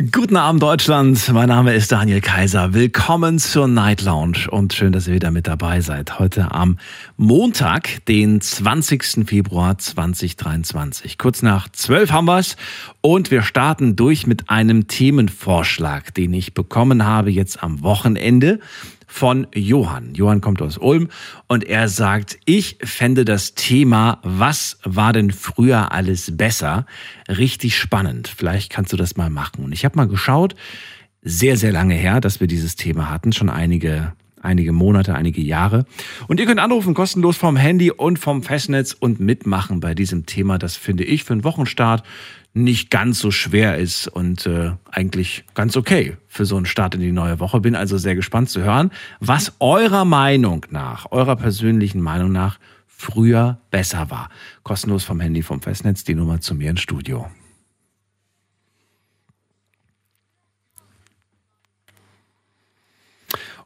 Guten Abend Deutschland, mein Name ist Daniel Kaiser. Willkommen zur Night Lounge und schön, dass ihr wieder mit dabei seid. Heute am Montag, den 20. Februar 2023. Kurz nach 12 haben wir's und wir starten durch mit einem Themenvorschlag, den ich bekommen habe jetzt am Wochenende von Johann. Johann kommt aus Ulm und er sagt, ich fände das Thema, was war denn früher alles besser, richtig spannend. Vielleicht kannst du das mal machen. Und ich habe mal geschaut, sehr, sehr lange her, dass wir dieses Thema hatten, schon einige einige Monate, einige Jahre. Und ihr könnt anrufen, kostenlos vom Handy und vom Festnetz und mitmachen bei diesem Thema. Das finde ich für einen Wochenstart nicht ganz so schwer ist und äh, eigentlich ganz okay für so einen Start in die neue Woche. Bin also sehr gespannt zu hören, was eurer Meinung nach, eurer persönlichen Meinung nach früher besser war. Kostenlos vom Handy, vom Festnetz, die Nummer zu mir ins Studio.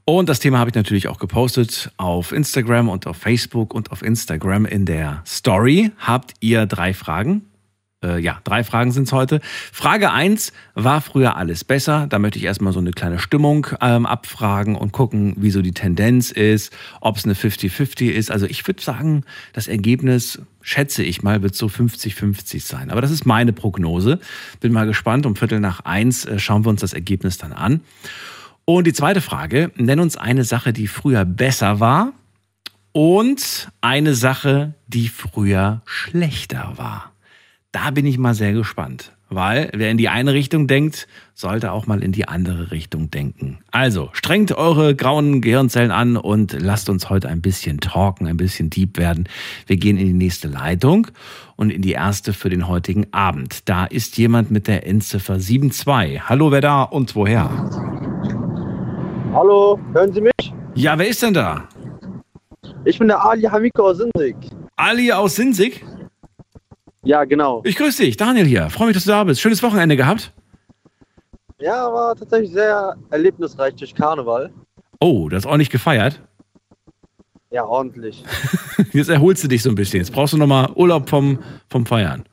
Und das Thema habe ich natürlich auch gepostet auf Instagram und auf Facebook und auf Instagram in der Story. Habt ihr drei Fragen? Äh, ja, drei Fragen sind es heute. Frage eins war früher alles besser? Da möchte ich erstmal so eine kleine Stimmung ähm, abfragen und gucken, wie so die Tendenz ist, ob es eine 50-50 ist. Also ich würde sagen, das Ergebnis, schätze ich mal, wird so 50-50 sein. Aber das ist meine Prognose. Bin mal gespannt. Um Viertel nach eins äh, schauen wir uns das Ergebnis dann an. Und die zweite Frage, nenn uns eine Sache, die früher besser war und eine Sache, die früher schlechter war. Da bin ich mal sehr gespannt, weil wer in die eine Richtung denkt, sollte auch mal in die andere Richtung denken. Also, strengt eure grauen Gehirnzellen an und lasst uns heute ein bisschen talken, ein bisschen deep werden. Wir gehen in die nächste Leitung und in die erste für den heutigen Abend. Da ist jemand mit der Endziffer 72. Hallo, wer da und woher? Hallo, hören Sie mich? Ja, wer ist denn da? Ich bin der Ali Hamiko aus Sinzig. Ali aus Sinzig? Ja, genau. Ich grüße dich, Daniel hier. Freue mich, dass du da bist. Schönes Wochenende gehabt? Ja, war tatsächlich sehr erlebnisreich durch Karneval. Oh, das auch nicht gefeiert? Ja, ordentlich. Jetzt erholst du dich so ein bisschen. Jetzt brauchst du nochmal Urlaub vom, vom Feiern.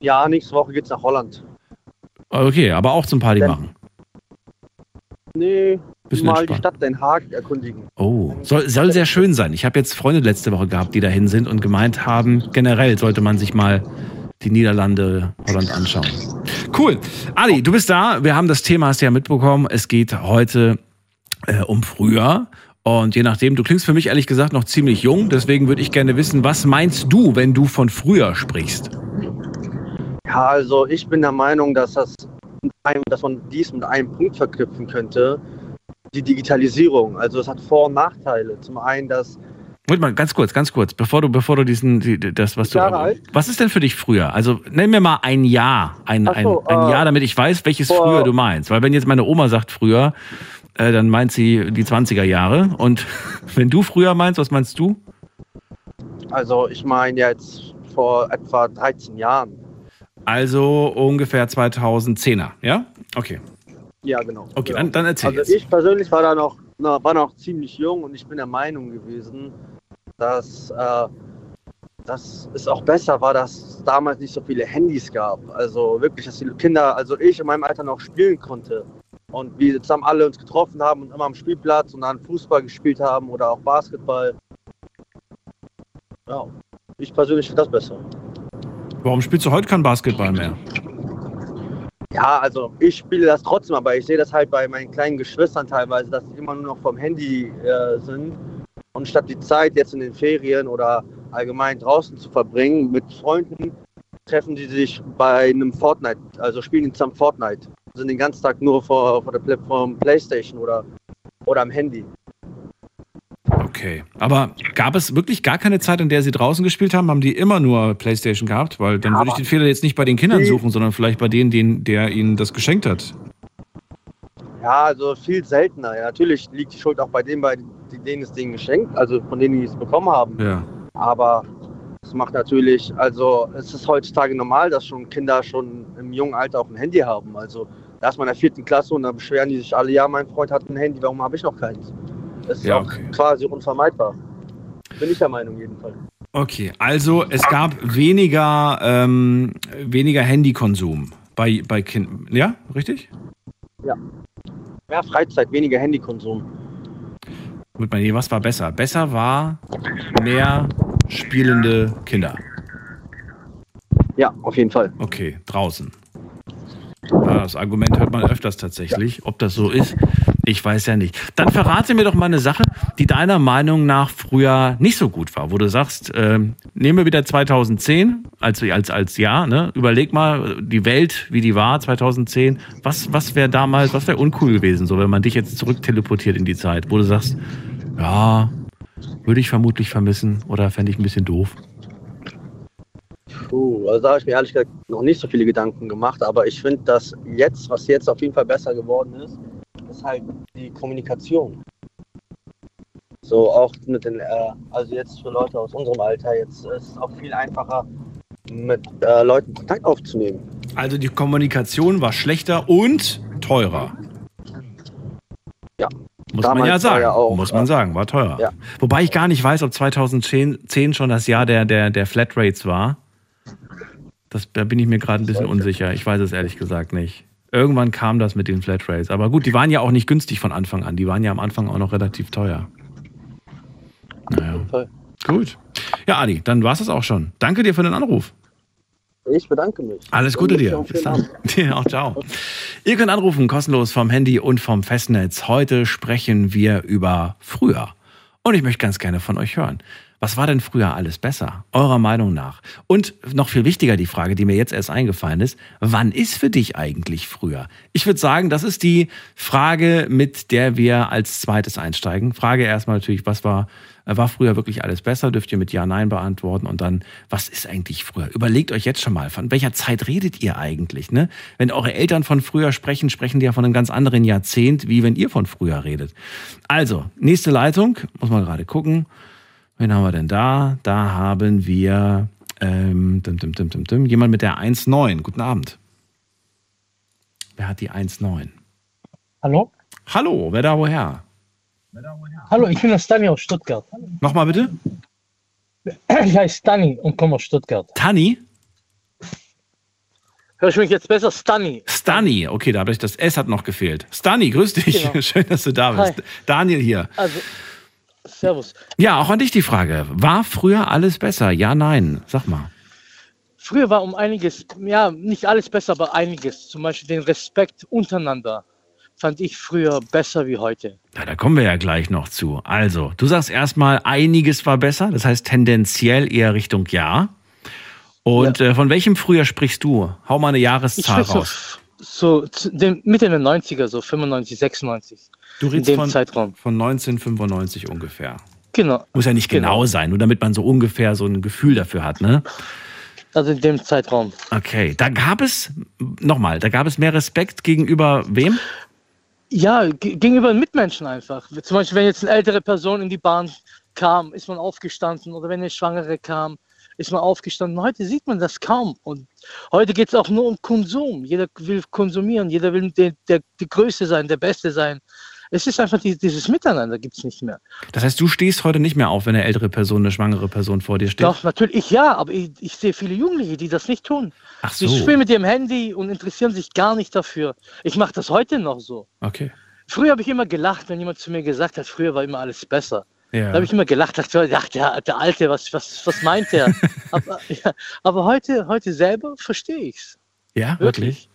Ja, nächste Woche geht's nach Holland. Okay, aber auch zum Party Denn- machen. Nee, Bisschen mal die entspannt. Stadt Den Haag erkundigen. Oh, soll, soll sehr schön sein. Ich habe jetzt Freunde letzte Woche gehabt, die dahin sind und gemeint haben, generell sollte man sich mal die Niederlande, Holland anschauen. Cool. Ali, du bist da. Wir haben das Thema, hast du ja mitbekommen. Es geht heute äh, um früher. Und je nachdem, du klingst für mich ehrlich gesagt noch ziemlich jung. Deswegen würde ich gerne wissen, was meinst du, wenn du von früher sprichst? Ja, also ich bin der Meinung, dass, das dass man dies mit einem Punkt verknüpfen könnte. Die Digitalisierung. Also es hat Vor- und Nachteile. Zum einen, dass Moment mal, ganz kurz, ganz kurz, bevor du, bevor du diesen, die, das, was du, Jahre alt? was ist denn für dich früher? Also nenn mir mal ein Jahr, ein, so, ein, ein äh, Jahr, damit ich weiß, welches vor- früher du meinst. Weil wenn jetzt meine Oma sagt früher, äh, dann meint sie die 20er Jahre. Und wenn du früher meinst, was meinst du? Also ich meine jetzt vor etwa 13 Jahren. Also ungefähr 2010er, ja? Okay. Ja, genau. Okay, genau. dann, dann erzähl Also jetzt. ich persönlich war da noch, na, war noch ziemlich jung und ich bin der Meinung gewesen, dass, äh, dass es auch besser war, dass es damals nicht so viele Handys gab. Also wirklich, dass die Kinder, also ich in meinem Alter noch spielen konnte. Und wir zusammen alle uns getroffen haben und immer am Spielplatz und dann Fußball gespielt haben oder auch Basketball. Ja, ich persönlich finde das besser. Warum spielst du heute kein Basketball mehr? Ja, also ich spiele das trotzdem, aber ich sehe das halt bei meinen kleinen Geschwistern teilweise, dass sie immer nur noch vom Handy äh, sind. Und statt die Zeit jetzt in den Ferien oder allgemein draußen zu verbringen mit Freunden, treffen die sich bei einem Fortnite, also spielen zusammen Fortnite. Sind den ganzen Tag nur vor, vor der Plattform Playstation oder, oder am Handy. Okay. Aber gab es wirklich gar keine Zeit, in der sie draußen gespielt haben? Haben die immer nur Playstation gehabt? Weil dann würde ich den Fehler jetzt nicht bei den Kindern suchen, sondern vielleicht bei denen, den, der ihnen das geschenkt hat. Ja, also viel seltener. Ja, natürlich liegt die Schuld auch bei denen, bei denen es denen geschenkt, also von denen, die es bekommen haben. Ja. Aber Das macht natürlich, also es ist heutzutage normal, dass schon Kinder schon im jungen Alter auch ein Handy haben. Also da ist man in der vierten Klasse und da beschweren die sich alle, ja, mein Freund hat ein Handy, warum habe ich noch keins? Das ist Ja, auch okay. quasi unvermeidbar. Bin ich der Meinung jedenfalls. Okay, also es gab weniger, ähm, weniger Handykonsum bei, bei Kindern. Ja, richtig? Mehr Freizeit, weniger Handykonsum. Gut, meine, was war besser? Besser war mehr spielende Kinder. Ja, auf jeden Fall. Okay, draußen. Ja, das Argument hört man öfters tatsächlich. Ob das so ist, ich weiß ja nicht. Dann verrate mir doch mal eine Sache, die deiner Meinung nach früher nicht so gut war, wo du sagst, ähm, nehmen wir wieder 2010 als, als, als Jahr, ne? überleg mal die Welt, wie die war 2010. Was, was wäre damals, was wäre uncool gewesen, so wenn man dich jetzt zurück teleportiert in die Zeit, wo du sagst, ja, würde ich vermutlich vermissen oder fände ich ein bisschen doof. Puh, also da habe ich mir ehrlich gesagt noch nicht so viele Gedanken gemacht, aber ich finde, dass jetzt, was jetzt auf jeden Fall besser geworden ist, ist halt die Kommunikation. So auch mit den, äh, also jetzt für Leute aus unserem Alter, jetzt ist es auch viel einfacher, mit äh, Leuten Kontakt aufzunehmen. Also die Kommunikation war schlechter und teurer. Ja. Muss man Damals ja war sagen. ja auch, Muss man äh, sagen, war teurer. ja. Wobei ich gar nicht weiß, ob 2010 10 schon das Jahr der, der, der Flatrates war. Das, da bin ich mir gerade ein bisschen unsicher. Ich weiß es ehrlich gesagt nicht. Irgendwann kam das mit den Flatrates. Aber gut, die waren ja auch nicht günstig von Anfang an. Die waren ja am Anfang auch noch relativ teuer. Naja, gut. Ja, Adi, dann war es das auch schon. Danke dir für den Anruf. Ich bedanke mich. Alles Gute dir. Bis dann. Dir auch, ciao. Ihr könnt anrufen, kostenlos vom Handy und vom Festnetz. Heute sprechen wir über früher. Und ich möchte ganz gerne von euch hören. Was war denn früher alles besser? Eurer Meinung nach? Und noch viel wichtiger die Frage, die mir jetzt erst eingefallen ist. Wann ist für dich eigentlich früher? Ich würde sagen, das ist die Frage, mit der wir als zweites einsteigen. Frage erstmal natürlich, was war, äh, war früher wirklich alles besser? Dürft ihr mit Ja, Nein beantworten. Und dann, was ist eigentlich früher? Überlegt euch jetzt schon mal, von welcher Zeit redet ihr eigentlich? Ne? Wenn eure Eltern von früher sprechen, sprechen die ja von einem ganz anderen Jahrzehnt, wie wenn ihr von früher redet. Also, nächste Leitung, muss man gerade gucken. Wen haben wir denn da? Da haben wir ähm, dim, dim, dim, dim, dim, jemand mit der 1.9. Guten Abend. Wer hat die 1.9? Hallo? Hallo, wer da woher? Hallo, ich bin der Stani aus Stuttgart. Nochmal bitte? Ich heiße Stani und komme aus Stuttgart. Tani? Hörst du mich jetzt besser? Stani. Stani. Okay, da habe ich das S hat noch gefehlt. Stani, grüß dich. Genau. Schön, dass du da bist. Hi. Daniel hier. Also, Servus. Ja, auch an dich die Frage. War früher alles besser? Ja, nein. Sag mal. Früher war um einiges, ja, nicht alles besser, aber einiges. Zum Beispiel den Respekt untereinander fand ich früher besser wie heute. Ja, da kommen wir ja gleich noch zu. Also, du sagst erstmal, einiges war besser. Das heißt tendenziell eher Richtung Ja. Und äh, von welchem Frühjahr sprichst du? Hau mal eine Jahreszahl so, raus. so dem, Mitte der 90er, so 95, 96. Du in redest dem von, Zeitraum. von 1995 ungefähr. Genau. Muss ja nicht genau. Genau. sein, nur damit man so ungefähr so ein Gefühl dafür hat, ne? Also in dem Zeitraum. Okay, da gab es, nochmal, da gab es mehr Respekt gegenüber wem? Ja, ge- gegenüber Mitmenschen einfach. Zum Beispiel, wenn jetzt eine ältere Person in die Bahn kam, ist man aufgestanden oder wenn eine Schwangere kam, ist man aufgestanden. Heute sieht man das kaum. Und heute geht es auch nur um Konsum. Jeder will konsumieren, jeder will der, der, der Größte sein, der Beste sein. Es ist einfach die, dieses Miteinander gibt es nicht mehr. Das heißt, du stehst heute nicht mehr auf, wenn eine ältere Person, eine schwangere Person vor dir steht? Doch, natürlich, ja, aber ich, ich sehe viele Jugendliche, die das nicht tun. Ach Sie so. spielen mit ihrem Handy und interessieren sich gar nicht dafür. Ich mache das heute noch so. Okay. Früher habe ich immer gelacht, wenn jemand zu mir gesagt hat, früher war immer alles besser. Ja. Da habe ich immer gelacht, dachte, ach, der, der Alte, was, was, was meint der? aber, ja, aber heute, heute selber verstehe ich's. Ja, wirklich?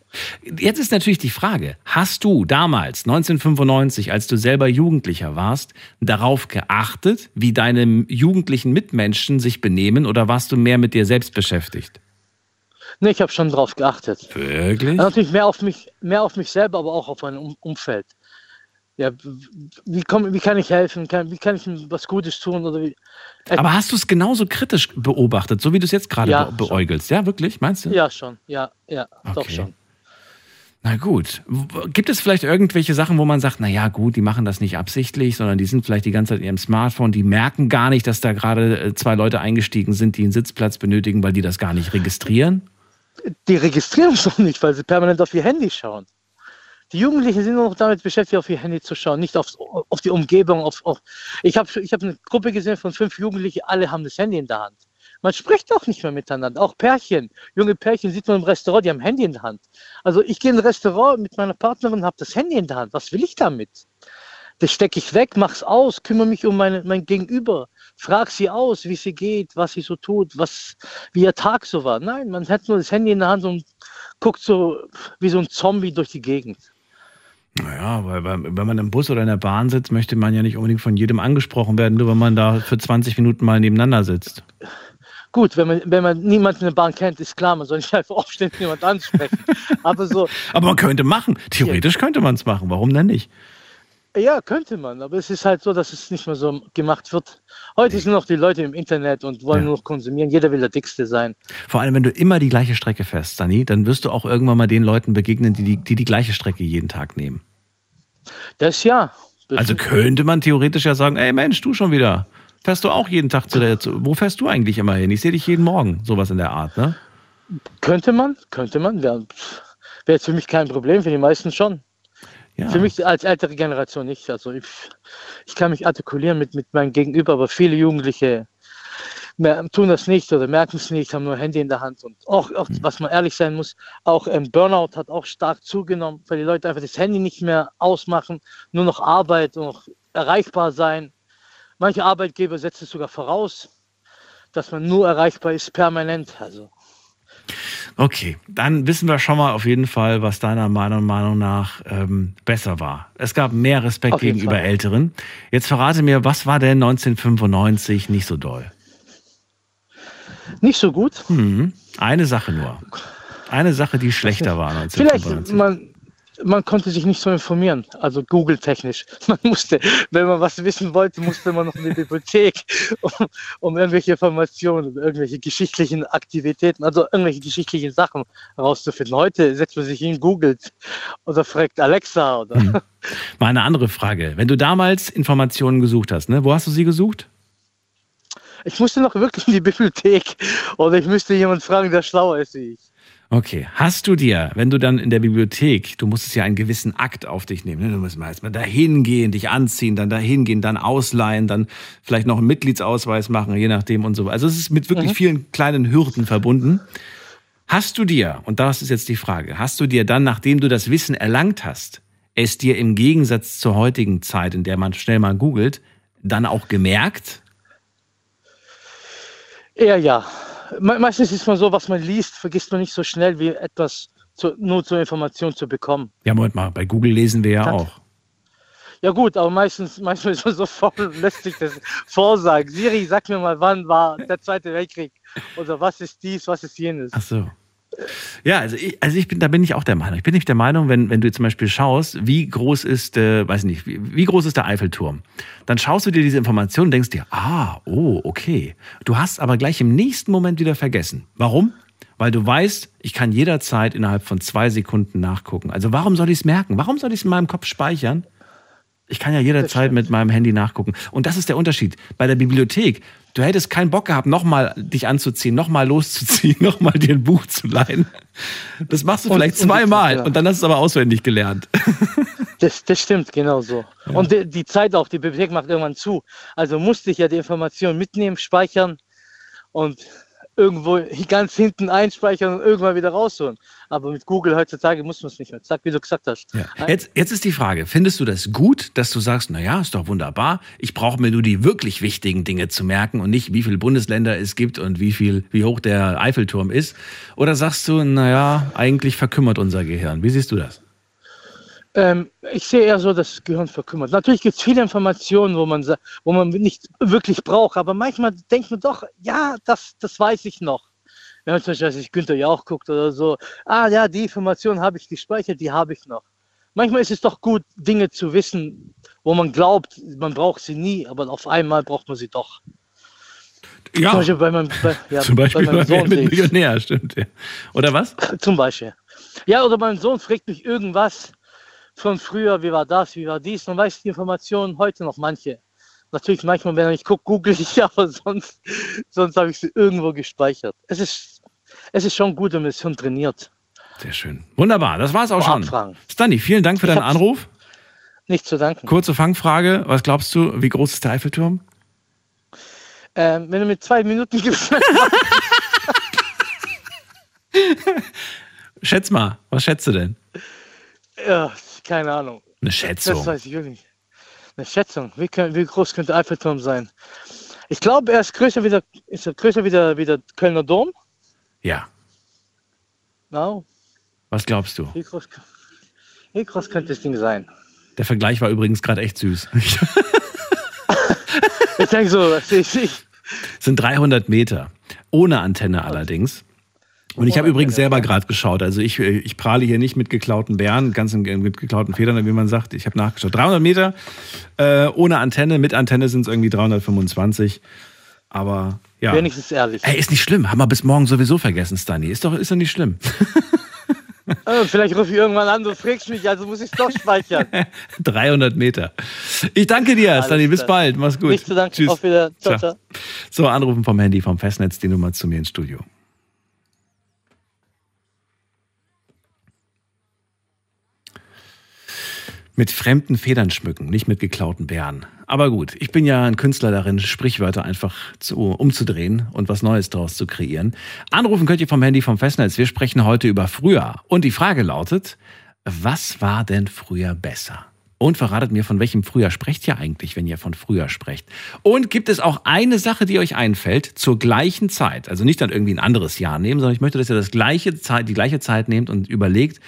Jetzt ist natürlich die Frage, hast du damals, 1995, als du selber Jugendlicher warst, darauf geachtet, wie deine jugendlichen Mitmenschen sich benehmen oder warst du mehr mit dir selbst beschäftigt? Nee, ich habe schon drauf geachtet. Wirklich? Ja, natürlich mehr auf mich, mehr auf mich selber, aber auch auf mein um Umfeld. Ja, wie, komm, wie kann ich helfen? Kann, wie kann ich was Gutes tun? Oder wie? Aber hast du es genauso kritisch beobachtet, so wie du es jetzt gerade Ja, be beäugelst? Ja, wirklich? Meinst du? Ja, schon. Ja, ja, doch Okay. schon. Na gut. Gibt es vielleicht irgendwelche Sachen, wo man sagt, na ja, gut, die machen das nicht absichtlich, sondern die sind vielleicht die ganze Zeit in ihrem Smartphone, die merken gar nicht, dass da gerade äh, zwei Leute eingestiegen sind, die einen Sitzplatz benötigen, weil die das gar nicht registrieren? Die registrieren es doch nicht, weil sie permanent auf ihr Handy schauen. Die Jugendlichen sind nur noch damit beschäftigt, auf ihr Handy zu schauen, nicht auf, auf die Umgebung. Auf, auf ich habe ich hab eine Gruppe gesehen von fünf Jugendlichen, alle haben das Handy in der Hand. Man spricht auch nicht mehr miteinander. Auch Pärchen, junge Pärchen sieht man im Restaurant, die haben Handy in der Hand. Also ich gehe in ein Restaurant mit meiner Partnerin, habe das Handy in der Hand. Was will ich damit? Das stecke ich weg, mach's aus, kümmere mich um meine, mein Gegenüber, frag sie aus, wie sie geht, was sie so tut, was, wie ihr Tag so war. Nein, man hat nur das Handy in der Hand und guckt so wie so ein Zombie durch die Gegend. Naja, weil weil- wenn man im Bus oder in der Bahn sitzt, möchte man ja nicht unbedingt von jedem angesprochen werden, nur wenn man da für 20 Minuten mal nebeneinander sitzt. Gut, wenn man, wenn man niemanden in der Bahn kennt, ist klar, man soll nicht einfach aufstehen und jemand ansprechen. Aber so, Aber man könnte machen. Theoretisch könnte man es machen. Warum denn nicht? ja, könnte man, aber es ist halt so, dass es nicht mehr so gemacht wird. Heute sind noch die Leute im Internet und wollen Ja. nur noch konsumieren. Jeder will der Dickste sein. Vor allem, wenn du immer die gleiche Strecke fährst, Dani, dann wirst du auch irgendwann mal den Leuten begegnen, die die, die, die gleiche Strecke jeden Tag nehmen. Das ja. Das Also könnte man theoretisch ja sagen, ey Mensch, du schon wieder. Fährst du auch jeden Tag zu der, zu, wo fährst du eigentlich immer hin? Ich sehe dich jeden Morgen, sowas in der Art, ne? könnte man, könnte man. Wäre wär jetzt für mich kein Problem, für die meisten schon. Ja. Für mich als ältere Generation nicht. Also ich, ich kann mich artikulieren mit, mit meinem Gegenüber, aber viele Jugendliche tun das nicht oder merken es nicht, haben nur Handy in der Hand. Und auch, auch was man ehrlich sein muss, auch ähm, Burnout hat auch stark zugenommen, weil die Leute einfach das Handy nicht mehr ausmachen, nur noch Arbeit, nur noch erreichbar sein. Manche Arbeitgeber setzen es sogar voraus, dass man nur erreichbar ist permanent. Also Okay, dann wissen wir schon mal auf jeden Fall, was deiner Meinung, Meinung nach ähm, besser war. Es gab mehr Respekt gegenüber Fall. Älteren. Jetzt verrate mir, was war denn 1995 nicht so doll? nicht so gut. Mhm. Eine Sache nur. Eine Sache, die schlechter war Vielleicht, 1995. man, man konnte sich nicht so informieren, also Google-technisch. Man musste, wenn man was wissen wollte, musste man noch in die Bibliothek, um, um irgendwelche Informationen, irgendwelche geschichtlichen Aktivitäten, also irgendwelche geschichtlichen Sachen herauszufinden. Heute setzt man sich hin, googelt oder fragt Alexa oder Mal eine andere Frage. Wenn du damals Informationen gesucht hast, ne, wo hast du sie gesucht? ich musste noch wirklich in die Bibliothek oder ich müsste jemanden fragen, der schlauer ist wie ich. Okay, hast du dir, wenn du dann in der Bibliothek, du musstest ja einen gewissen Akt auf dich nehmen, ne? du musst mal erstmal dahin gehen, dich anziehen, dann dahin gehen, dann ausleihen, dann vielleicht noch einen Mitgliedsausweis machen, je nachdem und so. Also es ist mit wirklich vielen kleinen Hürden verbunden. Hast du dir, und das ist jetzt die Frage, hast du dir dann, nachdem du das Wissen erlangt hast, es dir im Gegensatz zur heutigen Zeit, in der man schnell mal googelt, dann auch gemerkt? Eher ja. Me meistens ist man so, was man liest, vergisst man nicht so schnell wie etwas zu, nur zur Information zu bekommen. Ja, Moment mal, bei Google lesen wir ja Hat- auch. Ja gut, aber meistens, manchmal ist man so faul und lässt sich das vorsagen. Siri, sag mir mal, wann war der Zweite Weltkrieg? Oder was ist dies, was ist jenes? Ach so. Ja, also ich, also ich bin, da bin ich auch der Meinung. Ich bin nicht der Meinung, wenn, wenn du zum Beispiel schaust, wie groß ist, äh, weiß nicht, wie, wie groß ist der Eiffelturm? Dann schaust du dir diese Information und denkst dir, ah, oh, okay. Du hast aber gleich im nächsten Moment wieder vergessen. Warum? Weil du weißt, ich kann jederzeit innerhalb von zwei Sekunden nachgucken. Also warum soll ich es merken? Warum soll ich es in meinem Kopf speichern? Ich kann ja jederzeit mit meinem Handy nachgucken. Und das ist der Unterschied. Bei der Bibliothek, du hättest keinen Bock gehabt, nochmal dich anzuziehen, nochmal loszuziehen, nochmal dir ein Buch zu leihen. Das machst du Und- vielleicht und- zweimal ja. und dann hast du es aber auswendig gelernt. Das, das stimmt, genau so. Und die, die Zeit auch, die Bibliothek macht irgendwann zu. Also musste ich ja die Information mitnehmen, speichern und irgendwo ganz hinten einspeichern und irgendwann wieder rausholen. Aber mit Google heutzutage muss man es nicht mehr. Zack, wie du gesagt hast. Ja. Jetzt, jetzt ist die Frage, findest du das gut, dass du sagst, na ja, ist doch wunderbar, ich brauche mir nur die wirklich wichtigen Dinge zu merken und nicht, wie viele Bundesländer es gibt und wie viel, wie hoch der Eiffelturm ist? Oder sagst du, na ja, eigentlich verkümmert unser Gehirn? Wie siehst du das? Ähm, ich sehe eher so, dass das Gehirn verkümmert. Natürlich gibt es viele Informationen, wo man, wo man nicht wirklich braucht, aber manchmal denkt man doch, ja, das, das weiß ich noch. Wenn man zum Beispiel, weiß ich, Günther Jauch guckt oder so, ah ja, die Information habe ich gespeichert, die habe ich noch. Manchmal ist es doch gut, Dinge zu wissen, wo man glaubt, man braucht sie nie, aber auf einmal braucht man sie doch. Zum Beispiel bei meinem, bei, ja, Zum Beispiel bei meinem Sohn ich- Millionär, stimmt. Ja. Oder was? Zum Beispiel. Ja, oder mein Sohn fragt mich irgendwas von früher, wie war das, wie war dies, und weiß die Informationen heute noch manche. Natürlich manchmal, wenn ich gucke, google ich, aber sonst, sonst habe ich sie irgendwo gespeichert. Es ist, es ist schon gut, wenn man es schon trainiert. Sehr schön. Wunderbar, das war's auch Vor schon. Abfragen. Stanley, vielen Dank für deinen Anruf. Nicht zu danken. Kurze Fangfrage. Was glaubst du, wie groß ist der Eiffelturm? Ähm, wenn du mit zwei Minuten gibst, Schätz mal, was schätzt du denn? ja, keine Ahnung. Eine Das Schätzung. weiß ich wirklich. Eine Schätzung. Wie, können, wie groß könnte der Eiffelturm sein? Ich glaube, er ist größer wie der, ist er größer wie der, wie der Kölner Dom. Ja. No. Was glaubst du? Wie groß, wie groß könnte das Ding sein? Der Vergleich war übrigens gerade echt süß. Ich denke so, ich, ich, sind 300 Meter. Ohne Antenne allerdings. Und ich habe übrigens selber gerade geschaut. Also ich, äh, ich prahle hier nicht mit geklauten Bären, ganz in- mit geklauten Federn, wie man sagt. Ich habe nachgeschaut. 300 Meter äh, ohne Antenne. Mit Antenne sind es irgendwie 325. Aber ja. wenigstens ehrlich. Ey, ist nicht schlimm. Haben wir bis morgen sowieso vergessen, Stani. Ist doch, ist doch nicht schlimm. Äh, vielleicht rufe ich irgendwann an, du fragst mich, also muss ich es doch speichern. 300 Meter. Ich danke dir, Alles Stani. Bis klar. bald. Mach's gut. Nicht zu danken. Tschüss. Auf wieder. Ciao, Ciao. ciao. So, anrufen vom Handy, vom Festnetz, die Nummer zu mir ins Studio. Mit fremden Federn schmücken, nicht mit geklauten Bären. Aber gut, ich bin ja ein Künstler darin, Sprichwörter einfach zu, umzudrehen und was Neues daraus zu kreieren. Anrufen könnt ihr vom Handy vom Festnetz. Wir sprechen heute über früher. Und die Frage lautet, was war denn früher besser? Und verratet mir, von welchem Früher sprecht ihr eigentlich, wenn ihr von früher sprecht? Und gibt es auch eine Sache, die euch einfällt, zur gleichen Zeit? Also nicht dann irgendwie ein anderes Jahr nehmen, sondern ich möchte, dass ihr das gleiche Zeit, die gleiche Zeit nehmt und überlegt,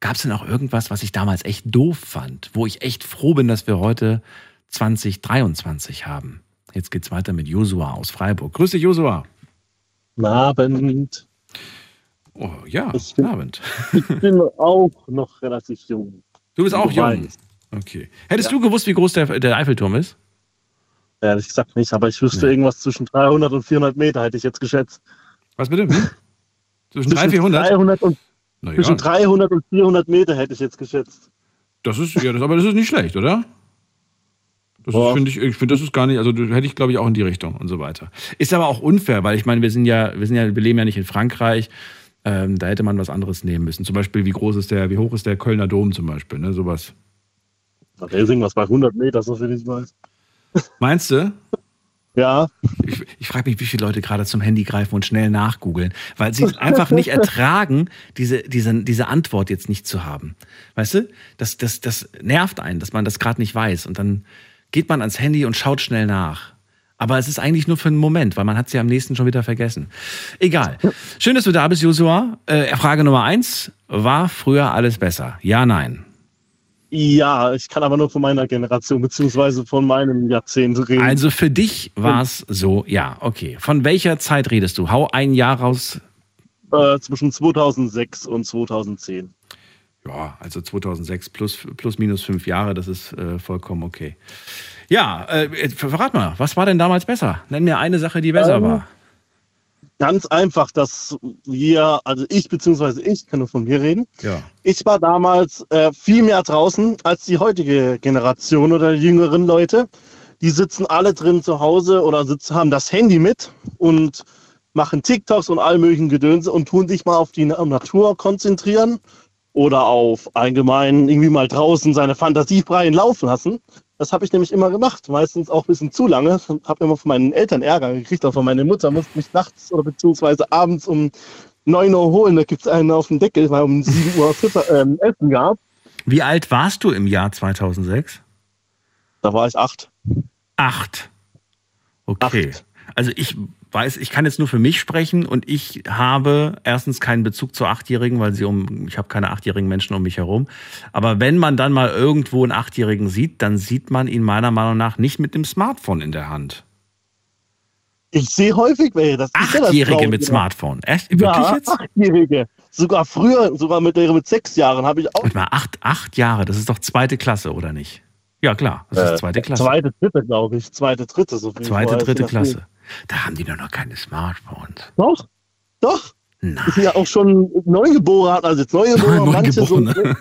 gab es denn auch irgendwas, was ich damals echt doof fand, wo ich echt froh bin, dass wir heute 2023 haben? Jetzt geht's weiter mit Josua aus Freiburg. Grüß dich, Josua. Guten Abend. Oh ja, Ich bin- Abend. Ich bin auch noch relativ jung. Du bist auch jung. weißt. Okay. Hättest du gewusst, wie groß der, der Eiffelturm ist? Ehrlich gesagt nicht, aber ich wüsste Nee. irgendwas zwischen 300 und 400 Meter, hätte ich jetzt geschätzt. Was bitte? Hm? Zwischen 300 Zwischen 400? 300 und, ja, zwischen 300 und 400 Meter hätte ich jetzt geschätzt. das ist, ja, das, aber das ist nicht schlecht, oder? Das finde ich, ich finde, das ist gar nicht, also hätte ich, glaube ich, auch in die Richtung und so weiter. Ist aber auch unfair, weil ich meine, wir sind ja, wir sind ja, wir leben ja nicht in Frankreich. Ähm, da hätte man was anderes nehmen müssen. Zum Beispiel, wie groß ist der, wie hoch ist der Kölner Dom zum Beispiel, ne? Sowas. Da wäre irgendwas bei 100 Meter, so viel ich weiß. Meinst du? Ja, Ich, ich frage mich, wie viele Leute gerade zum Handy greifen und schnell nachgoogeln, weil sie es einfach nicht ertragen, diese, diese, diese Antwort jetzt nicht zu haben. Weißt du? Das, das, das nervt einen, dass man das gerade nicht weiß. Und dann geht man ans Handy und schaut schnell nach. Aber es ist eigentlich nur für einen Moment, weil man hat sie am nächsten schon wieder vergessen. Egal. Schön, dass du da bist, Joshua. Äh, Frage Nummer eins. War früher alles besser? Ja, nein. Ja, ich kann aber nur von meiner Generation beziehungsweise von meinem Jahrzehnt reden. Also für dich war es so, ja, okay. Von welcher Zeit redest du? Hau ein Jahr raus, äh, zwischen 2006 und 2010. Ja, also 2006 plus, plus minus fünf Jahre, das ist äh, vollkommen okay. Ja, äh, verrat mal, was war denn damals besser? Nenn mir eine Sache, die besser Ähm, war. Ganz einfach, dass wir, also ich beziehungsweise ich, kann nur von mir reden, Ja. Ich war damals äh, viel mehr draußen als die heutige Generation oder die jüngeren Leute. Die sitzen alle drin zu Hause oder sitzen, haben das Handy mit und machen TikToks und all möglichen Gedönse und tun sich mal auf die Na- Natur konzentrieren oder auf allgemein irgendwie mal draußen seine Fantasie freien laufen lassen. Das habe ich nämlich immer gemacht, meistens auch ein bisschen zu lange. Habe immer von meinen Eltern Ärger gekriegt, auch von meiner Mutter, musste mich nachts oder beziehungsweise abends um 9 Uhr holen, da gibt es einen auf dem Deckel, weil um 7 Uhr Futter, ähm, Essen gab. Wie alt warst du im Jahr 2006? Da war ich acht. Acht. Okay. Acht. Also ich weiß, ich kann jetzt nur für mich sprechen und ich habe erstens keinen Bezug zu Achtjährigen, weil sie um, ich habe keine achtjährigen Menschen um mich herum. Aber wenn man dann mal irgendwo einen Achtjährigen sieht, dann sieht man ihn meiner Meinung nach nicht mit dem Smartphone in der Hand. Ich sehe häufig welche. Das ist ja Achtjährige Traurige. mit Smartphone. Echt? Wirklich Ja, jetzt? Achtjährige. Sogar früher, sogar mit mit sechs Jahren, habe ich auch. Warte mal, acht, acht Jahre, das ist doch zweite Klasse, oder nicht? Ja, klar, das ist Äh, zweite Klasse. Zweite, dritte, glaube ich. Zweite, dritte, so viel Zweite, dritte. Klasse. Da haben die doch noch keine Smartphones. Doch, doch. ist ja auch schon Neugeborene, also jetzt Neugeborene, manche so, Neugeborene.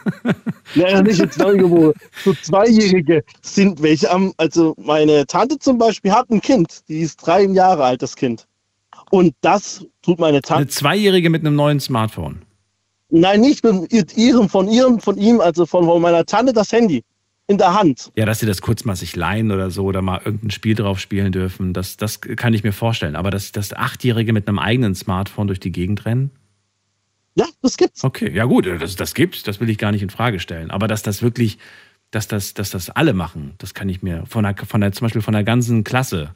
ja, nicht jetzt Neugeborene, so Zweijährige sind welche am, also meine Tante zum Beispiel hat ein Kind, die ist drei Jahre alt, das Kind. Und das tut meine Eine Tante, Zweijährige mit einem neuen Smartphone. nein, nicht mit ihrem, von ihrem, von ihm, also von, von meiner Tante das Handy in der Hand. Ja, dass sie das kurz mal sich leihen oder so oder mal irgendein Spiel drauf spielen dürfen, das, das kann ich mir vorstellen. Aber dass, dass Achtjährige mit einem eigenen Smartphone durch die Gegend rennen? Ja, das gibt's. Okay, ja gut, das, das gibt's, das will ich gar nicht in Frage stellen. Aber dass das wirklich, dass das, dass das alle machen, das kann ich mir von der, von der, zum Beispiel von der ganzen Klasse.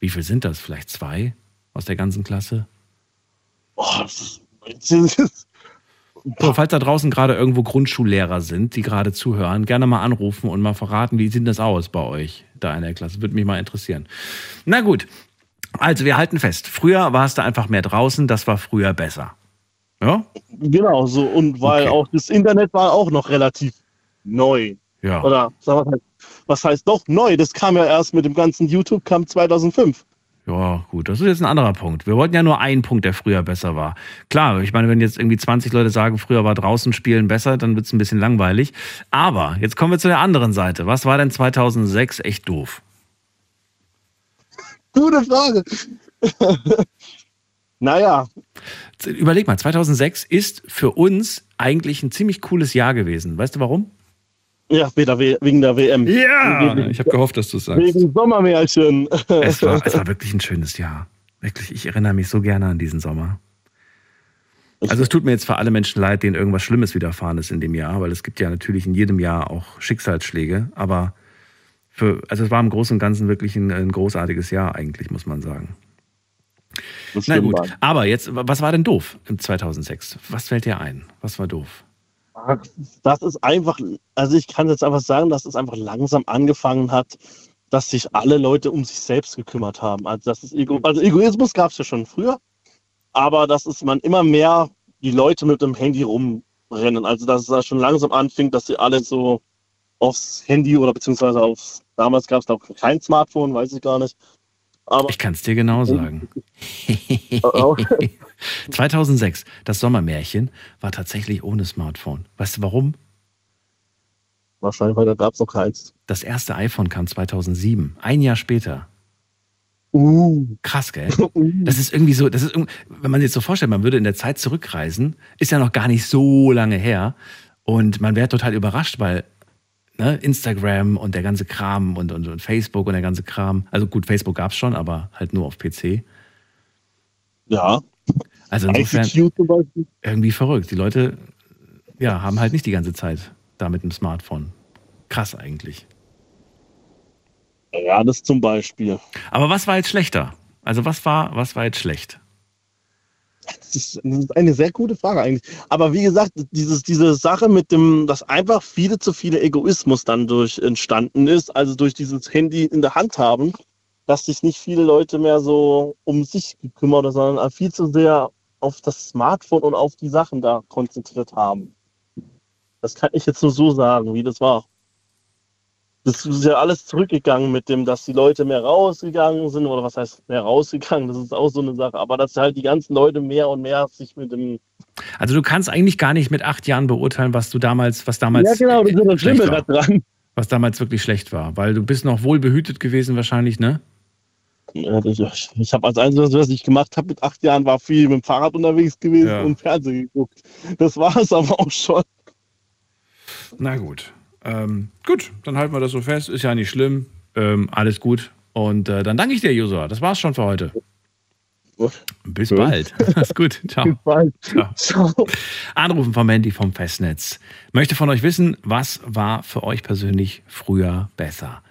Wie viel sind das? Vielleicht zwei aus der ganzen Klasse? Oh, das ist, So, falls da draußen gerade irgendwo Grundschullehrer sind, die gerade zuhören, gerne mal anrufen und mal verraten, wie sieht das aus bei euch da in der Klasse? Würde mich mal interessieren. Na gut, also wir halten fest. Früher war es da einfach mehr draußen, das war früher besser. Ja? Genau, so. Und weil Okay. auch das Internet war auch noch relativ neu. Ja. Oder sag mal, was heißt doch neu? Das kam ja erst mit dem ganzen YouTube, kam 2005. Ja, gut, das ist jetzt ein anderer Punkt. Wir wollten ja nur einen Punkt, der früher besser war. Klar, ich meine, wenn jetzt irgendwie 20 Leute sagen, früher war draußen spielen besser, dann wird es ein bisschen langweilig. Aber jetzt kommen wir zu der anderen Seite. Was war denn 2006 echt doof? Gute Frage. naja, Überleg mal, 2006 ist für uns eigentlich ein ziemlich cooles Jahr gewesen. Weißt du warum? Ja, we- wegen der WM. ich habe gehofft, dass du es Wegen Sommermärchen. Es war, es war wirklich ein schönes Jahr. Wirklich, ich erinnere mich so gerne an diesen Sommer. Also es tut mir jetzt für alle Menschen leid, denen irgendwas Schlimmes widerfahren ist in dem Jahr, weil es gibt ja natürlich in jedem Jahr auch Schicksalsschläge, aber für, also es war im Großen und Ganzen wirklich ein, ein großartiges Jahr eigentlich, muss man sagen. Das Na gut, aber jetzt, was war denn doof im 2006? Was fällt dir ein? Was war doof? Das ist einfach, also ich kann jetzt einfach sagen, dass es einfach langsam angefangen hat, dass sich alle Leute um sich selbst gekümmert haben. Also, das ist Ego, also Egoismus gab es ja schon früher, aber dass es man immer mehr die Leute mit dem Handy rumrennen. Also dass es da schon langsam anfing, dass sie alle so aufs Handy oder beziehungsweise aufs, damals gab es auch kein Smartphone, weiß ich gar nicht. Aber Ich kann es dir genau sagen. Oh, 2006, das Sommermärchen war tatsächlich ohne Smartphone. Weißt du warum? wahrscheinlich, weil da gab es noch keins. Das erste iPhone kam 2007, ein Jahr später. Uh, Krass, gell? Das ist irgendwie so, das ist, wenn man sich jetzt so vorstellt, man würde in der Zeit zurückreisen, ist ja noch gar nicht so lange her. Und man wäre total überrascht, weil ne, Instagram und der ganze Kram und, und, und Facebook und der ganze Kram, also gut, Facebook gab es schon, aber halt nur auf PC. ja, Also insofern irgendwie verrückt. Die Leute ja, haben halt nicht die ganze Zeit da mit dem Smartphone. Krass eigentlich. Ja, das zum Beispiel. Aber was war jetzt schlechter? Also was war, was war jetzt schlecht? Das ist, eine sehr gute Frage eigentlich. Aber wie gesagt, dieses, diese Sache mit dem, dass einfach viele zu viele Egoismus dann durch entstanden ist, also durch dieses Handy in der Hand haben, dass sich nicht viele Leute mehr so um sich gekümmert haben, sondern viel zu sehr auf das Smartphone und auf die Sachen da konzentriert haben. Das kann ich jetzt nur so sagen, wie das war. Das ist ja alles zurückgegangen mit dem, dass die Leute mehr rausgegangen sind, oder was heißt mehr rausgegangen, das ist auch so eine Sache, aber dass halt die ganzen Leute mehr und mehr sich mit dem. Also du kannst eigentlich gar nicht mit acht Jahren beurteilen, was du damals, was damals, ja, genau, das ist das Schlimme daran. was damals wirklich schlecht war, weil du bist noch wohl behütet gewesen wahrscheinlich, ne? Ja, Ich, ich habe als Einziges, was ich gemacht habe mit acht Jahren, war viel mit dem Fahrrad unterwegs gewesen Ja. und Fernsehen geguckt. Das war es aber auch schon. Na gut. Ähm, gut, dann halten wir das so fest. Ist ja nicht schlimm. Ähm, alles gut. Und äh, dann danke ich dir, Josua. Das war's schon für heute. Bis Ja. bald. Mach's gut. Ciao. Bald. Ciao. Ciao. Anrufen vom Handy vom Festnetz. Möchte von euch wissen, was war für euch persönlich früher besser?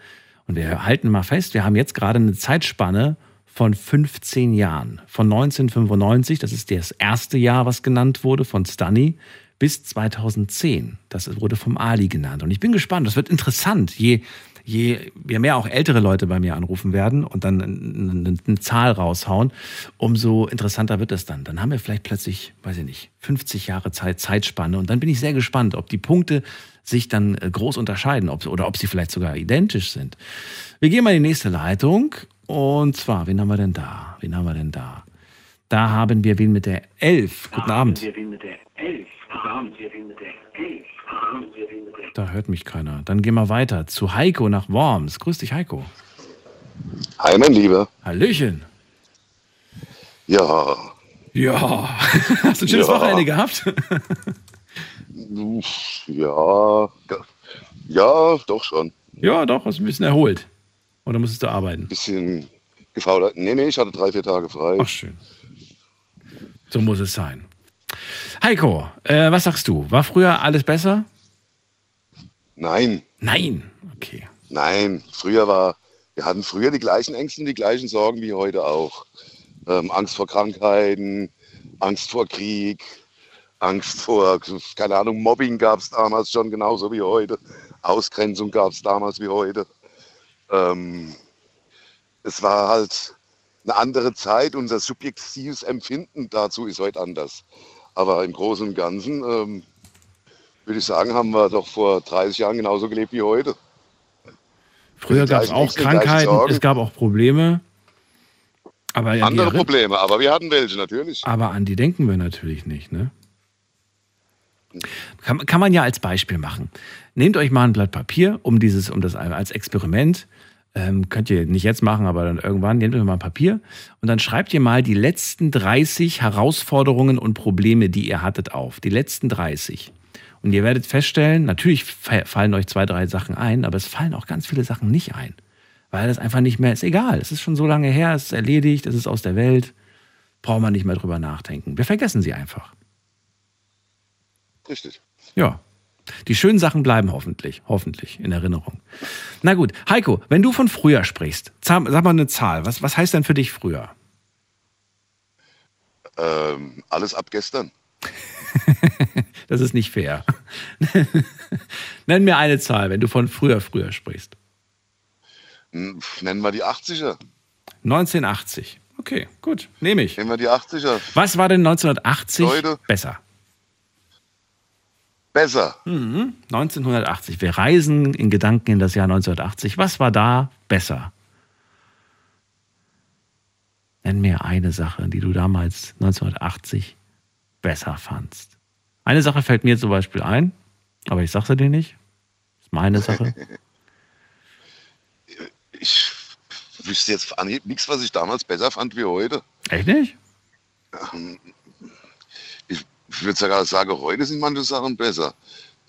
Und wir halten mal fest, wir haben jetzt gerade eine Zeitspanne von 15 Jahren. Von 1995, das ist das erste Jahr, was genannt wurde, von Stunny, bis 2010. Das wurde vom Ali genannt. Und ich bin gespannt, das wird interessant, je, je, je mehr auch ältere Leute bei mir anrufen werden und dann eine, eine, Zahl raushauen, umso interessanter wird es dann. Dann haben wir vielleicht plötzlich, weiß ich nicht, 50 Jahre Zeit, Zeitspanne. Und dann bin ich sehr gespannt, ob die Punkte sich dann äh, groß unterscheiden ob, oder ob sie vielleicht sogar identisch sind. Wir gehen mal in die nächste Leitung. Und zwar, wen haben wir denn da? Wen haben wir denn da? Da haben wir wen mit der 11. Guten Abend. Da hört mich keiner. Dann gehen wir weiter zu Heiko nach Worms. Grüß dich, Heiko. Hi, mein Lieber. Hallöchen. Ja, Ja. Hast du ein schönes Ja. Wochenende gehabt? ja, ja, doch schon. ja, doch, hast ein bisschen erholt. Oder musstest du arbeiten? Bisschen gefault. Nee, nee, ich hatte drei, vier Tage frei. Ach, schön. So muss es sein. Heiko, äh, was sagst du? War früher alles besser? Nein, Nein. Okay. nein. Früher war, wir hatten früher die gleichen Ängste und die gleichen Sorgen wie heute auch. Ähm, Angst vor Krankheiten, Angst vor Krieg, Angst vor, keine Ahnung, Mobbing gab es damals schon genauso wie heute. Ausgrenzung gab es damals wie heute. Ähm, es war halt eine andere Zeit. Unser subjektives Empfinden dazu ist heute anders. Aber im Großen und Ganzen ähm, würde ich sagen, haben wir doch vor 30 Jahren genauso gelebt wie heute. Früher gab es auch Krankheiten, es gab auch Probleme. Aber, Andere Probleme, aber wir hatten welche natürlich. aber an die denken wir natürlich nicht. Ne? Kann, kann man ja als Beispiel machen. Nehmt euch mal ein Blatt Papier, um dieses, um das als Experiment. Ähm, könnt ihr nicht jetzt machen, aber dann irgendwann nehmt euch mal ein Papier und dann schreibt ihr mal die letzten 30 Herausforderungen und Probleme, die ihr hattet, auf. Die letzten 30. Und ihr werdet feststellen, natürlich fa- fallen euch zwei, drei Sachen ein, aber es fallen auch ganz viele Sachen nicht ein. Weil das einfach nicht mehr ist egal. Es ist schon so lange her, es ist erledigt, es ist aus der Welt. Braucht man nicht mehr drüber nachdenken. Wir vergessen sie einfach. Richtig. Ja. Die schönen Sachen bleiben hoffentlich, hoffentlich in Erinnerung. Na gut, Heiko, wenn du von früher sprichst, sag mal eine Zahl. Was, was heißt denn für dich früher? Ähm, alles ab gestern. Das ist nicht fair. Nenn mir eine Zahl, wenn du von früher, früher sprichst. Hm, Nennen wir die 80er. 1980. Okay, gut, nehme ich. Nehmen wir die 80er. Was war denn 1980 Leute. besser? Besser. 1980. Wir reisen in Gedanken in das Jahr 1980. Was war da besser? Nenn mir eine Sache, die du damals 1980 besser fandst. Eine Sache fällt mir zum Beispiel ein, aber ich sag's dir nicht. ist meine Sache. Ich wüsste jetzt nichts, was ich damals besser fand wie heute. Echt nicht? Ich würde sogar sagen, heute sind manche Sachen besser.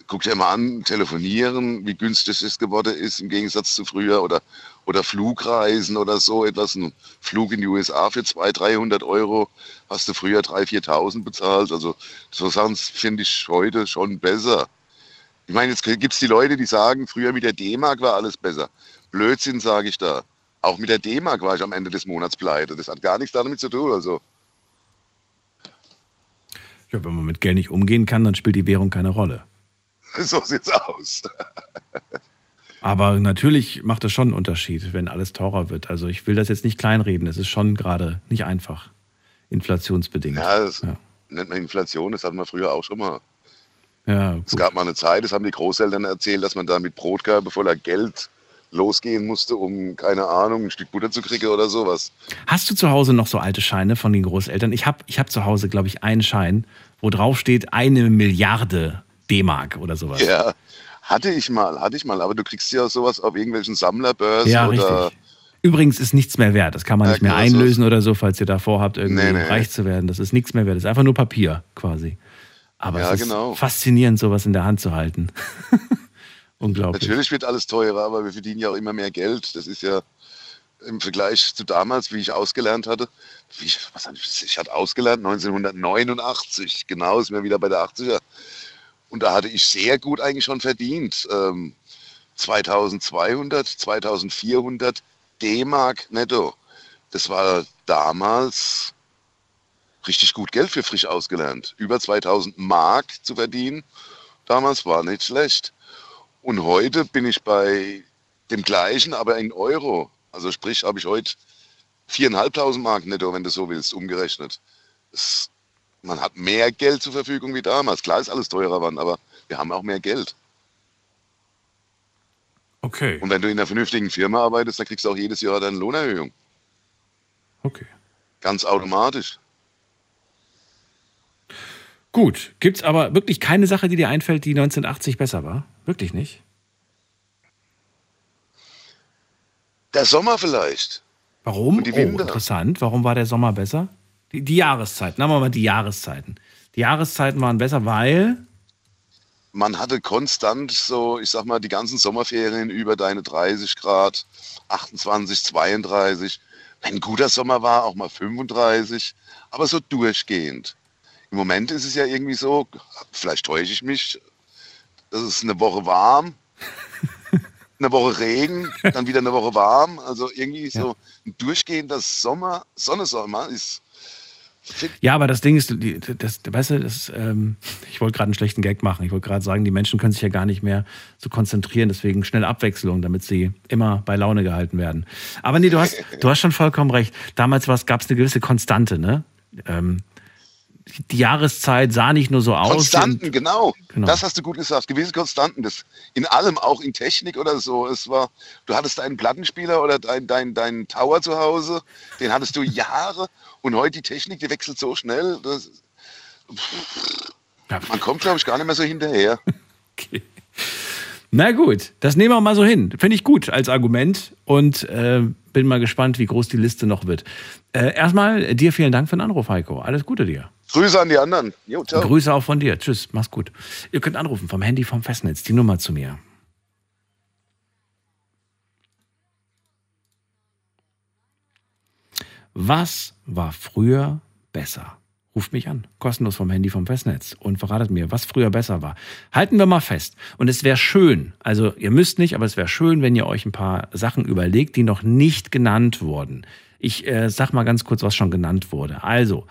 Guck dir mal an, telefonieren, wie günstig es geworden ist im Gegensatz zu früher oder, oder Flugreisen oder so etwas. Ein Flug in die USA für 200, 300 Euro hast du früher 3.000, 4.000 bezahlt. Also so Sachen finde ich heute schon besser. Ich meine, jetzt gibt es die Leute, die sagen, früher mit der D-Mark war alles besser. Blödsinn, sage ich da. Auch mit der D-Mark war ich am Ende des Monats pleite. Das hat gar nichts damit zu tun. Also Ja, wenn man mit Geld nicht umgehen kann, dann spielt die Währung keine Rolle. so sieht's aus. Aber natürlich macht es schon einen Unterschied, wenn alles teurer wird. Also ich will das jetzt nicht kleinreden. Es ist schon gerade nicht einfach. Inflationsbedingt. Ja, das Ja. nennt man Inflation, das hatten wir früher auch schon mal. Ja, Es gab mal eine Zeit, das haben die Großeltern erzählt, dass man da mit Brotkörbe voller Geld losgehen musste, um, keine Ahnung, ein Stück Butter zu kriegen oder sowas. Hast du zu Hause noch so alte Scheine von den Großeltern? Ich habe ich hab zu Hause, glaube ich, einen Schein, wo drauf steht eine Milliarde D-Mark oder sowas. Ja, hatte ich mal, hatte ich mal, aber du kriegst ja sowas auf irgendwelchen Sammlerbörsen Ja, oder richtig. Übrigens ist nichts mehr wert. Das kann man Ja, nicht mehr einlösen oder so, falls ihr da vorhabt, irgendwie Nee, nee. reich zu werden. Das ist nichts mehr wert. Das ist einfach nur Papier quasi. Aber Ja, es ist genau. faszinierend, sowas in der Hand zu halten. Unglaublich. Natürlich wird alles teurer, aber wir verdienen ja auch immer mehr Geld. Das ist ja im Vergleich zu damals, wie ich ausgelernt hatte. Ich, was hatte ich, ich hatte ausgelernt 1989, genau, ist mir wieder bei der 80er. Und da hatte ich sehr gut eigentlich schon verdient. Ähm, 2200, 2400 D-Mark netto. Das war damals richtig gut Geld für frisch ausgelernt. Über 2000 Mark zu verdienen, damals war nicht schlecht. Und heute bin ich bei dem gleichen, aber in Euro. Also sprich, habe ich heute 4.500 Mark netto, wenn du so willst, umgerechnet. Das, man hat mehr Geld zur Verfügung wie damals. Klar ist alles teurer geworden, aber wir haben auch mehr Geld. Okay. Und wenn du in einer vernünftigen Firma arbeitest, dann kriegst du auch jedes Jahr deine Lohnerhöhung. Okay. Ganz automatisch. Gut. Gibt es aber wirklich keine Sache, die dir einfällt, die 1980 besser war? Wirklich nicht? Der Sommer vielleicht. Warum? Und die oh, Winter. interessant. Warum war der Sommer besser? Die, die Jahreszeiten. Nehmen wir mal die Jahreszeiten. Die Jahreszeiten waren besser, weil. Man hatte konstant so, ich sag mal, die ganzen Sommerferien über deine 30 Grad, 28, 32. Wenn ein guter Sommer war, auch mal 35, aber so durchgehend. Im Moment ist es ja irgendwie so, vielleicht täusche ich mich, es ist eine Woche warm, eine Woche Regen, dann wieder eine Woche warm. Also irgendwie so ein durchgehender Sommer, Sonne-Sommer ist. Ja, aber das Ding ist, das, weißt du, das, ähm, ich wollte gerade einen schlechten Gag machen. Ich wollte gerade sagen, die Menschen können sich ja gar nicht mehr so konzentrieren, deswegen schnell Abwechslung, damit sie immer bei Laune gehalten werden. Aber nee, du hast, du hast schon vollkommen recht. Damals gab es eine gewisse Konstante, ne? Ähm, die- Jahreszeit sah nicht nur so aus. Konstanten, genau. Genau. Das hast du gut gesagt. Gewisse Konstanten. Das in allem, auch in Technik oder so. Es war, du hattest deinen Plattenspieler oder deinen dein, dein Tower zu Hause, den hattest du Jahre. Und heute die Technik, die wechselt so schnell. Das, man kommt, glaube ich, gar nicht mehr so hinterher. Okay. Na gut, das nehmen wir mal so hin. Finde ich gut als Argument und äh, bin mal gespannt, wie groß die Liste noch wird. Äh, erstmal dir vielen Dank für den Anruf, Heiko. Alles Gute dir. Grüße an die anderen. Jo, ciao. Grüße auch von dir. Tschüss, mach's gut. Ihr könnt anrufen vom Handy vom Festnetz, die Nummer zu mir. Was war früher besser? Ruft mich an, kostenlos vom Handy vom Festnetz und verratet mir, was früher besser war. Halten wir mal fest. Und es wäre schön, also ihr müsst nicht, aber es wäre schön, wenn ihr euch ein paar Sachen überlegt, die noch nicht genannt wurden. Ich äh, sag mal ganz kurz, was schon genannt wurde. Also,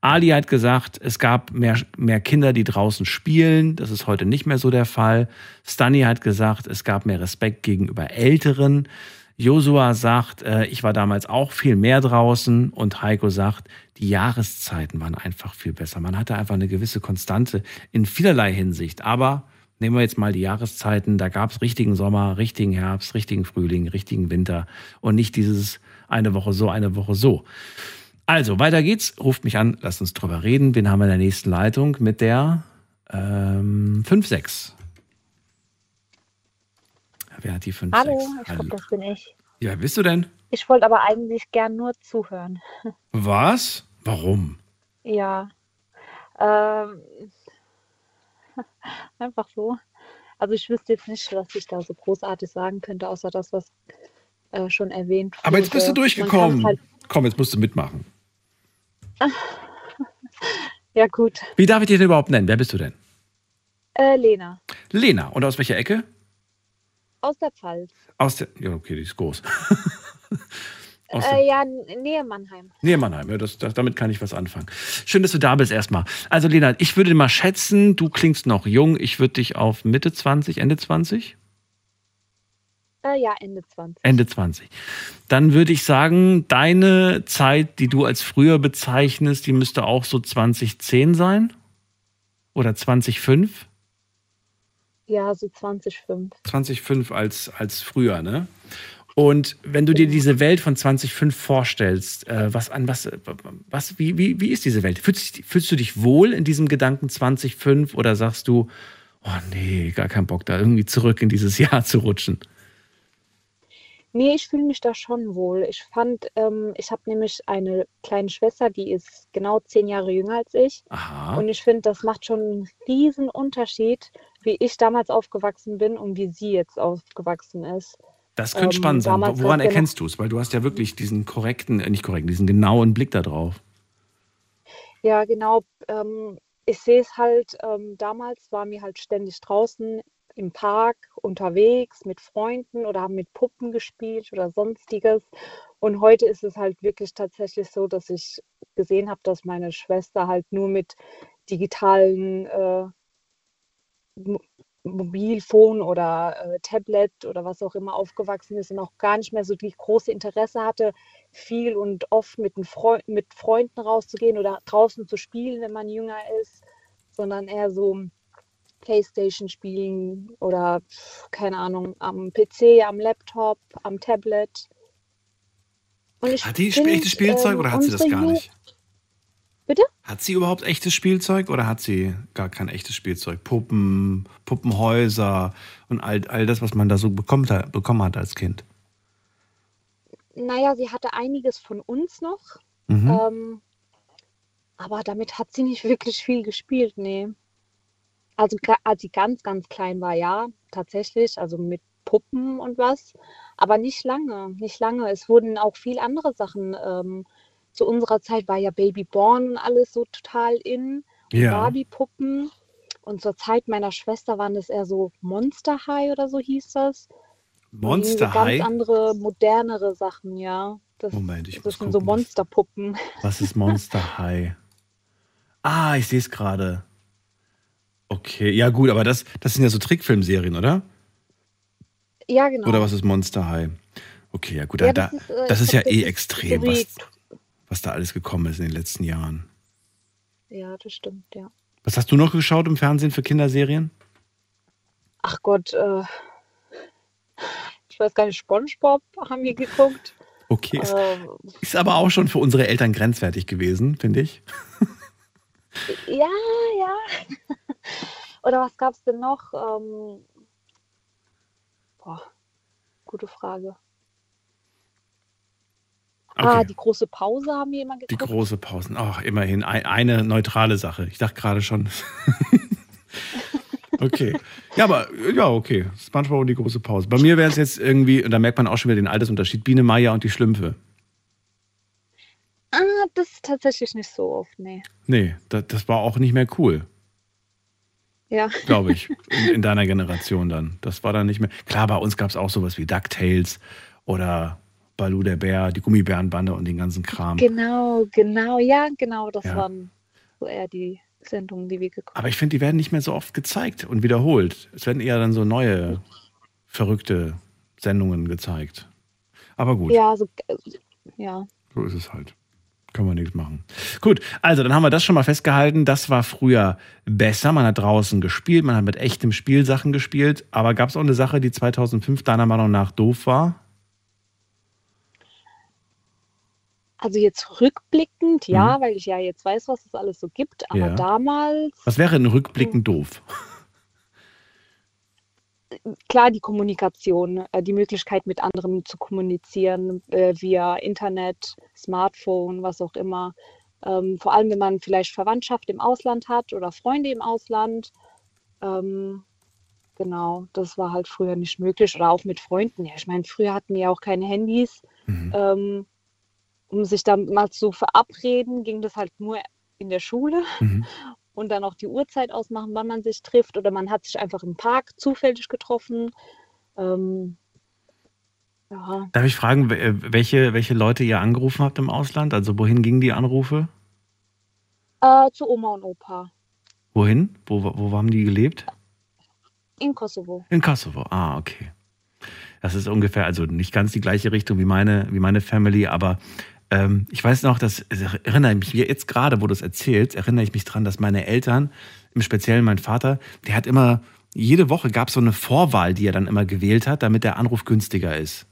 Ali hat gesagt, es gab mehr, mehr Kinder, die draußen spielen. Das ist heute nicht mehr so der Fall. Stanny hat gesagt, es gab mehr Respekt gegenüber Älteren. Josua sagt, äh, ich war damals auch viel mehr draußen. Und Heiko sagt, die Jahreszeiten waren einfach viel besser. Man hatte einfach eine gewisse Konstante in vielerlei Hinsicht. Aber nehmen wir jetzt mal die Jahreszeiten. Da gab es richtigen Sommer, richtigen Herbst, richtigen Frühling, richtigen Winter. Und nicht dieses eine Woche so, eine Woche so. Also, weiter geht's. Ruft mich an, lasst uns drüber reden. Wen haben wir in der nächsten Leitung mit der ähm, 5-6? Wer hat die 5-6? Hallo, ich glaube, das bin ich. Ja, bist du denn? Ich wollte aber eigentlich gern nur zuhören. Was? Warum? Ja. Ähm, einfach so. Also ich wüsste jetzt nicht, was ich da so großartig sagen könnte, außer das, was äh, schon erwähnt wurde. Aber jetzt bist du durchgekommen. Halt, Komm, jetzt musst du mitmachen. ja gut. Wie darf ich dich denn überhaupt nennen? Wer bist du denn? Äh, Lena, Lena. Und aus welcher Ecke? aus der Pfalz. Aus der. Ja, okay, die ist groß. Äh, ja, Nähe Mannheim. Nee, Mannheim, ja, das, das, damit kann ich was anfangen. Schön, dass du da bist erstmal. Also, Lena, ich würde mal schätzen, du klingst noch jung. Ich würde dich auf Mitte 20, Ende 20? Äh, ja, Ende 20. Ende 20. Dann würde ich sagen, deine Zeit, die du als früher bezeichnest, die müsste auch so 2010 sein? Oder 2005? Ja, so 2005. 2005 als, als früher, ne? Und wenn du dir diese Welt von 2005 vorstellst, äh, was an was, was wie, wie, wie ist diese Welt? Fühlst, fühlst du dich wohl in diesem Gedanken 2005 oder sagst du, oh nee, gar keinen Bock, da irgendwie zurück in dieses Jahr zu rutschen? Nee, ich fühle mich da schon wohl. Ich fand, ähm, ich habe nämlich eine kleine Schwester, die ist genau zehn Jahre jünger als ich. Aha. Und ich finde, das macht schon einen riesen Unterschied, wie ich damals aufgewachsen bin und wie sie jetzt aufgewachsen ist. Das könnte ähm, spannend sein. Woran erkennst du es? Weil du hast ja wirklich diesen korrekten, äh, nicht korrekten, diesen genauen Blick da drauf. Ja, genau. Ähm, ich sehe es halt, ähm, damals waren wir halt ständig draußen im Park unterwegs mit Freunden oder haben mit Puppen gespielt oder sonstiges. Und heute ist es halt wirklich tatsächlich so, dass ich gesehen habe, dass meine Schwester halt nur mit digitalen äh, Mo- Mobilfon oder äh, Tablet oder was auch immer aufgewachsen ist und auch gar nicht mehr so die große Interesse hatte, viel und oft mit, den Freu mit Freunden rauszugehen oder draußen zu spielen, wenn man jünger ist, sondern eher so Playstation spielen oder keine Ahnung, am PC, am Laptop, am Tablet. Hat die find, echtes Spielzeug ähm, oder hat sie das unsere gar nicht? Bitte? Hat sie überhaupt echtes Spielzeug oder hat sie gar kein echtes Spielzeug? Puppen, Puppenhäuser und all, all das, was man da so bekommt, bekommen hat als Kind. Naja, sie hatte einiges von uns noch. Mhm. Ähm, aber damit hat sie nicht wirklich viel gespielt, nee. Also als sie ganz, ganz klein war, ja, tatsächlich, also mit Puppen und was, aber nicht lange, nicht lange. Es wurden auch viel andere Sachen. Ähm, zu unserer Zeit war ja Babyborn alles so total in, Ja. Barbie-Puppen. Und zur Zeit meiner Schwester waren das eher so Monster High oder so hieß das. So Monster High? Ganz andere, modernere Sachen, ja. Das, Moment, ich das sind so gucken, was- Monsterpuppen. Was ist Monster High? Ah, ich sehe es gerade. Okay, ja gut, aber das, das sind ja so Trickfilmserien, oder? Ja, genau. Oder was ist Monster High? Okay, ja gut, Ja, da, das ist, äh, das ist ja eh extrem, was, was da alles gekommen ist in den letzten Jahren. Ja, das stimmt, ja. Was hast du noch geschaut im Fernsehen für Kinderserien? Ach Gott, äh, ich weiß gar nicht, SpongeBob haben wir geguckt. Okay, ist, Ähm, ist aber auch schon für unsere Eltern grenzwertig gewesen, finde ich. ja, ja. Oder was gab es denn noch? Ähm, boah, gute Frage. Ah, Okay. die große Pause haben wir immer Die geguckt. große Pausen. Ach, immerhin ein, eine neutrale Sache. Ich dachte gerade schon. okay. Ja, aber ja, okay. SpongeBob und die große Pause. Bei mir wäre es jetzt irgendwie, und da merkt man auch schon wieder den Altersunterschied, Biene Meier und die Schlümpfe. Ah, das ist tatsächlich nicht so oft, nee. Nee, das, das war auch nicht mehr cool, Ja. glaube ich. In, in deiner Generation dann. Das war dann nicht mehr. Klar, bei uns gab es auch sowas wie DuckTales oder Balu der Bär, die Gummibärenbande und den ganzen Kram. Genau, genau, ja, genau. Das Ja. waren so eher die Sendungen, die wir geguckt Aber ich finde, die werden nicht mehr so oft gezeigt und wiederholt. Es werden eher dann so neue, verrückte Sendungen gezeigt. Aber gut, Ja, so, äh, ja. so ist es halt. Können wir nichts machen. Gut, also dann haben wir das schon mal festgehalten. Das war früher besser. Man hat draußen gespielt, man hat mit echtem Spiel Sachen gespielt. Aber gab es auch eine Sache, die 2005 deiner Meinung nach doof war? Also jetzt rückblickend, ja, Mhm. weil ich ja jetzt weiß, was es alles so gibt. Aber Ja. damals, Was wäre in Rückblicken doof? Klar, die Kommunikation, äh, die Möglichkeit mit anderen zu kommunizieren, äh, via Internet, Smartphone, was auch immer. Ähm, vor allem, wenn man vielleicht Verwandtschaft im Ausland hat oder Freunde im Ausland. Ähm, genau, das war halt früher nicht möglich. Oder auch mit Freunden. Ja, ich meine, früher hatten wir ja auch keine Handys. Mhm. Ähm, um sich dann mal zu verabreden, ging das halt nur in der Schule Mhm. und dann auch die Uhrzeit ausmachen, wann man sich trifft. Oder man hat sich einfach im Park zufällig getroffen. Ähm, ja, Darf ich fragen, wel- welche, welche Leute ihr angerufen habt im Ausland? Also wohin gingen die Anrufe? äh, zu Oma und Opa Wohin? Wo, wo haben die gelebt? in Kosovo. In Kosovo. Ah, okay. Das ist ungefähr, also nicht ganz die gleiche Richtung wie meine, wie meine Family, aber ähm, ich weiß noch, dass, erinnere ich mich jetzt gerade, wo du es erzählst, erinnere ich mich dran, dass meine Eltern, im Speziellen mein Vater, der hat immer, jede Woche gab es so eine Vorwahl, die er dann immer gewählt hat, damit der Anruf günstiger ist.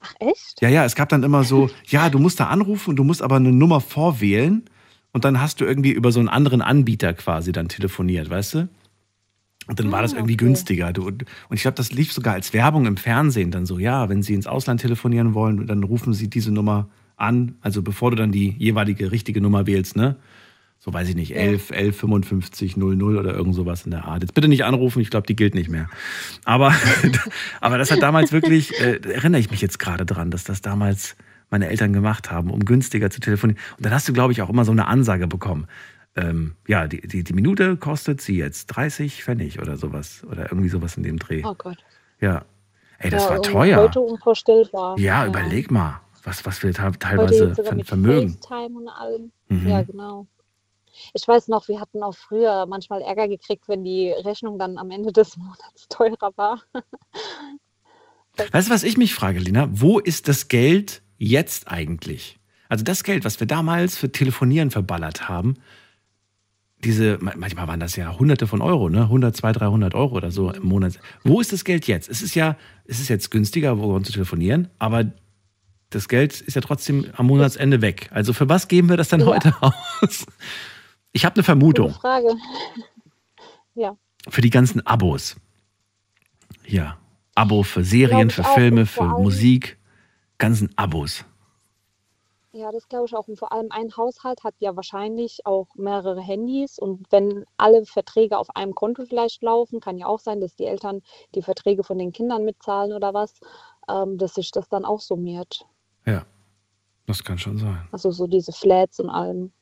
Ach echt? Ja, ja, es gab dann immer so, ja, du musst da anrufen und du musst aber eine Nummer vorwählen und dann hast du irgendwie über so einen anderen Anbieter quasi dann telefoniert, weißt du? Und dann war das Ah, irgendwie okay. günstiger. Du, und ich glaube, das lief sogar als Werbung im Fernsehen dann so, ja, wenn Sie ins Ausland telefonieren wollen, dann rufen Sie diese Nummer an, also bevor du dann die jeweilige richtige Nummer wählst, ne? So weiß ich nicht, 11, 11, 55, 00 oder irgend sowas in der Art. Jetzt bitte nicht anrufen, ich glaube, die gilt nicht mehr. Aber, aber das hat damals wirklich, äh, erinnere ich mich jetzt gerade dran, dass das damals meine Eltern gemacht haben, um günstiger zu telefonieren. Und dann hast du, glaube ich, auch immer so eine Ansage bekommen. Ähm, ja, die, die, die Minute kostet sie jetzt 30 Pfennig oder sowas. Oder irgendwie sowas in dem Dreh. Oh Gott. Ja. Ey, das ja, war teuer. Heute unvorstellbar. Ja, überleg mal, was, was wir teilweise mit Vermögen. FaceTime und allem. Mhm. Ja, genau. Ich weiß noch, wir hatten auch früher manchmal Ärger gekriegt, wenn die Rechnung dann am Ende des Monats teurer war. Weißt du, was ich mich frage, Lina? Wo ist das Geld jetzt eigentlich? Also das Geld, was wir damals für Telefonieren verballert haben, diese, ma- manchmal waren das ja hunderte von Euro, ne? 100, 200, 300 Euro oder so im Monat. Wo ist das Geld jetzt? Es ist ja, es ist jetzt günstiger, worüber zu telefonieren, aber das Geld ist ja trotzdem am Monatsende weg. Also für was geben wir das denn Ja. heute aus? Ich habe eine Gute Vermutung. Frage. Ja. Für die ganzen Abos. Ja. Abo für Serien, für. Filme, für Musik. Ganzen Abos. Ja, das glaube ich auch. Und vor allem ein Haushalt hat ja wahrscheinlich auch mehrere Handys. Und wenn alle Verträge auf einem Konto vielleicht laufen, kann ja auch sein, dass die Eltern die Verträge von den Kindern mitzahlen oder was, ähm, dass sich das dann auch summiert. Ja. Das kann schon sein. Also so diese Flats und allem.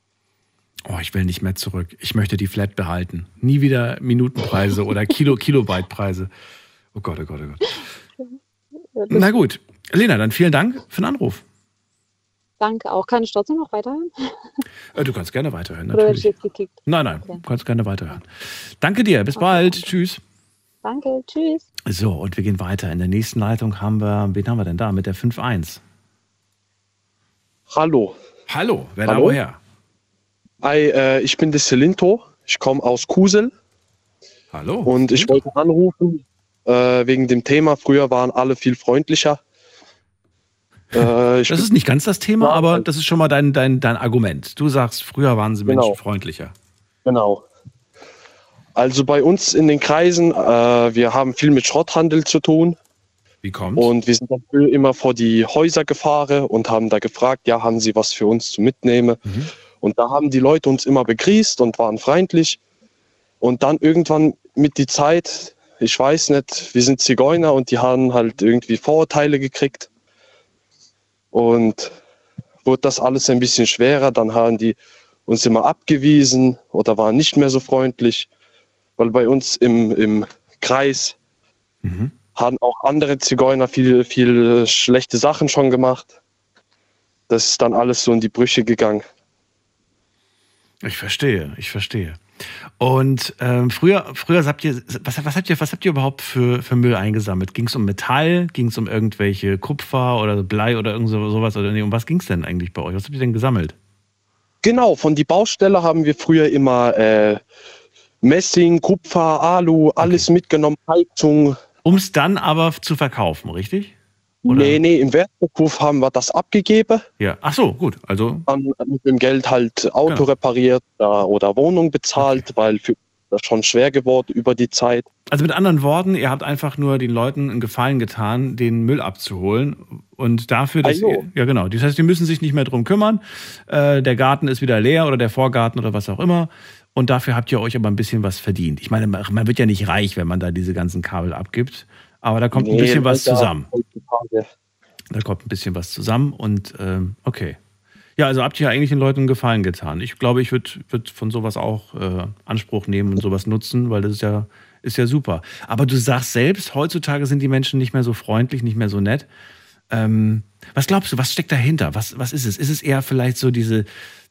Oh, ich will nicht mehr zurück. Ich möchte die Flat behalten. Nie wieder Minutenpreise oder Kilo Kilobyte-Preise. Oh Gott, oh Gott, oh Gott. Na gut. Lena, dann vielen Dank für den Anruf. Danke auch. Kann ich trotzdem noch weiterhören? Äh, Du kannst gerne weiterhören, Oder werde ich natürlich. jetzt gekickt? Nein, nein, Okay. du kannst gerne weiterhören. Danke dir, bis bald. Tschüss. Danke, tschüss. So, und wir gehen weiter. In der nächsten Leitung haben wir, wen haben wir denn da? Mit der 5.1. Hallo. Hallo, wer da Hallo? woher? Hi, äh, ich bin der Celinto. Ich komme aus Kusel Hallo. und ich wollte anrufen äh, wegen dem Thema. Früher waren alle viel freundlicher. Äh, Das ist nicht ganz das Thema, aber das ist schon mal dein, dein, dein Argument. Du sagst, früher waren sie Genau. menschenfreundlicher. Genau. Also bei uns in den Kreisen, äh, wir haben viel mit Schrotthandel zu tun Wie kommt's? und wir sind dann früher immer vor die Häuser gefahren und haben da gefragt, ja, haben Sie was für uns zu mitnehmen? Mhm. Und da haben die Leute uns immer begrüßt und waren freundlich. Und dann irgendwann mit die Zeit, ich weiß nicht, wir sind Zigeuner und die haben halt irgendwie Vorurteile gekriegt. Und wurde das alles ein bisschen schwerer. Dann haben die uns immer abgewiesen oder waren nicht mehr so freundlich. Weil bei uns im, im Kreis Mhm. haben auch andere Zigeuner viel, viel schlechte Sachen schon gemacht. Das ist dann alles so in die Brüche gegangen. Ich verstehe, ich verstehe. Und ähm, früher, früher habt ihr, was, was habt ihr, was habt ihr überhaupt für, für Müll eingesammelt? Ging es um Metall? Ging es um irgendwelche Kupfer oder Blei oder irgend so- sowas? Oder nee, um was ging es denn eigentlich bei euch? Was habt ihr denn gesammelt? Genau, von die Baustelle haben wir früher immer äh, Messing, Kupfer, Alu, alles mitgenommen, Heizung. Um es dann aber zu verkaufen, richtig? Oder? Nee, nee, im Wertverkauf haben wir das abgegeben, Ja. Ach so, gut. Also dann mit dem Geld halt Auto Genau. repariert äh, oder Wohnung bezahlt, weil für das schon schwer geworden über die Zeit. Also mit anderen Worten, ihr habt einfach nur den Leuten einen Gefallen getan, den Müll abzuholen. Und dafür, dass Hallo. ihr, ja genau, das heißt, die müssen sich nicht mehr drum kümmern. Äh, der Garten ist wieder leer oder der Vorgarten oder was auch immer. Und dafür habt ihr euch aber ein bisschen was verdient. Ich meine, man wird ja nicht reich, wenn man da diese ganzen Kabel abgibt. Aber da kommt ein Nee, bisschen was zusammen. Da kommt ein bisschen was zusammen und ähm, okay. Ja, also habt ihr eigentlich den Leuten einen Gefallen getan. Ich glaube, ich würde würd von sowas auch äh, Anspruch nehmen und sowas nutzen, weil das ist ja, ist ja super. Aber du sagst selbst, heutzutage sind die Menschen nicht mehr so freundlich, nicht mehr so nett. Ähm, was glaubst du, was steckt dahinter? Was, was ist es? Ist es eher vielleicht so diese,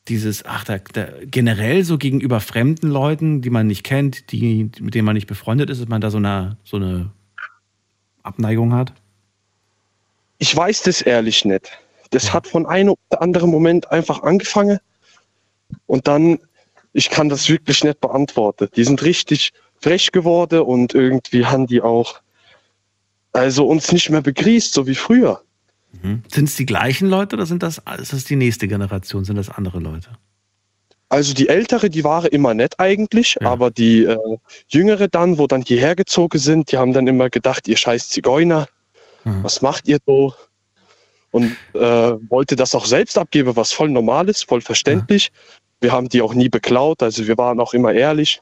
dieses, ach, da, da, generell so gegenüber fremden Leuten, die man nicht kennt, die, mit denen man nicht befreundet ist, dass man da so eine, so eine Abneigung hat? Ich weiß das ehrlich nicht. Das hat von einem oder anderen Moment einfach angefangen und dann, ich kann das wirklich nicht beantworten. Die sind richtig frech geworden und irgendwie haben die auch, also uns nicht mehr begrüßt, so wie früher. Sind es die gleichen Leute oder sind das, ist das die nächste Generation? Sind das andere Leute? Also die Ältere, die waren immer nett eigentlich, Ja. aber die äh, Jüngere dann, wo dann hierher gezogen sind, die haben dann immer gedacht, ihr scheiß Zigeuner, Mhm. was macht ihr so? Und äh, wollte das auch selbst abgeben, was voll normal ist, voll verständlich. Wir haben die auch nie beklaut, also wir waren auch immer ehrlich.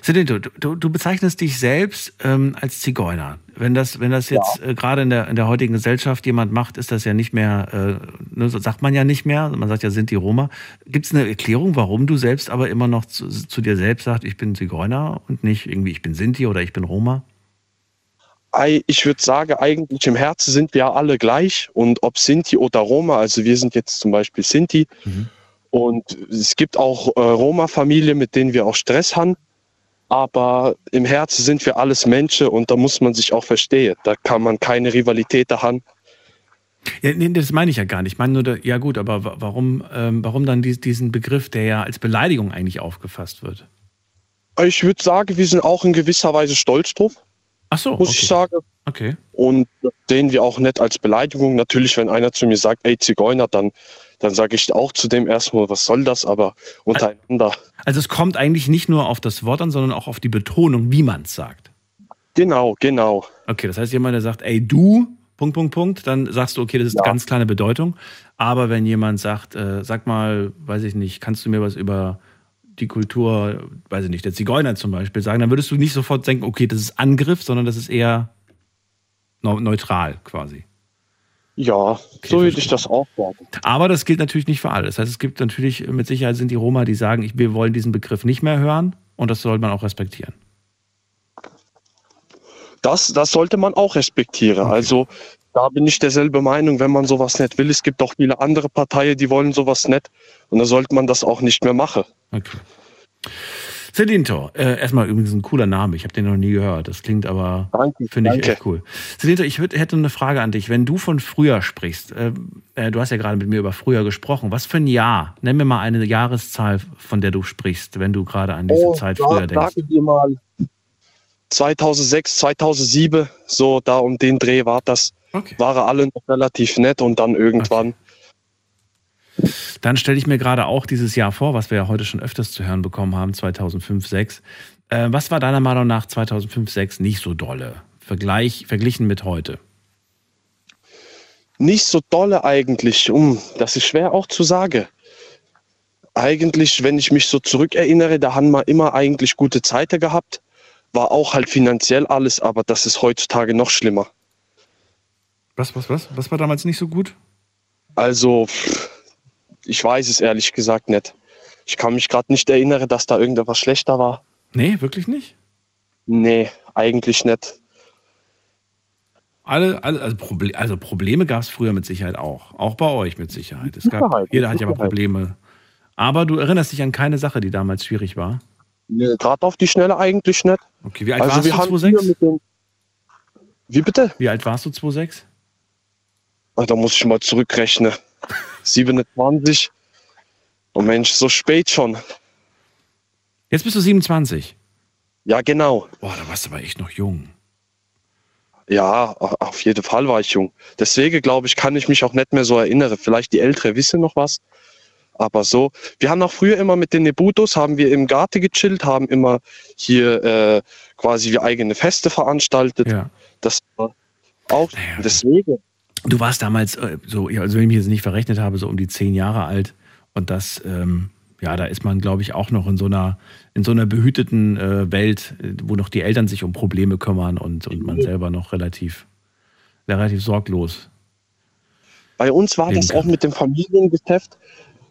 Sedin, du, du, bezeichnest dich selbst ähm, als Zigeuner. Wenn das, wenn das jetzt äh, gerade in der, in der heutigen Gesellschaft jemand macht, ist das ja nicht mehr, äh, ne, sagt man ja nicht mehr. Man sagt ja, sind die Roma. Gibt es eine Erklärung, warum du selbst aber immer noch zu, zu dir selbst sagst, ich bin Zigeuner und nicht irgendwie, ich bin Sinti oder ich bin Roma? Ich würde sagen, eigentlich im Herzen sind wir alle gleich und ob Sinti oder Roma, also wir sind jetzt zum Beispiel Sinti Mhm. und es gibt auch äh, Roma-Familien, mit denen wir auch Stress haben, aber im Herzen sind wir alles Menschen und da muss man sich auch verstehen. Da kann man keine Rivalität da haben. Ja, nee, das meine ich ja gar nicht. Ich meine nur, da, ja gut, aber wa- warum, ähm, warum dann dies, diesen Begriff, der ja als Beleidigung eigentlich aufgefasst wird? Ich würde sagen, wir sind auch in gewisser Weise stolz drauf. Ach so, muss okay. ich sagen. Okay. Und sehen wir auch nicht als Beleidigung. Natürlich, wenn einer zu mir sagt, ey Zigeuner, dann, dann sage ich auch zu dem erstmal, was soll das, aber untereinander. Also es kommt eigentlich nicht nur auf das Wort an, sondern auch auf die Betonung, wie man es sagt. Genau, genau. Okay, das heißt, jemand, der sagt, ey, du, Punkt, Punkt, Punkt, dann sagst du, okay, das ist Ja. ganz kleine Bedeutung. Aber wenn jemand sagt, äh, sag mal, weiß ich nicht, kannst du mir was über die Kultur, weiß ich nicht, der Zigeuner zum Beispiel sagen, dann würdest du nicht sofort denken, okay, das ist Angriff, sondern das ist eher neu- neutral quasi. Ja, so würde ich das auch sagen. Aber das gilt natürlich nicht für alle. Das heißt, es gibt natürlich, mit Sicherheit sind die Roma, die sagen, ich, wir wollen diesen Begriff nicht mehr hören und das soll man auch respektieren. Das, das sollte man auch respektieren. Also da bin ich derselbe Meinung, wenn man sowas nicht will. Es gibt auch viele andere Parteien, die wollen sowas nicht. Und da sollte man das auch nicht mehr machen. Okay. Selinto, äh, erstmal übrigens ein cooler Name. Ich habe den noch nie gehört. Das klingt aber, finde ich echt cool. Selinto, ich würd, hätte eine Frage an dich. Wenn du von früher sprichst, äh, äh, du hast ja gerade mit mir über früher gesprochen. Was für ein Jahr? Nenn mir mal eine Jahreszahl, von der du sprichst, wenn du gerade an diese Zeit Oh, da- früher denkst. Sagen wir mal 2006, 2007, so da um den Dreh war das. Waren alle noch relativ nett und dann irgendwann. Dann stelle ich mir gerade auch dieses Jahr vor, was wir ja heute schon öfters zu hören bekommen haben, 2005, 6. Äh, was war deiner Meinung nach 2005, 6 nicht so dolle? Vergleich, verglichen mit heute. Nicht so dolle eigentlich. Um, das ist schwer auch zu sagen. Eigentlich, wenn ich mich so zurückerinnere, da haben wir immer eigentlich gute Zeiten gehabt. War auch halt finanziell alles, aber das ist heutzutage noch schlimmer. Was, was, was? Was war damals nicht so gut? Also, pff, ich weiß es ehrlich gesagt nicht. Ich kann mich gerade nicht erinnern, dass da irgendetwas schlechter war. Nee, wirklich nicht? Nee, eigentlich nicht. Alle, alle also, Proble also Probleme gab es früher mit Sicherheit auch. Auch bei euch mit Sicherheit. Es gab, Sicherheit, jeder hat ja mal. Probleme. Aber du erinnerst dich an keine Sache, die damals schwierig war. Nee, Gerade auf die Schnelle eigentlich nicht. Okay, wie alt also warst wir du haben 2006? hier mit den Wie bitte? Wie alt warst du 2006? Ah, Da muss ich mal zurückrechnen. 27. Oh Mensch, so spät schon. Jetzt bist du 27. Ja, genau. Boah, da warst du aber echt noch jung. Ja, auf jeden Fall war ich jung. Deswegen glaube ich, kann ich mich auch nicht mehr so erinnern. Vielleicht die Ältere wissen noch was. Aber so, wir haben auch früher immer mit den Nebutos, haben wir im Garten gechillt, haben immer hier äh, quasi wie eigene Feste veranstaltet. Ja. Das war auch deswegen. Du warst damals äh, so, ja, also wenn ich mich jetzt nicht verrechnet habe, so um die zehn Jahre alt. Und das, ähm, ja, da ist man, glaube ich, auch noch in so einer, in so einer behüteten äh, Welt, äh, wo noch die Eltern sich um Probleme kümmern und, und man selber noch relativ, relativ sorglos. Bei uns war das auch mit dem Familiengeschäft.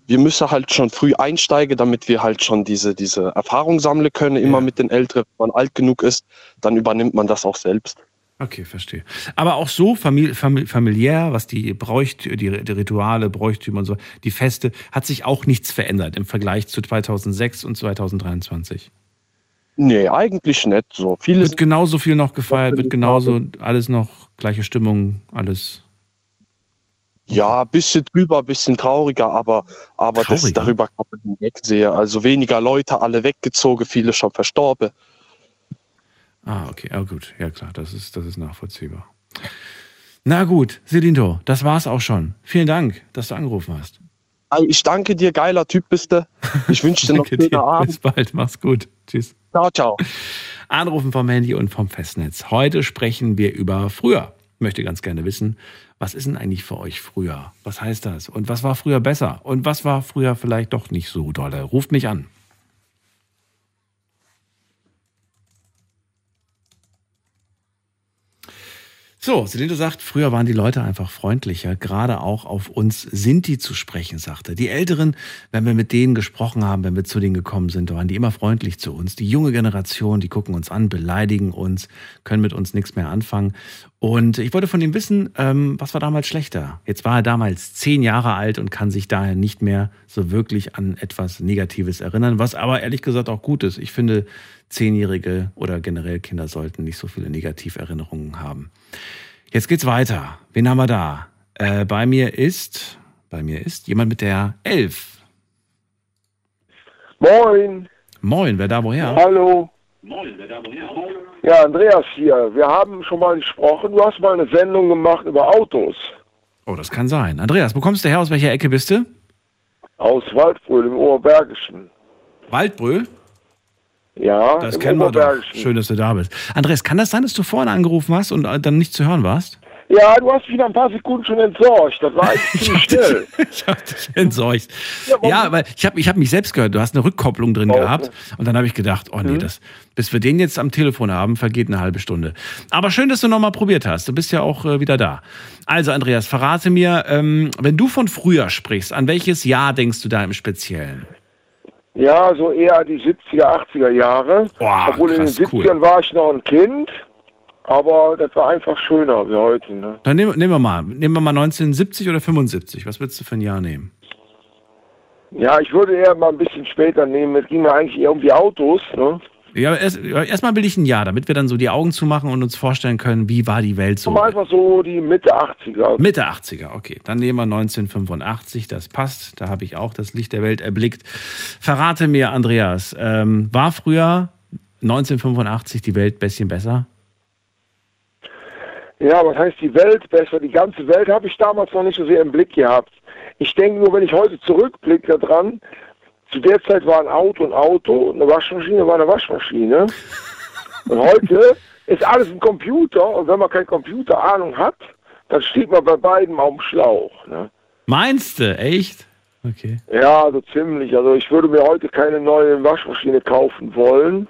Wir müssen halt schon früh einsteigen, damit wir halt schon diese, diese Erfahrung sammeln können, immer mit den Älteren. Wenn man alt genug ist, dann übernimmt man das auch selbst. Okay, verstehe. Aber auch so famili famili familiär, was die Bräucht, die, Rituale, Bräuchtümer und so, die Feste, hat sich auch nichts verändert im Vergleich zu 2006 und 2023. Nee, eigentlich nicht so. Vieles Wird genauso viel noch gefeiert, wird genauso alles noch gleiche Stimmung, alles. Ja, ein bisschen drüber, ein bisschen trauriger, aber, aber das, Trauriger? darüber kann man hinwegsehen. Also weniger Leute, alle weggezogen, viele schon verstorben. Ah, okay, ja gut, ja klar, das ist, das ist nachvollziehbar. Na gut, Selinto, das war's auch schon. Vielen Dank, dass du angerufen hast. Ich danke dir, geiler Typ bist du. Ich wünsche dir noch einen schönen. Abend. Bis bald, mach's gut. Tschüss. Ciao, ciao. Anrufen vom Handy und vom Festnetz. Heute sprechen wir über früher. Ich möchte ganz gerne wissen, was ist denn eigentlich für euch früher? Was heißt das? Und was war früher besser? Und was war früher vielleicht doch nicht so dolle? Ruft mich an. So, Selinde sagt, früher waren die Leute einfach freundlicher, gerade auch auf uns Sinti zu sprechen, sagte. Die Älteren, wenn wir mit denen gesprochen haben, wenn wir zu denen gekommen sind, waren die immer freundlich zu uns. Die junge Generation, die gucken uns an, beleidigen uns, können mit uns nichts mehr anfangen. Und ich wollte von ihm wissen, ähm, was war damals schlechter? Jetzt war er damals zehn Jahre alt und kann sich daher nicht mehr so wirklich an etwas Negatives erinnern, was aber ehrlich gesagt auch gut ist. Ich finde, Zehnjährige oder generell Kinder sollten nicht so viele Negativerinnerungen haben. Jetzt geht's weiter. Wen haben wir da? Äh, bei mir ist, bei mir ist jemand mit der Elf. Moin. Moin, wer da woher? Hallo. Ja, Andreas hier. Wir haben schon mal gesprochen. Du hast mal eine Sendung gemacht über Autos. Oh, das kann sein. Andreas, wo kommst du her? Aus welcher Ecke bist du? Aus Waldbröl im Oberbergischen. Waldbröl? Ja, Das kennen wir doch. Schön, dass du da bist. Andreas, kann das sein, dass du vorne angerufen hast und äh, dann nicht zu hören warst? Ja, du hast mich nach ein paar Sekunden schon entsorgt. Das war eigentlich ziemlich schnell. ich habe dich entsorgt. Ja, Ja, aber ich habe ich hab mich selbst gehört. Du hast eine Rückkopplung drin gehabt. Und dann habe ich gedacht, oh Mhm. nee, das, bis wir den jetzt am Telefon haben, vergeht eine halbe Stunde. Aber schön, dass du nochmal probiert hast. Du bist ja auch äh, wieder da. Also, Andreas, verrate mir, ähm, wenn du von früher sprichst, an welches Jahr denkst du da im Speziellen? Ja, so eher die 70er, 80er Jahre. Boah, Obwohl in den krass, 70ern cool. war ich noch ein Kind. Aber das war einfach schöner wie heute. Ne? Dann nehmen, nehmen wir mal. Nehmen wir mal 1970 oder 75. Was würdest du für ein Jahr nehmen? Ja, ich würde eher mal ein bisschen später nehmen. Es ging mir eigentlich eher um die Autos. Ne? Ja, erst- erstmal will ich ein Jahr, damit wir dann so die Augen zumachen und uns vorstellen können, wie war die Welt so. Mal einfach so die Mitte 80er. Mitte 80er, okay. Dann nehmen wir 1985, das passt. Da habe ich auch das Licht der Welt erblickt. Verrate mir, Andreas, ähm, war früher 1985 die Welt ein bisschen besser? Ja, was heißt die Welt besser? Die ganze Welt habe ich damals noch nicht so sehr im Blick gehabt. Ich denke nur, wenn ich heute zurückblicke daran, zu der Zeit war ein Auto ein Auto, eine Waschmaschine war eine Waschmaschine. Und heute ist alles ein Computer und wenn man keine Computerahnung hat, dann steht man bei beiden auf dem Schlauch. Ne? Meinst du, echt? Okay. Ja, so ziemlich. Also ich würde mir heute keine neue Waschmaschine kaufen wollen.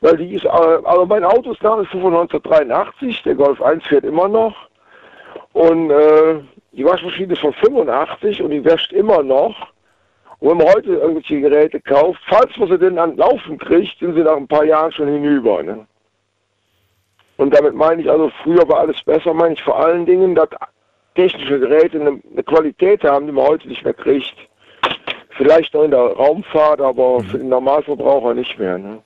Weil die ist, äh, also mein Auto ist nach wie vor von 1983, der Golf 1 fährt immer noch. Und äh, die Waschmaschine ist von 85 und die wäscht immer noch. Und wenn man heute irgendwelche Geräte kauft, falls man sie denn an Laufen kriegt, sind sie nach ein paar Jahren schon hinüber. Ne? Und damit meine ich also, früher war alles besser, meine ich vor allen Dingen, dass technische Geräte eine, eine Qualität haben, die man heute nicht mehr kriegt. Vielleicht noch in der Raumfahrt, aber für den Normalverbraucher nicht mehr. Ne?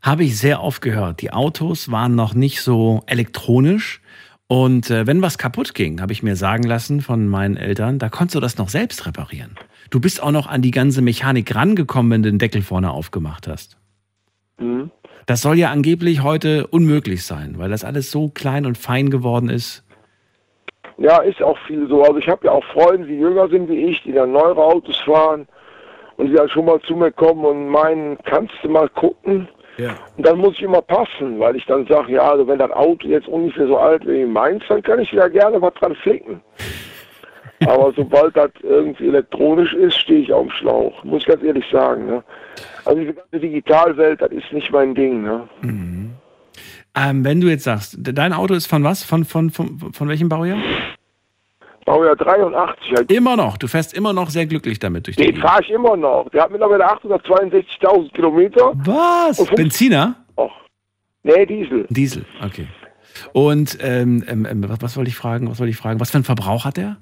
Habe ich sehr oft gehört. Die Autos waren noch nicht so elektronisch. Und äh, wenn was kaputt ging, habe ich mir sagen lassen von meinen Eltern, da konntest du das noch selbst reparieren. Du bist auch noch an die ganze Mechanik rangekommen, wenn du den Deckel vorne aufgemacht hast. Mhm. Das soll ja angeblich heute unmöglich sein, weil das alles so klein und fein geworden ist. Ja, ist auch viel so. Also ich habe ja auch Freunde, die jünger sind wie ich, die dann neuere Autos fahren und die dann schon mal zu mir kommen und meinen, kannst du mal gucken? Ja. Und dann muss ich immer passen, weil ich dann sage, ja, also wenn das Auto jetzt ungefähr so alt wie meins, dann kann ich wieder gerne was dran flicken. Aber sobald das irgendwie elektronisch ist, stehe ich auf dem Schlauch, muss ich ganz ehrlich sagen. Ne? Also diese ganze Digitalwelt, das ist nicht mein Ding. Ne? Ähm, wenn du jetzt sagst, dein Auto ist von was? Von, von, von, von welchem Baujahr? Baujahr 83. Halt. Immer noch. Du fährst immer noch sehr glücklich damit durch die Den fahre ich immer noch. Der hat mittlerweile 862.000 Kilometer. Was? Benziner? Nee, Diesel. Diesel, okay. Und ähm, ähm, ähm, was, was wollte ich fragen? Was wollte ich fragen? Was für einen Verbrauch hat der?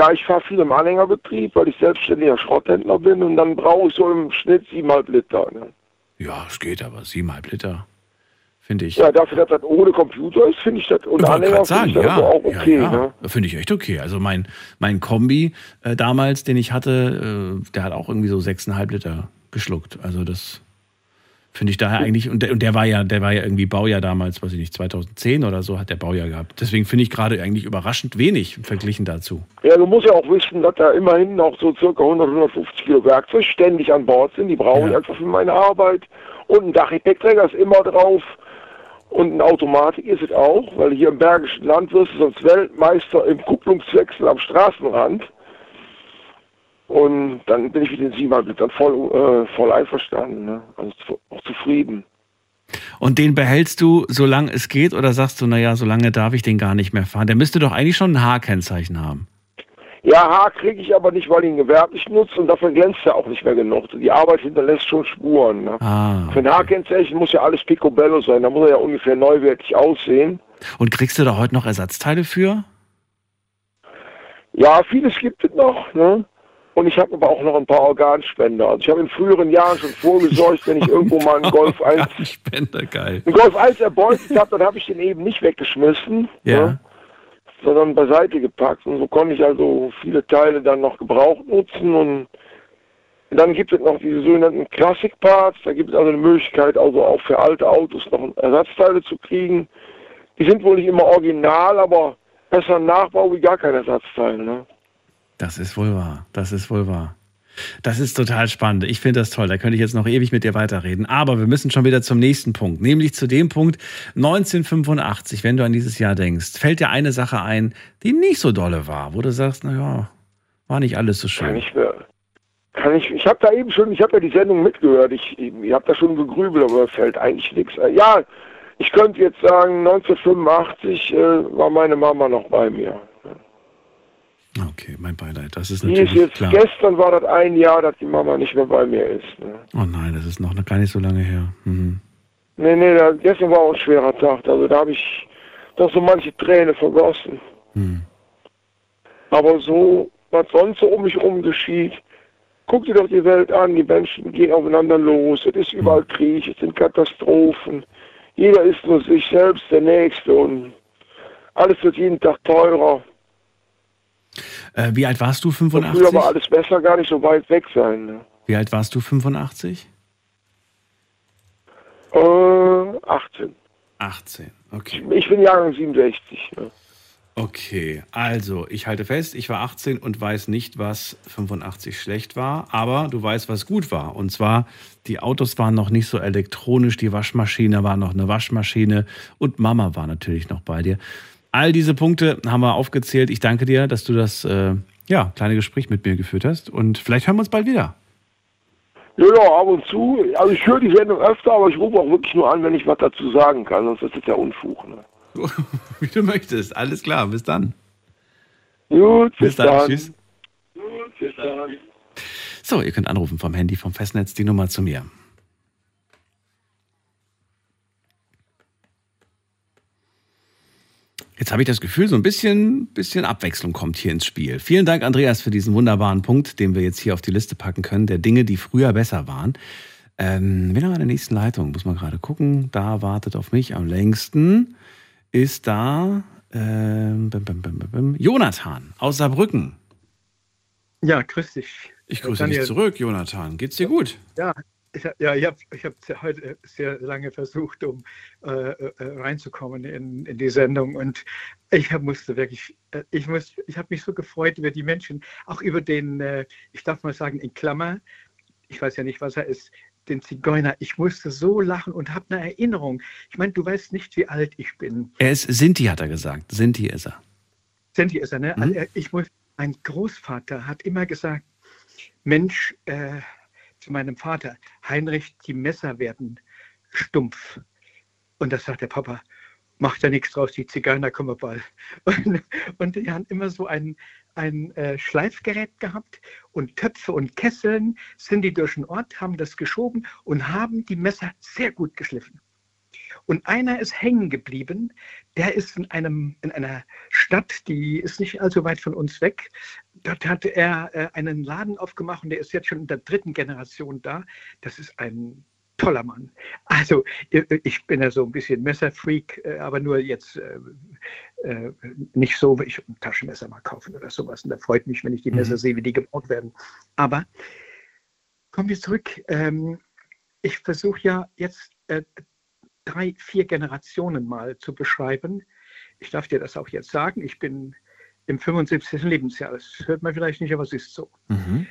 Ja, ich fahre viel im Anhängerbetrieb, weil ich selbstständiger Schrotthändler bin und dann brauche ich so im Schnitt 7,5 Liter. Ne? Ja, es geht aber. Siebeneinhalb Liter. Finde ich. Ja, dafür, dass das ohne Computer ist, finde ich das, und Ich Anhänger sagen, ich das ja. auch okay. ja, ja. Ne? Finde ich echt okay. Also mein, mein Kombi äh, damals, den ich hatte, äh, der hat auch irgendwie so sechseinhalb Liter geschluckt. Also das finde ich daher eigentlich, und der, und der war ja, der war ja irgendwie Baujahr damals, weiß ich nicht, 2010 oder so hat der Baujahr gehabt. Deswegen finde ich gerade eigentlich überraschend wenig verglichen dazu. Ja, du musst ja auch wissen, dass da immerhin noch so circa 100, 150 Kilo Werkzeug ständig an Bord sind. Die brauche ich einfach für meine Arbeit. Und ein Dachgepäckträger ist immer drauf. Und eine Automatik ist es auch, weil hier im Bergischen Land wirst du sonst Weltmeister im Kupplungswechsel am Straßenrand. Und dann bin ich mit den 7,5 Litern voll, äh, voll einverstanden. Ne? Also zu- auch zufrieden. Und den behältst du, solange es geht, oder sagst du, naja, solange darf ich den gar nicht mehr fahren? Der müsste doch eigentlich schon ein H-Kennzeichen haben. Ja, Haar kriege ich aber nicht, weil ich ihn gewerblich nutze und dafür glänzt er auch nicht mehr genug. Die Arbeit hinterlässt schon Spuren. Ne? Ah. Für ein Haarkennzeichen muss ja alles picobello sein. Da muss er ja ungefähr neuwertig aussehen. Und kriegst du da heute noch Ersatzteile für? Ja, vieles gibt es noch. Ne? Und ich habe aber auch noch ein paar Organspender. Also ich habe in früheren Jahren schon vorgesorgt, wenn ich irgendwo mal einen Golf 1, Spender, geil. einen Golf 1 erbeutet habe, dann habe ich den eben nicht weggeschmissen, Ja. ne? sondern beiseite gepackt. Und so konnte ich also viele Teile dann noch gebraucht nutzen. Und dann gibt es noch diese sogenannten Classic-Parts. Da gibt es also eine Möglichkeit, also auch für alte Autos noch Ersatzteile zu kriegen. Die sind wohl nicht immer original, aber besser ein Nachbau wie gar kein Ersatzteil. Ne? Das ist wohl wahr. Das ist wohl wahr. Das ist total spannend. Ich finde das toll. Da könnte ich jetzt noch ewig mit dir weiterreden. Aber wir müssen schon wieder zum nächsten Punkt, nämlich zu dem Punkt 1985, wenn du an dieses Jahr denkst. Fällt dir eine Sache ein, die nicht so dolle war, wo du sagst, naja, war nicht alles so schön. Kann ich mir, kann ich, ich habe da eben schon, ich habe ja die Sendung mitgehört, ich, ich habe da schon gegrübelt, aber fällt eigentlich nichts ein. Ja, ich könnte jetzt sagen, 1985 äh, war meine Mama noch bei mir. Okay, mein Beileid. Das ist natürlich ist jetzt, klar. gestern war das ein Jahr, dass die Mama nicht mehr bei mir ist. Ne? Oh nein, das ist noch gar nicht so lange her. Mhm. Nee, nee, da, gestern war auch ein schwerer Tag. Also da habe ich doch so manche Träne vergossen. Hm. Aber so, was sonst so um mich herum geschieht, guck dir doch die Welt an. Die Menschen gehen aufeinander los. Es ist überall Krieg, es sind Katastrophen. Jeder ist nur sich selbst der Nächste und alles wird jeden Tag teurer. Äh, wie alt warst du? Und 85? früher war alles besser, gar nicht so weit weg sein. Ne? Wie alt warst du? 85? Äh, 18. 18, okay. Ich bin Jahrgang 67. Ne? Okay, also ich halte fest, ich war 18 und weiß nicht, was 85 schlecht war, aber du weißt, was gut war. Und zwar, die Autos waren noch nicht so elektronisch, die Waschmaschine war noch eine Waschmaschine und Mama war natürlich noch bei dir. All diese Punkte haben wir aufgezählt. Ich danke dir, dass du das äh, ja, kleine Gespräch mit mir geführt hast und vielleicht hören wir uns bald wieder. Ja, ja, ab und zu. Also ich höre die Sendung öfter, aber ich rufe auch wirklich nur an, wenn ich was dazu sagen kann, sonst ist das ja Unfug. Ne? Wie du möchtest. Alles klar, bis dann. Gut, Bis bis, dann, dann. tschüss. Gut, bis dann. So, ihr könnt anrufen vom Handy, vom Festnetz, die Nummer zu mir. Jetzt habe ich das Gefühl, so ein bisschen, bisschen Abwechslung kommt hier ins Spiel. Vielen Dank, Andreas, für diesen wunderbaren Punkt, den wir jetzt hier auf die Liste packen können, der Dinge, die früher besser waren. Ähm, wen haben wir in der nächsten Leitung? Muss man gerade gucken. Da wartet auf mich am längsten. Ist da ähm, bim, bim, bim, Jonathan aus Saarbrücken. Ja, grüß dich. Ich grüße dich zurück, Jonathan. Geht's dir gut? Ja, ich, ja, ich habe ich hab heute sehr lange versucht, um äh, äh, reinzukommen in, in die Sendung und ich hab, musste wirklich, äh, ich, muss, ich habe mich so gefreut über die Menschen, auch über den, äh, ich darf mal sagen, in Klammer, ich weiß ja nicht, was er ist, den Zigeuner. Ich musste so lachen und habe eine Erinnerung. Ich meine, du weißt nicht, wie alt ich bin. Er ist Sinti, hat er gesagt. Sinti ist er. Sinti ist er, ne? Mhm. Also, ich muss, mein Großvater hat immer gesagt, Mensch, äh, zu meinem Vater, Heinrich, die Messer werden stumpf. Und das sagt der Papa, macht ja nichts draus, die Zigeuner kommen bald. Und, und die haben immer so ein, ein äh, Schleifgerät gehabt und Töpfe und Kesseln sind die durch den Ort, haben das geschoben und haben die Messer sehr gut geschliffen. Und einer ist hängen geblieben, der ist in, einem, in einer Stadt, die ist nicht allzu weit von uns weg. Dort hatte er äh, einen Laden aufgemacht und der ist jetzt schon in der dritten Generation da. Das ist ein toller Mann. Also ich bin ja so ein bisschen Messerfreak, äh, aber nur jetzt äh, äh, nicht so, ich ein Taschenmesser mal kaufen oder sowas. Und da freut mich, wenn ich die Mhm. Messer sehe, wie die gebaut werden. Aber kommen wir zurück. Ähm, ich versuche ja jetzt äh, drei, vier Generationen mal zu beschreiben. Ich darf dir das auch jetzt sagen. Ich bin im 75. Lebensjahr. Das hört man vielleicht nicht, aber es ist so. Mhm.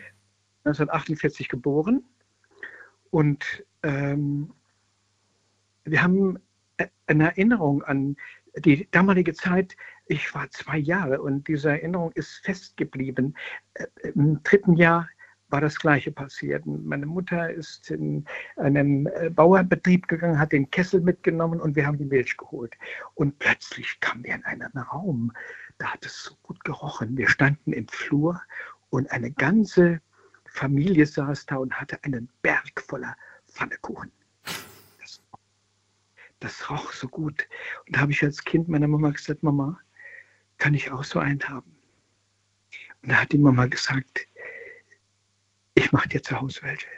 1948 geboren. Und ähm, wir haben äh, eine Erinnerung an die damalige Zeit. Ich war zwei Jahre und diese Erinnerung ist festgeblieben. Äh, Im dritten Jahr war das Gleiche passiert. Meine Mutter ist in einen äh, Bauernbetrieb gegangen, hat den Kessel mitgenommen und wir haben die Milch geholt. Und plötzlich kamen wir in einen Raum, da hat es so gut gerochen. Wir standen im Flur und eine ganze Familie saß da und hatte einen Berg voller Pfannekuchen. Das, das roch so gut. Und da habe ich als Kind meiner Mama gesagt, Mama, kann ich auch so einen haben? Und da hat die Mama gesagt, ich mache dir zu Hause welche.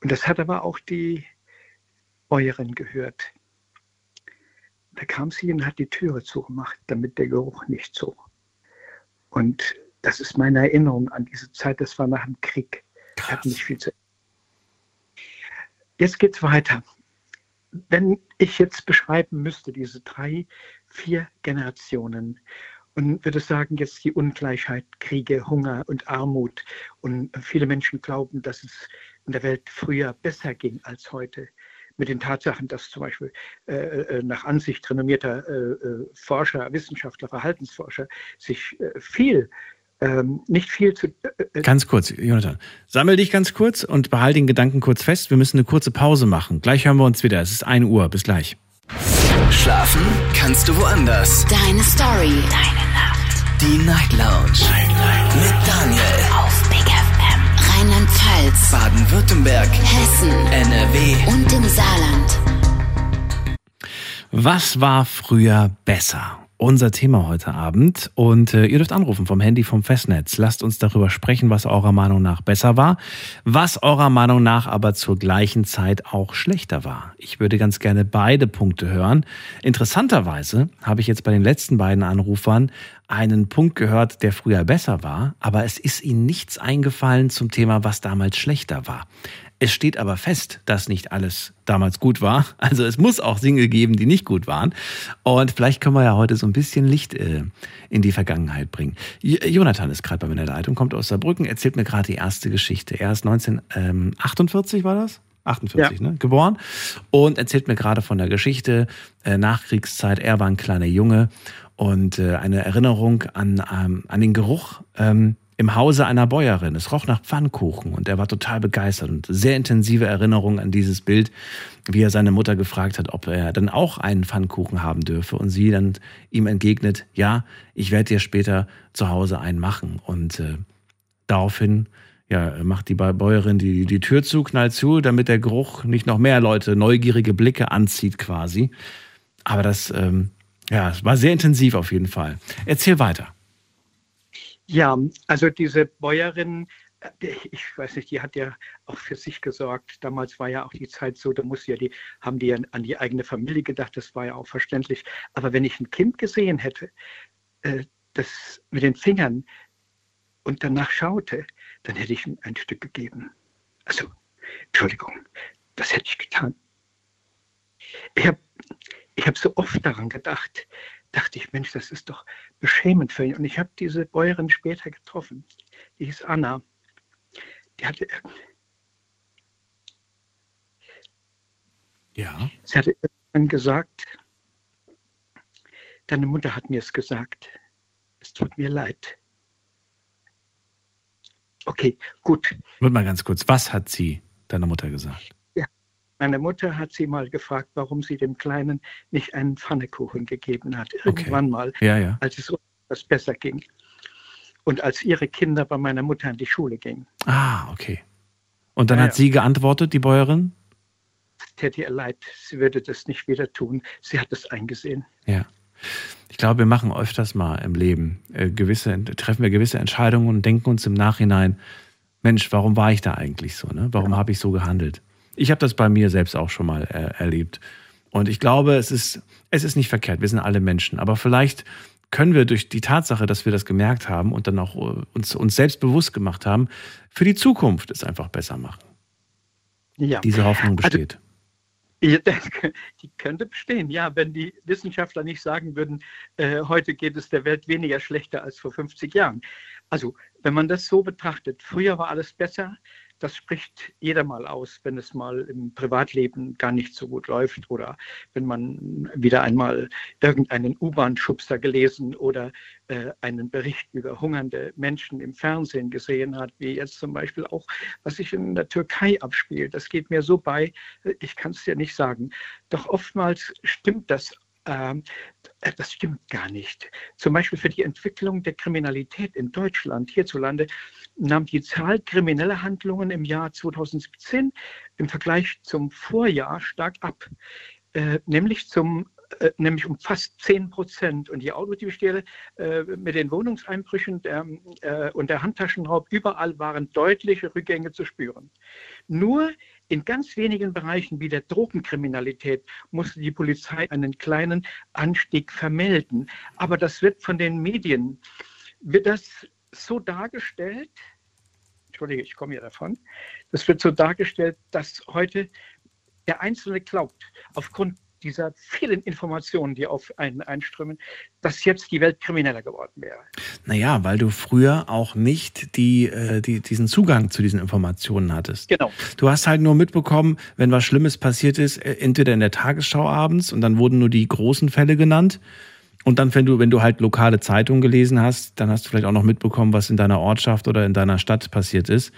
Und das hat aber auch die Bäuerin gehört. Da kam sie und hat die Türe zugemacht, damit der Geruch nicht so. Und das ist meine Erinnerung an diese Zeit, das war nach dem Krieg. Er hat nicht viel zu Jetzt geht's weiter. Wenn ich jetzt beschreiben müsste, diese drei, vier Generationen, und würde sagen, jetzt die Ungleichheit, Kriege, Hunger und Armut. Und viele Menschen glauben, dass es in der Welt früher besser ging als heute. Mit den Tatsachen, dass zum Beispiel äh, äh nach Ansicht renommierter äh, äh, Forscher, Wissenschaftler, Verhaltensforscher sich äh, viel ähm, nicht viel zu. Äh, ganz kurz, Jonathan. Sammel dich ganz kurz und behalte den Gedanken kurz fest. Wir müssen eine kurze Pause machen. Gleich hören wir uns wieder. Es ist 1 Uhr. Bis gleich. Schlafen kannst du woanders. Deine Story. Deine Nacht. Die Night Lounge. Night, Night. Mit Daniel. Rheinland-Pfalz. Baden-Württemberg. Hessen. NRW. Und im Saarland. Was war früher besser? unser Thema heute Abend. Und äh, ihr dürft anrufen vom Handy vom Festnetz. Lasst uns darüber sprechen, was eurer Meinung nach besser war, was eurer Meinung nach aber zur gleichen Zeit auch schlechter war. Ich würde ganz gerne beide Punkte hören. Interessanterweise habe ich jetzt bei den letzten beiden Anrufern einen Punkt gehört, der früher besser war, aber es ist ihnen nichts eingefallen zum Thema, was damals schlechter war. Es steht aber fest, dass nicht alles damals gut war. Also es muss auch Dinge geben, die nicht gut waren. Und vielleicht können wir ja heute so ein bisschen Licht äh, in die Vergangenheit bringen. Jonathan ist gerade bei mir in der Leitung, kommt aus Saarbrücken, erzählt mir gerade die erste Geschichte. Er ist 1948, war das? 48, ja. ne? Geboren. Und erzählt mir gerade von der Geschichte, äh, Nachkriegszeit. Er war ein kleiner Junge und äh, eine Erinnerung an, ähm, an den Geruch ähm, im Hause einer Bäuerin. Es roch nach Pfannkuchen und er war total begeistert und sehr intensive Erinnerung an dieses Bild, wie er seine Mutter gefragt hat, ob er dann auch einen Pfannkuchen haben dürfe und sie dann ihm entgegnet, ja, ich werde dir später zu Hause einen machen und äh, daraufhin ja, macht die Bäuerin die, die Tür zu, knallt zu, damit der Geruch nicht noch mehr Leute neugierige Blicke anzieht quasi. Aber das, ähm, ja, es war sehr intensiv auf jeden Fall. Erzähl weiter. Ja, also diese Bäuerin, äh, ich weiß nicht, die hat ja auch für sich gesorgt. Damals war ja auch die Zeit so, da muss ja die, haben die ja an die eigene Familie gedacht, das war ja auch verständlich. Aber wenn ich ein Kind gesehen hätte, äh, das mit den Fingern und danach schaute, dann hätte ich ihm ein Stück gegeben. Also, Entschuldigung, das hätte ich getan. Ich habe ich hab so oft daran gedacht, dachte ich, Mensch, das ist doch beschämend für ihn. Und ich habe diese Bäuerin später getroffen. Die hieß Anna. Die hatte. Ja. Sie hatte irgendwann gesagt, deine Mutter hat mir es gesagt. Es tut mir leid. Okay, gut. Warte mal ganz kurz. Was hat sie deiner Mutter gesagt? Meine Mutter hat sie mal gefragt, warum sie dem Kleinen nicht einen Pfannekuchen gegeben hat. Irgendwann okay. mal, ja, ja. als es etwas besser ging. Und als ihre Kinder bei meiner Mutter in die Schule gingen. Ah, okay. Und dann ja, hat sie geantwortet, die Bäuerin? Es täte ihr leid, sie würde das nicht wieder tun. Sie hat es eingesehen. Ja. Ich glaube, wir machen öfters mal im Leben äh, gewisse, treffen wir gewisse Entscheidungen und denken uns im Nachhinein, Mensch, warum war ich da eigentlich so? Ne? Warum ja. habe ich so gehandelt? Ich habe das bei mir selbst auch schon mal äh, erlebt. Und ich glaube, es ist, es ist nicht verkehrt. Wir sind alle Menschen. Aber vielleicht können wir durch die Tatsache, dass wir das gemerkt haben und dann auch äh, uns, uns selbst bewusst gemacht haben, für die Zukunft es einfach besser machen. Ja. Diese Hoffnung also besteht. Also, die könnte bestehen, ja, wenn die Wissenschaftler nicht sagen würden, äh, heute geht es der Welt weniger schlechter als vor 50 Jahren. Also, wenn man das so betrachtet, früher war alles besser, das spricht jeder mal aus, wenn es mal im Privatleben gar nicht so gut läuft oder wenn man wieder einmal irgendeinen U-Bahn-Schubser gelesen oder äh, einen Bericht über hungernde Menschen im Fernsehen gesehen hat, wie jetzt zum Beispiel auch, was sich in der Türkei abspielt. Das geht mir so bei, ich kann es dir nicht sagen. Doch oftmals stimmt das ähm, das stimmt gar nicht. Zum Beispiel für die Entwicklung der Kriminalität in Deutschland, hierzulande, nahm die Zahl krimineller Handlungen im Jahr 2017 im Vergleich zum Vorjahr stark ab, äh, nämlich zum äh, nämlich um fast 10 Prozent. Und die Autodiebstähle äh, mit den Wohnungseinbrüchen der, äh, und der Handtaschenraub, überall waren deutliche Rückgänge zu spüren. Nur in ganz wenigen Bereichen wie der Drogenkriminalität musste die Polizei einen kleinen Anstieg vermelden. Aber das wird von den Medien, wird das so dargestellt, Entschuldige, ich komme ja davon, das wird so dargestellt, dass heute der Einzelne glaubt, aufgrund dieser vielen Informationen, die auf einen einströmen, dass jetzt die Welt krimineller geworden wäre. Naja, weil du früher auch nicht die, äh, die, diesen Zugang zu diesen Informationen hattest. Genau. Du hast halt nur mitbekommen, wenn was Schlimmes passiert ist, äh, entweder in der Tagesschau abends und dann wurden nur die großen Fälle genannt. Und dann, wenn du, wenn du halt lokale Zeitungen gelesen hast, dann hast du vielleicht auch noch mitbekommen, was in deiner Ortschaft oder in deiner Stadt passiert ist.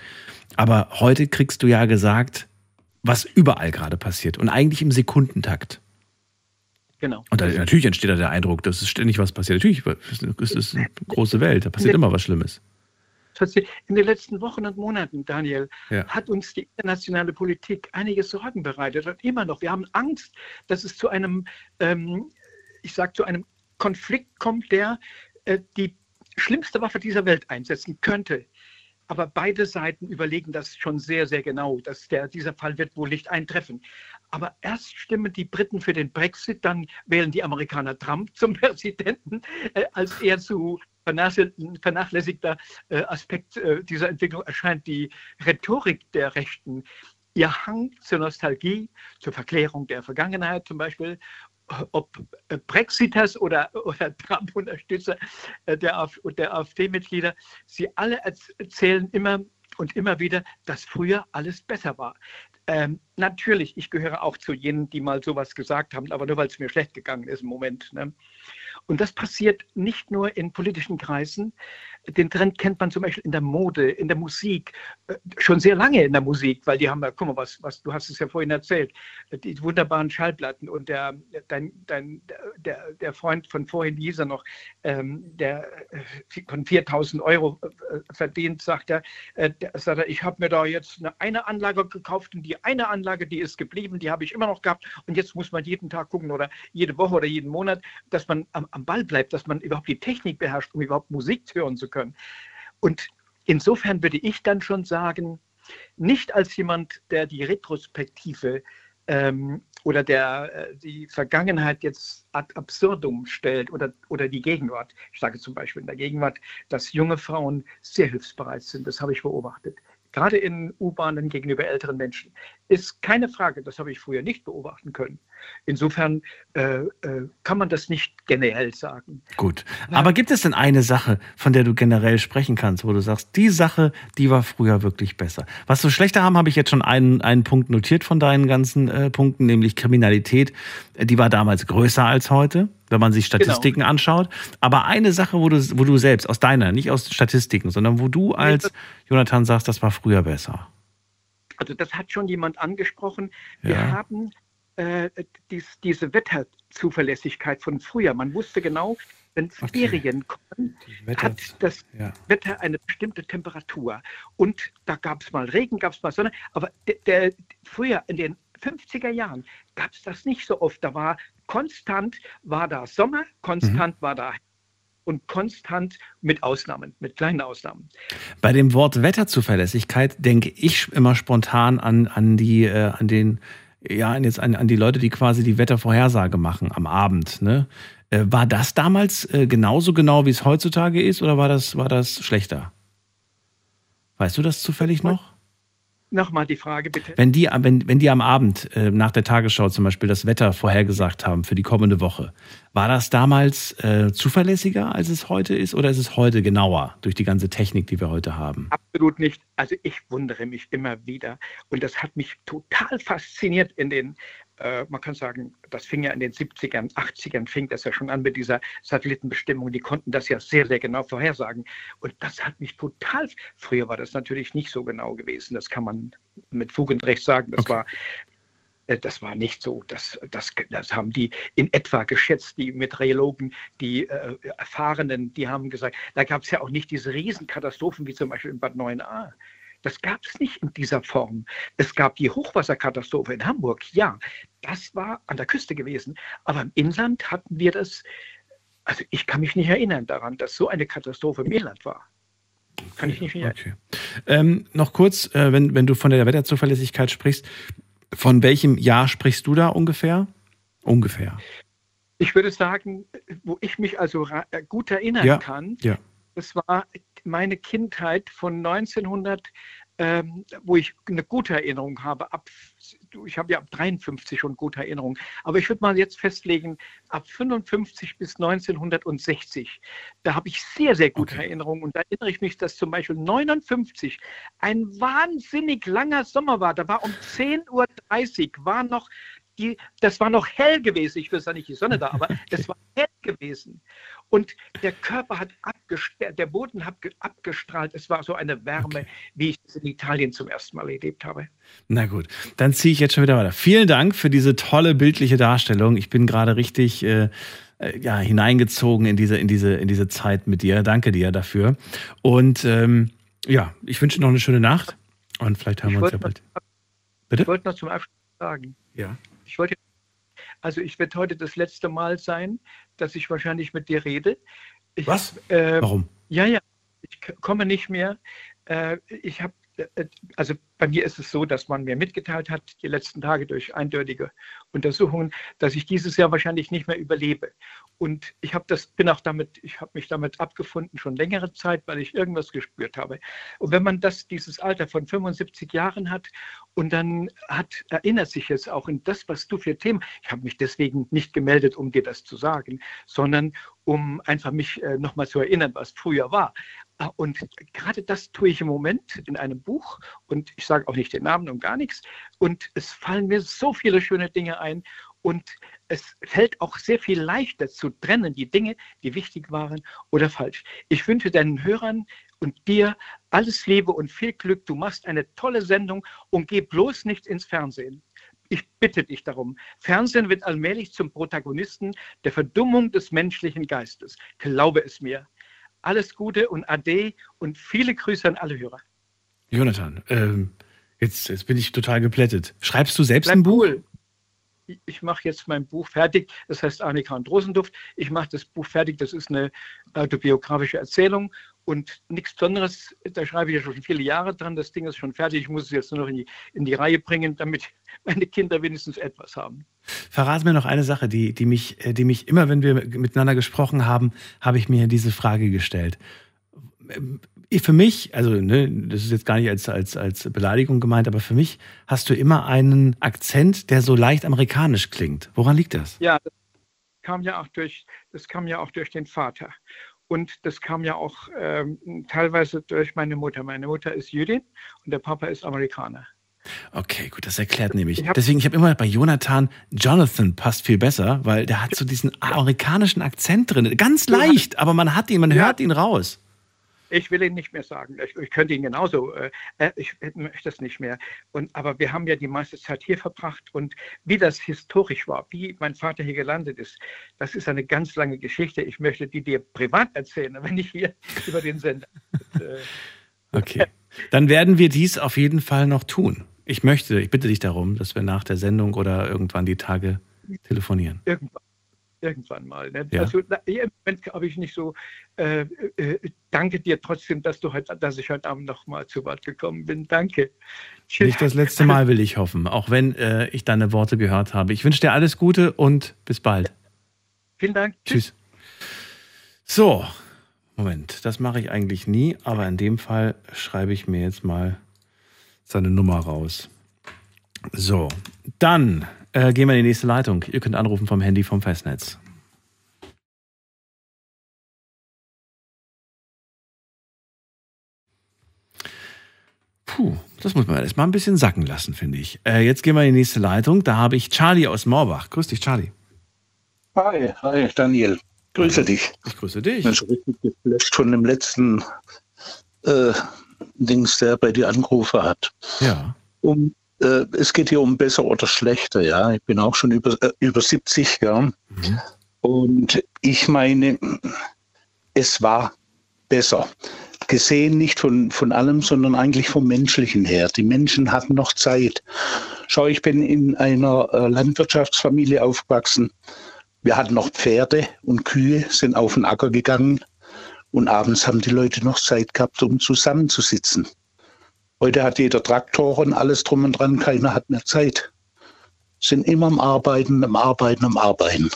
Aber heute kriegst du ja gesagt, was überall gerade passiert und eigentlich im Sekundentakt. Genau. Und da, natürlich entsteht da der Eindruck, dass es ständig was passiert. Natürlich ist es eine große Welt, da passiert immer was Schlimmes. In den letzten Wochen und Monaten, Daniel, Ja. hat uns die internationale Politik einige Sorgen bereitet und immer noch. Wir haben Angst, dass es zu einem, ähm, ich sage, zu einem Konflikt kommt, der äh, die schlimmste Waffe dieser Welt einsetzen könnte. Aber beide Seiten überlegen das schon sehr, sehr genau, dass der, dieser Fall wird wohl nicht eintreffen. Aber erst stimmen die Briten für den Brexit, dann wählen die Amerikaner Trump zum Präsidenten, äh, als er zu vernachlässigter, äh, Aspekt äh, dieser Entwicklung erscheint die Rhetorik der Rechten. Ihr Hang zur Nostalgie, zur Verklärung der Vergangenheit zum Beispiel, ob äh, Brexiters oder, oder Trump-Unterstützer äh, der, der AfD-Mitglieder, sie alle erz- erzählen immer und immer wieder, dass früher alles besser war. Ähm, natürlich, ich gehöre auch zu jenen, die mal sowas gesagt haben, aber nur weil es mir schlecht gegangen ist im Moment. Ne? Und das passiert nicht nur in politischen Kreisen. Den Trend kennt man zum Beispiel in der Mode, in der Musik, äh, schon sehr lange in der Musik, weil die haben ja, guck mal, was, was du hast es ja vorhin erzählt, äh, die wunderbaren Schallplatten und der, dein, dein, der, der Freund von vorhin, hieß er noch, ähm, der äh, von 4000 Euro äh, verdient, sagt er, sagt er ich habe mir da jetzt eine, eine Anlage gekauft und die eine Anlage, die ist geblieben, die habe ich immer noch gehabt und jetzt muss man jeden Tag gucken oder jede Woche oder jeden Monat, dass man am, am Ball bleibt, dass man überhaupt die Technik beherrscht, um überhaupt Musik hören zu können. Und insofern würde ich dann schon sagen, nicht als jemand, der die Retrospektive ähm, oder der äh, die Vergangenheit jetzt ad absurdum stellt oder, oder die Gegenwart. Ich sage zum Beispiel in der Gegenwart, dass junge Frauen sehr hilfsbereit sind. Das habe ich beobachtet. Gerade in U-Bahnen gegenüber älteren Menschen. Ist keine Frage, das habe ich früher nicht beobachten können. Insofern äh, äh, kann man das nicht generell sagen. Gut. Aber gibt es denn eine Sache, von der du generell sprechen kannst, wo du sagst, die Sache, die war früher wirklich besser? Was wir schlechter haben, habe ich jetzt schon einen, einen Punkt notiert von deinen ganzen äh, Punkten, nämlich Kriminalität. Die war damals größer als heute, wenn man sich Statistiken anschaut. Aber eine Sache, wo du, wo du selbst, aus deiner, nicht aus Statistiken, sondern wo du als Jonathan sagst, das war früher besser. Also das hat schon jemand angesprochen. Wir Ja. haben äh, dies, diese Wetterzuverlässigkeit von früher. Man wusste genau, wenn Ferien kommen, Wetter- hat das ja. Wetter eine bestimmte Temperatur. Und da gab es mal Regen, gab es mal Sonne. Aber der, der, früher in den 50er Jahren gab es das nicht so oft. Da war konstant war da Sommer, konstant war da und konstant mit Ausnahmen, mit kleinen Ausnahmen. Bei dem Wort Wetterzuverlässigkeit denke ich immer spontan an, an die, äh, an den, ja, jetzt an, an die Leute, die quasi die Wettervorhersage machen am Abend. Ne? Äh, war das damals äh, genauso genau, wie es heutzutage ist, oder war das, war das schlechter? Weißt du das zufällig noch? Nochmal die Frage bitte. Wenn die, wenn, wenn die am Abend äh, nach der Tagesschau zum Beispiel das Wetter vorhergesagt haben für die kommende Woche, war das damals äh, zuverlässiger, als es heute ist, oder ist es heute genauer durch die ganze Technik, die wir heute haben? Absolut nicht. Also ich wundere mich immer wieder. Und das hat mich total fasziniert in den, man kann sagen, das fing ja in den 70ern, 80ern, fing das ja schon an mit dieser Satellitenbestimmung. Die konnten das ja sehr, sehr genau vorhersagen. Und das hat mich total, früher war das natürlich nicht so genau gewesen. Das kann man mit Fug und Recht sagen. Das war äh, das war nicht so. Das, das, das haben die in etwa geschätzt, die Meteorologen, die äh, Erfahrenen, die haben gesagt, da gab es ja auch nicht diese Riesenkatastrophen wie zum Beispiel in Bad 9a. Das gab es nicht in dieser Form. Es gab die Hochwasserkatastrophe in Hamburg, ja, das war an der Küste gewesen. Aber im Inland hatten wir das, also ich kann mich nicht erinnern daran, dass so eine Katastrophe im Inland war. Kann ich nicht erinnern. Ähm, noch kurz, äh, wenn, wenn du von der Wetterzuverlässigkeit sprichst, von welchem Jahr sprichst du da ungefähr? Ungefähr. Ich würde sagen, wo ich mich also äh, gut erinnern Ja, kann, ja. das war meine Kindheit von ähm, wo ich eine gute Erinnerung habe. Ab, ich habe ja ab 53 schon gute Erinnerungen. Aber ich würde mal jetzt festlegen, ab 55 bis 1960, da habe ich sehr, sehr gute Okay. Erinnerungen. Und da erinnere ich mich, dass zum Beispiel 59 ein wahnsinnig langer Sommer war. Da war um 10.30 Uhr, war noch die, das war noch hell gewesen. Ich weiß ja nicht die Sonne da, aber es war hell gewesen. Und der Körper hat abgestrahlt, der Boden hat ge- abgestrahlt. Es war so eine Wärme, wie ich es in Italien zum ersten Mal erlebt habe. Na gut, dann ziehe ich jetzt schon wieder weiter. Vielen Dank für diese tolle bildliche Darstellung. Ich bin gerade richtig äh, äh, ja, hineingezogen in diese, in, diese, in diese Zeit mit dir. Danke dir dafür. Und ähm, ja, ich wünsche noch eine schöne Nacht und vielleicht hören Ich wir uns ja bald. noch, Bitte? ich wollte noch zum Abschluss sagen, Ja. Ich wollte, also ich werde heute das letzte Mal sein, dass ich wahrscheinlich mit dir rede. Ich Was? Äh, Warum? Ja, ja, ich komme nicht mehr. Äh, ich habe, äh, also bei mir ist es so, dass man mir mitgeteilt hat, die letzten Tage durch eindeutige Untersuchungen, dass ich dieses Jahr wahrscheinlich nicht mehr überlebe. Und ich habe das, bin auch damit, ich habe mich damit abgefunden schon längere Zeit, weil ich irgendwas gespürt habe. Und wenn man das, dieses Alter von 75 Jahren hat und dann hat, erinnert sich jetzt auch in das, was du für Themen, ich habe mich deswegen nicht gemeldet, um dir das zu sagen, sondern um einfach mich äh, nochmal zu erinnern, was früher war. Und gerade das tue ich im Moment in einem Buch und ich sage auch nicht den Namen und gar nichts. Und es fallen mir so viele schöne Dinge ein und es fällt auch sehr viel leichter zu trennen, die Dinge, die wichtig waren oder falsch. Ich wünsche deinen Hörern und dir alles Liebe und viel Glück. Du machst eine tolle Sendung und geh bloß nicht ins Fernsehen. Ich bitte dich darum. Fernsehen wird allmählich zum Protagonisten der Verdummung des menschlichen Geistes. Glaube es mir. Alles Gute und Ade und viele Grüße an alle Hörer. Jonathan, ähm, jetzt, jetzt bin ich total geplättet. Schreibst du selbst Bleib ein Buch? cool. Ich- mache jetzt mein Buch fertig. Das heißt Annika und Rosenduft. Ich mache das Buch fertig. Das ist eine autobiografische Erzählung und nichts Besonderes. Da schreibe ich ja schon viele Jahre dran. Das Ding ist schon fertig. Ich muss es jetzt nur noch in die, in die Reihe bringen, damit meine Kinder wenigstens etwas haben. Verrat mir noch eine Sache, die, die, mich, äh, die mich immer, wenn wir miteinander gesprochen haben, habe ich mir diese Frage gestellt. Für mich, also ne, das ist jetzt gar nicht als, als, als Beleidigung gemeint, aber für mich hast du immer einen Akzent, der so leicht amerikanisch klingt. Woran liegt das? Ja, das kam ja auch durch, das kam ja auch durch den Vater. Und das kam ja auch ähm, teilweise durch meine Mutter. Meine Mutter ist Jüdin und der Papa ist Amerikaner. Okay, gut, das erklärt nämlich. Ich hab- Deswegen, ich habe immer bei Jonathan, Jonathan passt viel besser, weil der hat so diesen amerikanischen Akzent drin. Ganz leicht, aber man hat ihn, man Ja. hört ihn raus. Ich will ihn nicht mehr sagen. Ich, ich könnte ihn genauso. Äh, äh, ich möchte das nicht mehr. Und, aber wir haben ja die meiste Zeit hier verbracht und wie das historisch war, wie mein Vater hier gelandet ist, das ist eine ganz lange Geschichte. Ich möchte die dir privat erzählen, aber nicht hier über den Sender. Okay. Dann werden wir dies auf jeden Fall noch tun. Ich möchte, ich bitte dich darum, dass wir nach der Sendung oder irgendwann die Tage telefonieren. irgendwann, irgendwann mal. Ne? Ja. Also na, im Moment habe ich nicht so. Äh, äh, danke dir trotzdem, dass du heute, dass ich heute Abend noch mal zu Wort gekommen bin. Danke. Tschüss. Nicht das letzte Mal will ich hoffen, auch wenn äh, ich deine Worte gehört habe. Ich wünsche dir alles Gute und bis bald. Vielen Dank. Tschüss. So, Moment, das mache ich eigentlich nie, aber in dem Fall schreibe ich mir jetzt mal seine Nummer raus. So, dann äh, gehen wir in die nächste Leitung. Ihr könnt anrufen vom Handy vom Festnetz. Puh, das muss man erst mal ein bisschen sacken lassen, finde ich. Äh, jetzt gehen wir in die nächste Leitung. Da habe ich Charlie aus Morbach. Grüß dich, Charlie. Hi, hi, Daniel. Grüße dich. Ich grüße dich. Ich bin schon richtig geflasht von dem letzten äh, Dings, der bei dir angerufen hat. Ja. Um, äh, es geht hier um besser oder schlechter, ja. Ich bin auch schon über, äh, über 70, ja. Und ich meine, es war besser. Gesehen nicht von, von allem, sondern eigentlich vom Menschlichen her. Die Menschen hatten noch Zeit. Schau, ich bin in einer äh, Landwirtschaftsfamilie aufgewachsen. Wir hatten noch Pferde und Kühe, sind auf den Acker gegangen und abends haben die Leute noch Zeit gehabt, um zusammenzusitzen. Heute hat jeder Traktor und alles drum und dran, keiner hat mehr Zeit. Sind immer am Arbeiten, am Arbeiten, am Arbeiten.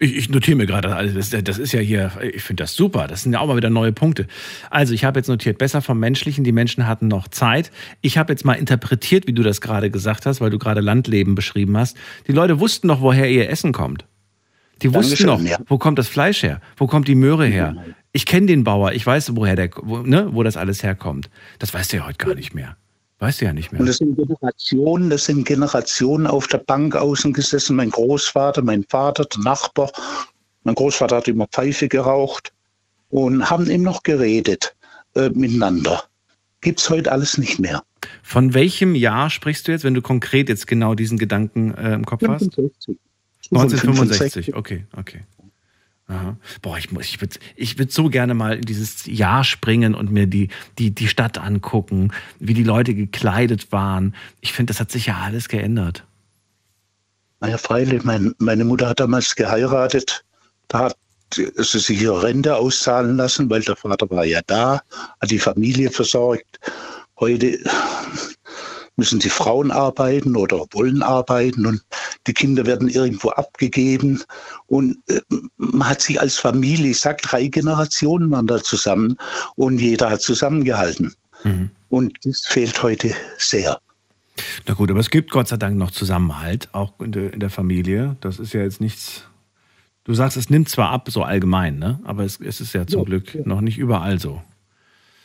Ich, ich notiere mir gerade alles. Das, das ist ja hier, ich finde das super. Das sind ja auch mal wieder neue Punkte. Also, ich habe jetzt notiert, besser vom Menschlichen. Die Menschen hatten noch Zeit. Ich habe jetzt mal interpretiert, wie du das gerade gesagt hast, weil du gerade Landleben beschrieben hast. Die Leute wussten noch, woher ihr Essen kommt. Die wussten Dankeschön, noch, ja. wo kommt das Fleisch her? Wo kommt die Möhre her? Ich kenne den Bauer, ich weiß, woher der, wo, ne, wo das alles herkommt. Das weißt du ja heute gar nicht mehr. Weißt du ja nicht mehr. Und das sind Generationen, das sind Generationen auf der Bank außen gesessen. Mein Großvater, mein Vater, der Nachbar. Mein Großvater hat immer Pfeife geraucht und haben eben noch geredet äh, miteinander. Gibt es heute alles nicht mehr. Von welchem Jahr sprichst du jetzt, wenn du konkret jetzt genau diesen Gedanken äh, im Kopf hast? 65. 1965, okay, okay. Aha. Boah, ich, muss- ich würde ich würd so gerne mal in dieses Jahr springen und mir die, die, die Stadt angucken, wie die Leute gekleidet waren. Ich finde, das hat sich ja alles geändert. Naja, freilich, mein, meine Mutter hat damals geheiratet. Da hat sie sich ihre Rente auszahlen lassen, weil der Vater war ja da, hat die Familie versorgt. Heute müssen die Frauen arbeiten oder wollen arbeiten und die Kinder werden irgendwo abgegeben. Und äh, man hat sich als Familie, ich sag, drei Generationen waren da zusammen und jeder hat zusammengehalten. Und das fehlt heute sehr. Na gut, aber es gibt Gott sei Dank noch Zusammenhalt, auch in der, in der Familie. Das ist ja jetzt nichts. Du sagst, es nimmt zwar ab, so allgemein, ne? aber es, es ist ja zum Ja, Glück noch nicht überall so.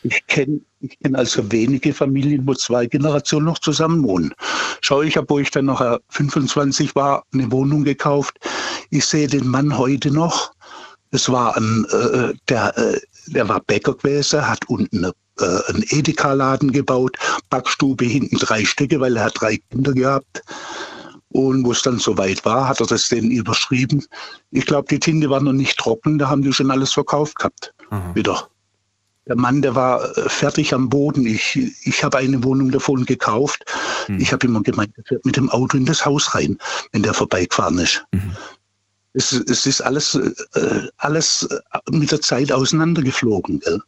Ich kenne ich kenn also wenige Familien, wo zwei Generationen noch zusammen wohnen. Schau, ich habe, wo ich dann noch äh, 25 war, eine Wohnung gekauft. Ich sehe den Mann heute noch. Es war ein, äh, der, äh, der war Bäcker gewesen, hat unten eine, äh, einen Edeka-Laden gebaut, Backstube hinten drei Stücke, weil er hat drei Kinder gehabt. Und wo es dann soweit war, hat er das denen überschrieben. Ich glaube, die Tinte war noch nicht trocken, da haben die schon alles verkauft gehabt. Wieder. Der Mann, der war äh, fertig am Boden. Ich, ich habe eine Wohnung davon gekauft. Ich habe immer gemeint, er fährt mit dem Auto in das Haus rein, wenn der vorbeigefahren ist. Es, es ist alles, äh, alles äh, mit der Zeit auseinandergeflogen. Gell?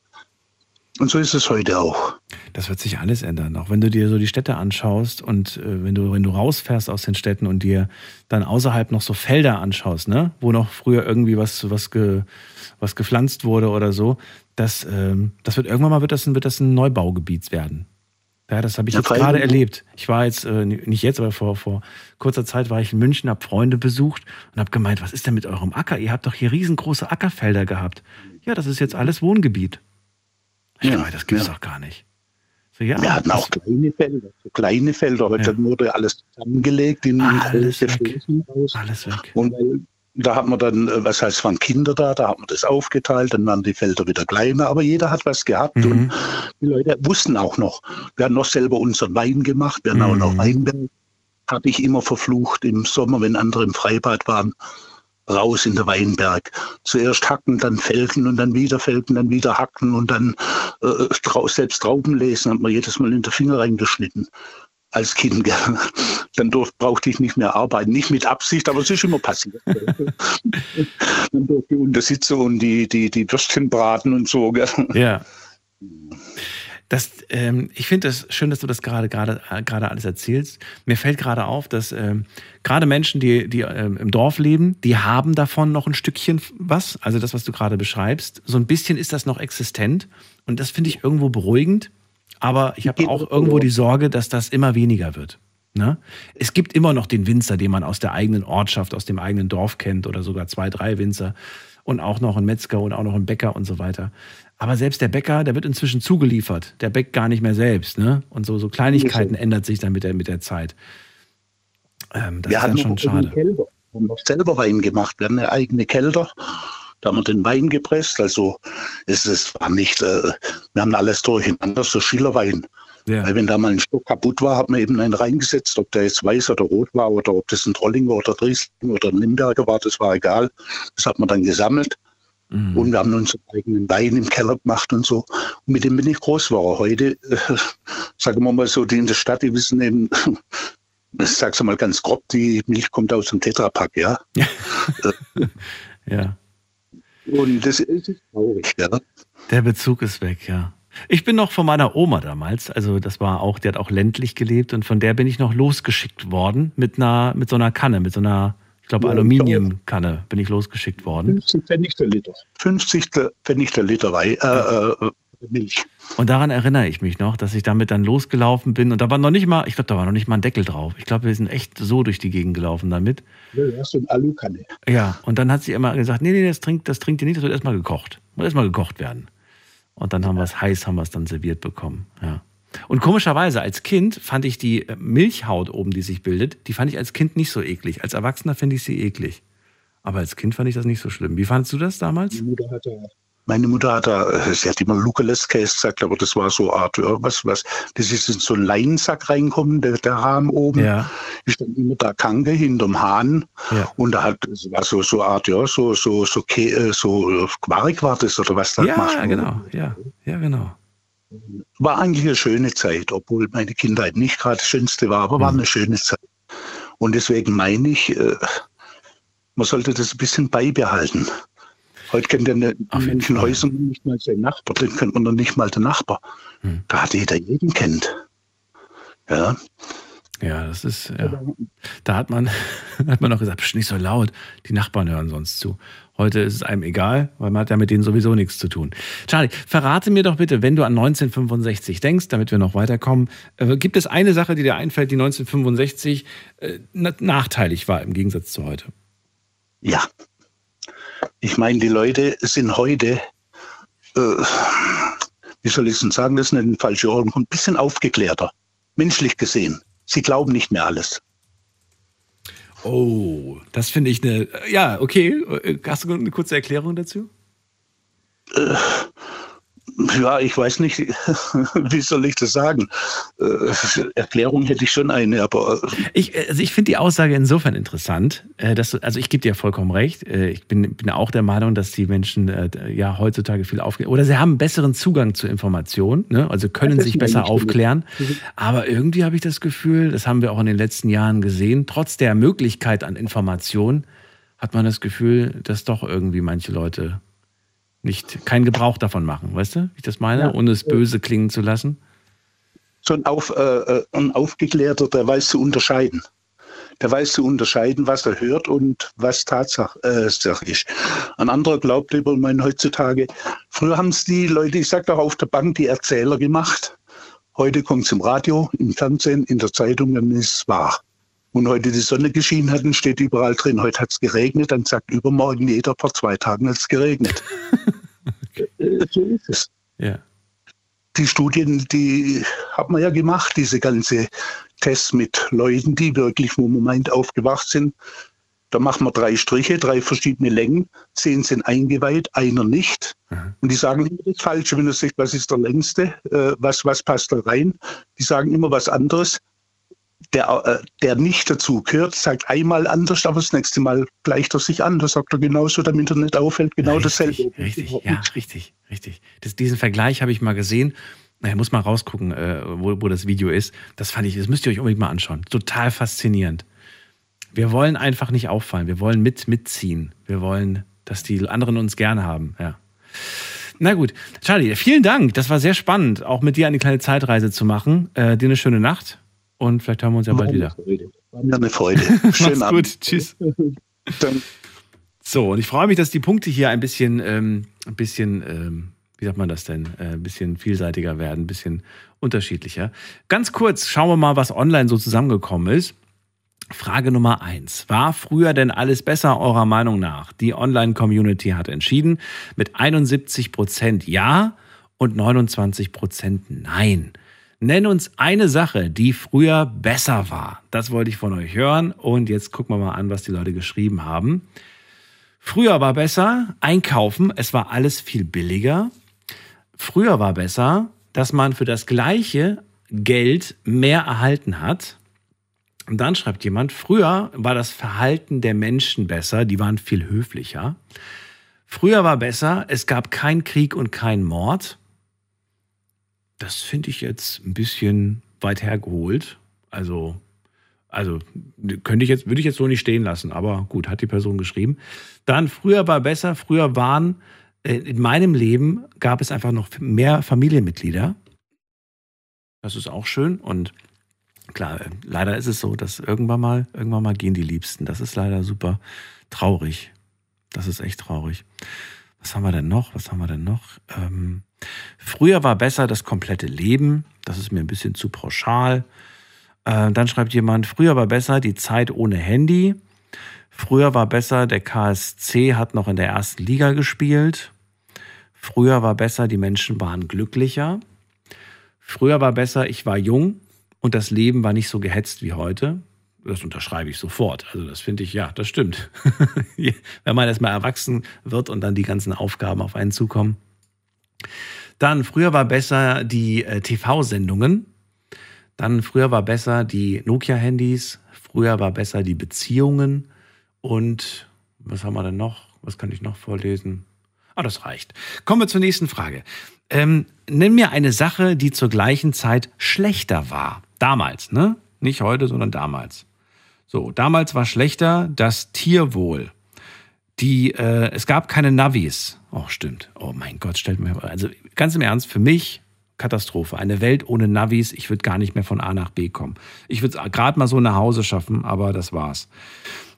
Und so ist es heute auch. Das wird sich alles ändern. Auch wenn du dir so die Städte anschaust und äh, wenn du, wenn du rausfährst aus den Städten und dir dann außerhalb noch so Felder anschaust, ne, wo noch früher irgendwie was, was, ge, was gepflanzt wurde oder so, das, ähm, das wird irgendwann mal wird das, ein- wird das ein Neubaugebiet werden. Ja, das habe ich Ja, jetzt gerade erlebt. Ich war jetzt, äh, nicht jetzt, aber vor, vor kurzer Zeit war ich in München, habe Freunde besucht und habe gemeint, was ist denn mit eurem Acker? Ihr habt doch hier riesengroße Ackerfelder gehabt. Ja, das ist jetzt alles Wohngebiet. Ich Ja, das gibt's ja. doch gar nicht. So, ja, Wir hatten auch kleine Felder, so kleine Felder. Heute wurde alles zusammengelegt in Alles große weg. Flächen aus. Alles weg. Und weil, da hat man dann, äh, was heißt, waren Kinder da, da hat man das aufgeteilt, dann waren die Felder wieder kleiner, aber jeder hat was gehabt Mhm. und die Leute wussten auch noch. Wir haben noch selber unseren Wein gemacht, wir haben auch Mhm. noch Weinberg. Habe ich immer verflucht im Sommer, wenn andere im Freibad waren, raus in den Weinberg. Zuerst hacken, dann felgen und dann wieder felgen, dann wieder hacken und dann äh, trau selbst Trauben lesen, hat man jedes Mal in den Finger reingeschnitten. Als Kind, gell. Dann durfte, brauchte ich nicht mehr arbeiten. Nicht mit Absicht, aber es ist immer passiert. dann durfte ich unter und die, die, die Würstchen braten und so. Gell. Ja. Das, ähm, ich finde es das schön, dass du das gerade gerade gerade alles erzählst. Mir fällt gerade auf, dass ähm, gerade Menschen, die, die ähm, im Dorf leben, die haben davon noch ein Stückchen was. Also das, was du gerade beschreibst. So ein bisschen ist das noch existent. Und das finde ich irgendwo beruhigend. Aber ich habe auch irgendwo die Sorge, dass das immer weniger wird. Ne? Es gibt immer noch den Winzer, den man aus der eigenen Ortschaft, aus dem eigenen Dorf kennt oder sogar zwei, drei Winzer und auch noch einen Metzger und auch noch einen Bäcker und so weiter. Aber selbst der Bäcker, der wird inzwischen zugeliefert. Der bäckt gar nicht mehr selbst. Ne? Und so, so Kleinigkeiten ändert sich dann mit der, mit der Zeit. Ähm, das wir ist dann schon schade. Wir haben noch selber Wein gemacht. Wir hatten eine eigene Kälter. Da haben wir den Wein gepresst. Also es, es war nicht, äh, wir haben alles durcheinander, so Schillerwein. Ja. Weil wenn da mal ein Stock kaputt war, hat man eben einen reingesetzt, ob der jetzt weiß oder rot war oder ob das ein Trollinger oder Riesling oder ein Limberger war, das war egal. Das hat man dann gesammelt. Mhm. Und wir haben unseren eigenen Wein im Keller gemacht und so. Und mit dem bin ich groß geworden. Heute, äh, sagen wir mal so, die in der Stadt, die wissen eben, ich sag's mal ganz grob, die Milch kommt aus dem Tetrapack, ja. Ja. Und das ist traurig, ja. Der Bezug ist weg, ja. Ich bin noch von meiner Oma damals, also das war auch, die hat auch ländlich gelebt und von der bin ich noch losgeschickt worden mit einer, mit so einer Kanne, mit so einer, Ich glaube, Ja, Aluminiumkanne bin ich losgeschickt worden. 50 Pfennig der Liter. 50 Pfennig der Liter Wei, äh, äh, Milch. Und daran erinnere ich mich noch, dass ich damit dann losgelaufen bin. Und da war noch nicht mal, ich glaube, da war noch nicht mal ein Deckel drauf. Ich glaube, wir sind echt so durch die Gegend gelaufen damit. Ja, ja, so eine Alukanne. Ja, und dann hat sie immer gesagt, nee, nee, das trinkt, das trinkt ihr nicht, das wird erstmal gekocht. Muss erstmal gekocht werden. Und dann haben wir es heiß, haben wir es dann serviert bekommen. Ja. Und komischerweise, als Kind fand ich die äh, Milchhaut oben, die sich bildet, die fand ich als Kind nicht so eklig. Als Erwachsener finde ich sie eklig. Aber als Kind fand ich das nicht so schlimm. Wie fandest du das damals? Meine Mutter hat da, meine Mutter hat da, äh, sie hat immer Lukeles-Käse gesagt, aber das war so Art, ja, was, was, das ist in so einen Leinsack reinkommen, der, der Rahmen oben. Ja. Ich stand immer da Kange hinterm Hahn. Ja. Und da hat, es war so, so Art, ja, so, so, so, äh, so äh, Quark war das oder was da gemacht Ja, wurde. genau. Ja, ja, genau. War eigentlich eine schöne Zeit, obwohl meine Kindheit nicht gerade das Schönste war, aber war eine schöne Zeit. Und deswegen meine ich, äh, man sollte das ein bisschen beibehalten. Heute kennt ja in manchen Häusern nicht mal seinen Nachbar, den kennt man noch nicht mal den Nachbar. Da hat jeder jeden kennt. Ja. Ja, das ist, ja. Da hat man, hat man noch gesagt, "Psch, nicht so laut, die Nachbarn hören sonst zu. Heute ist es einem egal, weil man hat ja mit denen sowieso nichts zu tun. Charlie, verrate mir doch bitte, wenn du an 1965 denkst, damit wir noch weiterkommen, äh, gibt es eine Sache, die dir einfällt, die 1965 äh, na- nachteilig war im Gegensatz zu heute? Ja. Ich meine, die Leute sind heute, äh, wie soll ich es denn sagen, das ist nicht ein falscher Ort, ein bisschen aufgeklärter, menschlich gesehen. Sie glauben nicht mehr alles. Oh, das finde ich eine, ja, okay. Äh, Hast du eine kurze Erklärung dazu? Ja, ich weiß nicht, wie soll ich das sagen? Äh, Erklärung hätte ich schon eine, aber äh, Ich, also ich finde die Aussage insofern interessant, äh, dass also ich gebe dir vollkommen recht. Ich bin, bin auch der Meinung, dass die Menschen ja heutzutage viel aufklären oder sie haben besseren Zugang zu Informationen, ne? also können sich besser aufklären. Mhm. Aber irgendwie habe ich das Gefühl, das haben wir auch in den letzten Jahren gesehen, trotz der Möglichkeit an Informationen hat man das Gefühl, dass doch irgendwie manche Leute nicht keinen Gebrauch davon machen, weißt du, wie ich das meine, Ja. ohne es böse klingen zu lassen. so ein, Auf, äh, äh, ein Aufgeklärter, der weiß zu unterscheiden. Der weiß zu unterscheiden, was er hört und was Tatsache äh, ist. Ein anderer glaubt lieber, ich meine, heutzutage, früher haben es die Leute, ich sag doch auf der Bank, die Erzähler gemacht. Heute kommt es im Radio, im Fernsehen, in der Zeitung, dann ist es wahr. Und heute die Sonne geschienen hat, dann steht überall drin, heute hat es geregnet, dann sagt übermorgen jeder, vor zwei Tagen hat es geregnet. Äh, so ist es Ja. die Studien, die hat man ja gemacht, diese ganze Tests mit Leuten, die wirklich, wo man meint, aufgewacht sind. Da macht man drei Striche, drei verschiedene Längen, zehn sind eingeweiht, einer nicht. Und die sagen immer das Falsche, wenn du sagst, was ist der längste, äh, was, was passt da rein. Die sagen immer was anderes. Der, äh, der nicht dazu gehört, sagt einmal anders, aber das nächste Mal gleicht er sich an. Das sagt er genauso, damit er nicht auffällt, genau dasselbe. Richtig, ja, richtig, richtig. Das, diesen Vergleich habe ich mal gesehen. Naja, muss mal rausgucken, äh, wo, wo das Video ist. Das fand ich, das müsst ihr euch unbedingt mal anschauen. Total faszinierend. Wir wollen einfach nicht auffallen. Wir wollen mit mitziehen. Wir wollen, dass die anderen uns gerne haben. Ja. Na gut, Charlie, vielen Dank. Das war sehr spannend, auch mit dir eine kleine Zeitreise zu machen. Äh, dir eine schöne Nacht und vielleicht hören wir uns ja bald wieder. War mir eine Freude. Schönen Mach's Abend. gut. Tschüss. Dann So, und ich freue mich, dass die Punkte hier ein bisschen, ähm, ein bisschen, ähm, wie sagt man das denn, äh, ein bisschen vielseitiger werden, ein bisschen unterschiedlicher. Ganz kurz schauen wir mal, was online so zusammengekommen ist. Frage Nummer eins. War früher denn alles besser eurer Meinung nach? Die Online-Community hat entschieden mit 71 Prozent Ja und 29 Prozent Nein. Nenn uns eine Sache, die früher besser war. Das wollte ich von euch hören. Und jetzt gucken wir mal an, was die Leute geschrieben haben. Früher war besser einkaufen, es war alles viel billiger. Früher war besser, dass man für das gleiche Geld mehr erhalten hat. Und dann schreibt jemand, früher war das Verhalten der Menschen besser, die waren viel höflicher. Früher war besser, es gab keinen Krieg und keinen Mord. Das finde ich jetzt ein bisschen weit hergeholt. Also, also könnte ich jetzt, würde ich jetzt so nicht stehen lassen, aber gut, hat die Person geschrieben. Dann, früher war besser, früher waren, äh, in meinem Leben gab es einfach noch mehr Familienmitglieder. Das ist auch schön. Und klar, äh, leider ist es so, dass irgendwann mal, irgendwann mal gehen die Liebsten. Das ist leider super traurig. Das ist echt traurig. Was haben wir denn noch? Was haben wir denn noch? Ähm, früher war besser das komplette Leben. Das ist mir ein bisschen zu pauschal. Äh, dann schreibt jemand, früher war besser die Zeit ohne Handy. Früher war besser, der KSC hat noch in der ersten Liga gespielt. Früher war besser, die Menschen waren glücklicher. Früher war besser, ich war jung und das Leben war nicht so gehetzt wie heute. Das unterschreibe ich sofort. Also das finde ich, ja, das stimmt. Wenn man erstmal erwachsen wird und dann die ganzen Aufgaben auf einen zukommen. Dann, früher war besser die äh, TV-Sendungen. Dann, früher war besser die Nokia-Handys. Früher war besser die Beziehungen. Und was haben wir denn noch? Was kann ich noch vorlesen? Ah, das reicht. Kommen wir zur nächsten Frage. Ähm, nenn mir eine Sache, die zur gleichen Zeit schlechter war. Damals, ne? Nicht heute, sondern damals. So, damals war schlechter das Tierwohl. Die, äh, es gab keine Navis. Oh, stimmt. Oh mein Gott, stellt mir. Also ganz im Ernst, für mich Katastrophe. Eine Welt ohne Navis. Ich würde gar nicht mehr von A nach B kommen. Ich würde es gerade mal so nach Hause schaffen, aber das war's.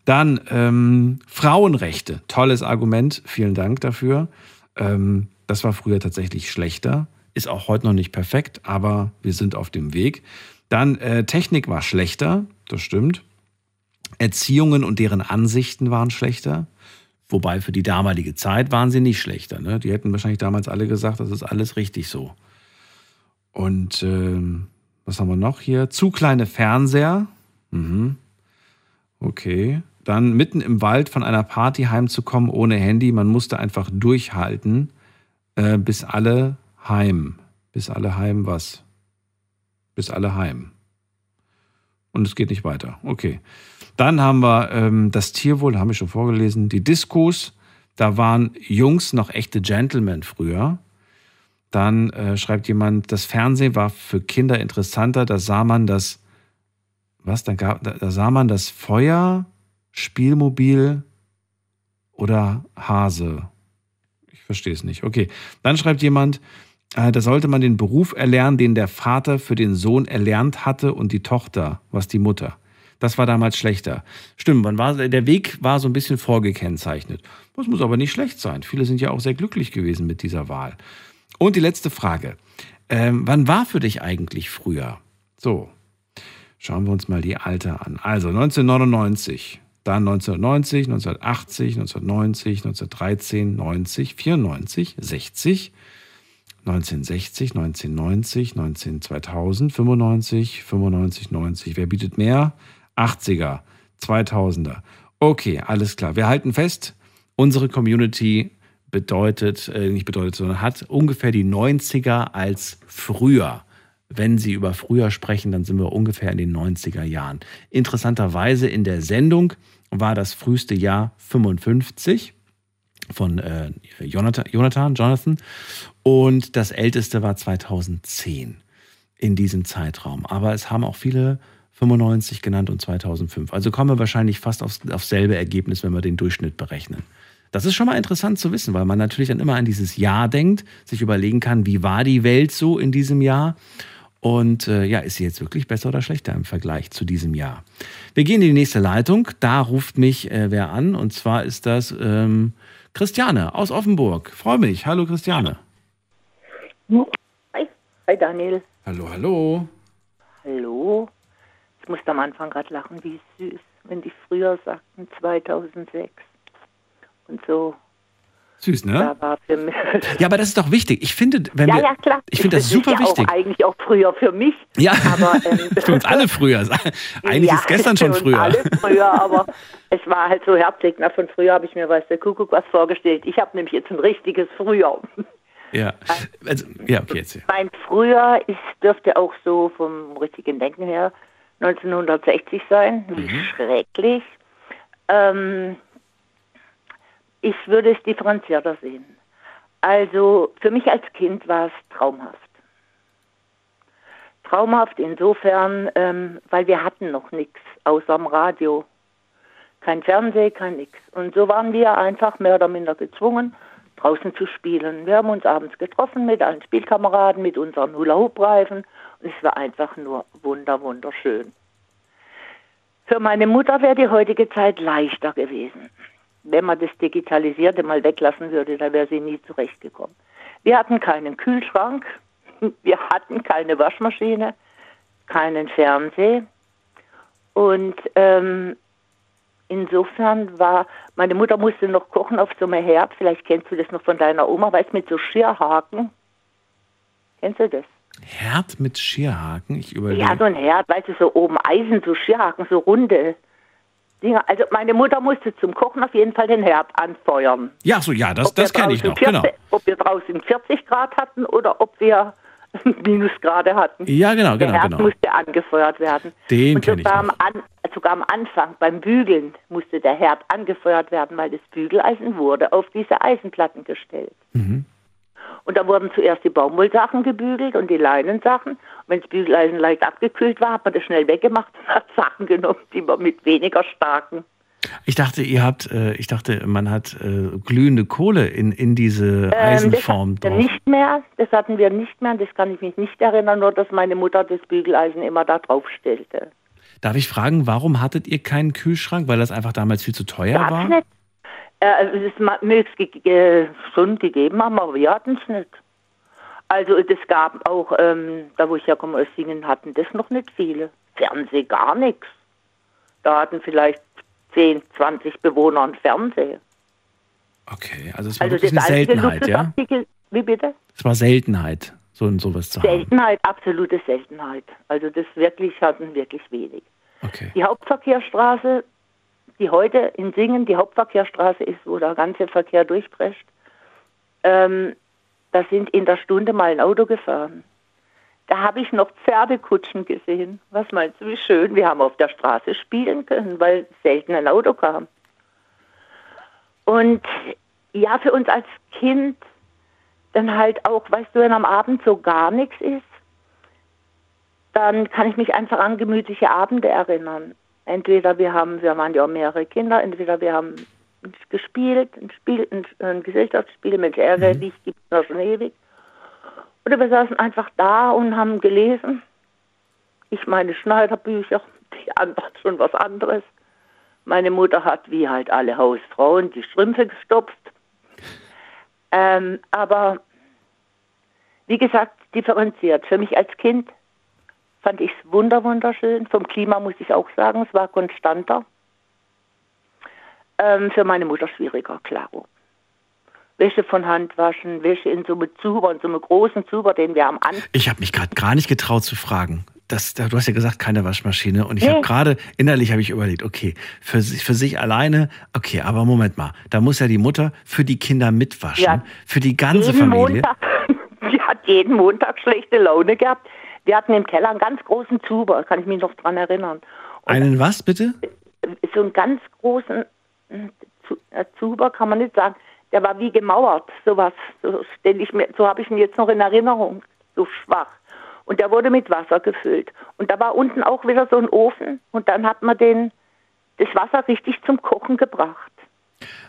Dann ähm, Frauenrechte. Tolles Argument. Vielen Dank dafür. Ähm, das war früher tatsächlich schlechter. Ist auch heute noch nicht perfekt, aber wir sind auf dem Weg. Dann äh, Technik war schlechter. Das stimmt. Erziehungen und deren Ansichten waren schlechter. Wobei für die damalige Zeit waren sie nicht schlechter. Ne? Die hätten wahrscheinlich damals alle gesagt, das ist alles richtig so. Und ähm, was haben wir noch hier? Zu kleine Fernseher. Mhm. Okay. Dann mitten im Wald von einer Party heimzukommen ohne Handy. Man musste einfach durchhalten, äh, bis alle heim. Bis alle heim was? Bis alle heim. Und es geht nicht weiter. Okay. Dann haben wir ähm, das Tierwohl, haben wir schon vorgelesen. Die Diskos, da waren Jungs noch echte Gentlemen früher. Dann äh, schreibt jemand, das Fernsehen war für Kinder interessanter. Da sah man das, was? Da, gab, da, da sah man das Feuer, Spielmobil oder Hase. Ich verstehe es nicht. Okay. Dann schreibt jemand, äh, da sollte man den Beruf erlernen, den der Vater für den Sohn erlernt hatte und die Tochter, was die Mutter. Das war damals schlechter. Stimmt, man war, der Weg war so ein bisschen vorgekennzeichnet. Das muss aber nicht schlecht sein. Viele sind ja auch sehr glücklich gewesen mit dieser Wahl. Und die letzte Frage. Ähm, wann war für dich eigentlich früher? So, schauen wir uns mal die Alter an. Also 1999, dann 1990, 1980, 1990, 1913, 90, 94, 60, 1960, 1990, 19, 2000, 95, 95, 90. Wer bietet mehr? 80er, 2000er. Okay, alles klar. Wir halten fest, unsere Community bedeutet, äh, nicht bedeutet, sondern hat ungefähr die 90er als früher. Wenn Sie über früher sprechen, dann sind wir ungefähr in den 90er Jahren. Interessanterweise in der Sendung war das früheste Jahr 55 von äh, Jonathan, Jonathan, Jonathan und das älteste war 2010 in diesem Zeitraum. Aber es haben auch viele 95 genannt und 2005. Also kommen wir wahrscheinlich fast aufs, aufs selbe Ergebnis, wenn wir den Durchschnitt berechnen. Das ist schon mal interessant zu wissen, weil man natürlich dann immer an dieses Jahr denkt, sich überlegen kann, wie war die Welt so in diesem Jahr und äh, ja, ist sie jetzt wirklich besser oder schlechter im Vergleich zu diesem Jahr? Wir gehen in die nächste Leitung. Da ruft mich äh, wer an und zwar ist das ähm, Christiane aus Offenburg. Freue mich. Hallo Christiane. Hi. Hi Daniel. Hallo, hallo. Hallo. Ich musste am Anfang gerade lachen, wie süß, wenn die früher sagten 2006 und so. Süß, ne? Ja, aber das ist doch wichtig. Ich finde, wenn ja, wir, ja, klar. ich finde das ist super ja wichtig. Auch eigentlich auch früher für mich. Ja, aber, ähm, für uns alle früher. Eigentlich ja, ist gestern schon früher. Alle früher, aber es war halt so herzlich. Na, von früher habe ich mir, weiß der Kuckuck, was vorgestellt. Ich habe nämlich jetzt ein richtiges Früher. Ja, also, ja, okay, jetzt. Mein Früher ist, dürfte auch so vom richtigen Denken her 1960 sein. Wie Mhm. schrecklich. Ähm, ich würde es differenzierter sehen. Also für mich als Kind war es traumhaft. Traumhaft insofern, ähm, weil wir hatten noch nichts außer dem Radio. Kein Fernsehen, kein nix. Und so waren wir einfach mehr oder minder gezwungen, draußen zu spielen. Wir haben uns abends getroffen mit allen Spielkameraden, mit unseren Hula-Hoop-Reifen und es war einfach nur wunder, wunderschön. Für meine Mutter wäre die heutige Zeit leichter gewesen. Wenn man das Digitalisierte mal weglassen würde, da wäre sie nie zurechtgekommen. Wir hatten keinen Kühlschrank, wir hatten keine Waschmaschine, keinen Fernseher und ähm, insofern war, meine Mutter musste noch kochen auf so einem Herd, vielleicht kennst du das noch von deiner Oma, weißt mit so Schierhaken. Kennst du das? Herd mit Schierhaken? Ich überlege. Ja, so ein Herd, weißt du, so oben Eisen, so Schierhaken, so runde Dinger. Also meine Mutter musste zum Kochen auf jeden Fall den Herd anfeuern. Ja, so, ja, das, Ob das kenne ich noch, 40, genau. Ob wir draußen 40 Grad hatten oder ob wir Minusgrade hatten. Ja, genau, Der genau, Herd genau. musste angefeuert werden. Den Und kenne ich sogar noch. an, sogar am Anfang beim Bügeln musste der Herd angefeuert werden, weil das Bügeleisen wurde auf diese Eisenplatten gestellt. Mhm. Und da wurden zuerst die Baumwollsachen gebügelt und die Leinensachen. Und wenn das Bügeleisen leicht abgekühlt war, hat man das schnell weggemacht und hat Sachen genommen, die man mit weniger starken. Ich dachte, ihr habt, äh, ich dachte, man hat äh, glühende Kohle in, in diese Ähm, das Eisenform hatten wir nicht mehr, das hatten wir nicht mehr, das kann ich mich nicht erinnern, nur dass meine Mutter das Bügeleisen immer da drauf stellte. Darf ich fragen, warum hattet ihr keinen Kühlschrank? Weil das einfach damals viel zu teuer Gab's war? nicht. Äh, es ist ma- mög's ge schon gegeben haben, aber wir hatten es nicht. Also es gab auch, ähm, da wo ich herkomme aus Singen, hatten das noch nicht viele. Fernseh gar nichts. Da hatten vielleicht 10, 20 Bewohner einen Fernseher. Okay, also es war Also wirklich das eine Seltenheit, ja? Wie bitte? Es war Seltenheit, so ein sowas zu haben. Seltenheit, absolute Seltenheit. Also das wirklich hatten wirklich wenig. Okay. Die Hauptverkehrsstraße, die heute in Singen die Hauptverkehrsstraße ist, wo der ganze Verkehr durchprescht, ähm, da sind in der Stunde mal ein Auto gefahren. Da habe ich noch Pferdekutschen gesehen. Was meinst du, wie schön? Wir haben auf der Straße spielen können, weil selten ein Auto kam. Und ja, für uns als Kind dann halt auch, weißt du, wenn am Abend so gar nichts ist, dann kann ich mich einfach an gemütliche Abende erinnern. Entweder wir haben, wir waren ja auch mehrere Kinder, entweder wir haben gespielt, ein Spiel, ein, ein Gesellschaftsspiel, Mensch, ärgere dich, gibt es noch schon ewig. Oder wir saßen einfach da und haben gelesen. Ich meine Schneiderbücher, die anderen schon was anderes. Meine Mutter hat wie halt alle Hausfrauen die Strümpfe gestopft. Ähm, aber wie gesagt, differenziert. Für mich als Kind fand ich es wunder, wunderschön. Vom Klima muss ich auch sagen, es war konstanter. Ähm, für meine Mutter schwieriger, klaro. Wäsche von Hand waschen, Wäsche in so einem Zuber, in so einem großen Zuber, den wir am Anfang Ich habe mich gerade gar nicht getraut zu fragen. Das, du hast ja gesagt, keine Waschmaschine. Und ich Nee. habe gerade, innerlich habe ich überlegt, okay, für, sich- für sich alleine, okay, aber Moment mal, da muss ja die Mutter für die Kinder mitwaschen, Ja. für die ganze jeden Familie. Montag, die hat jeden Montag schlechte Laune gehabt. Wir hatten im Keller einen ganz großen Zuber, kann ich mich noch dran erinnern. Einen was bitte? So einen ganz großen Zu- äh, Zuber kann man nicht sagen. Der war wie gemauert, sowas. So so habe ich ihn jetzt noch in Erinnerung, so schwach. Und der wurde mit Wasser gefüllt. Und da war unten auch wieder so ein Ofen. Und dann hat man den, das Wasser richtig zum Kochen gebracht.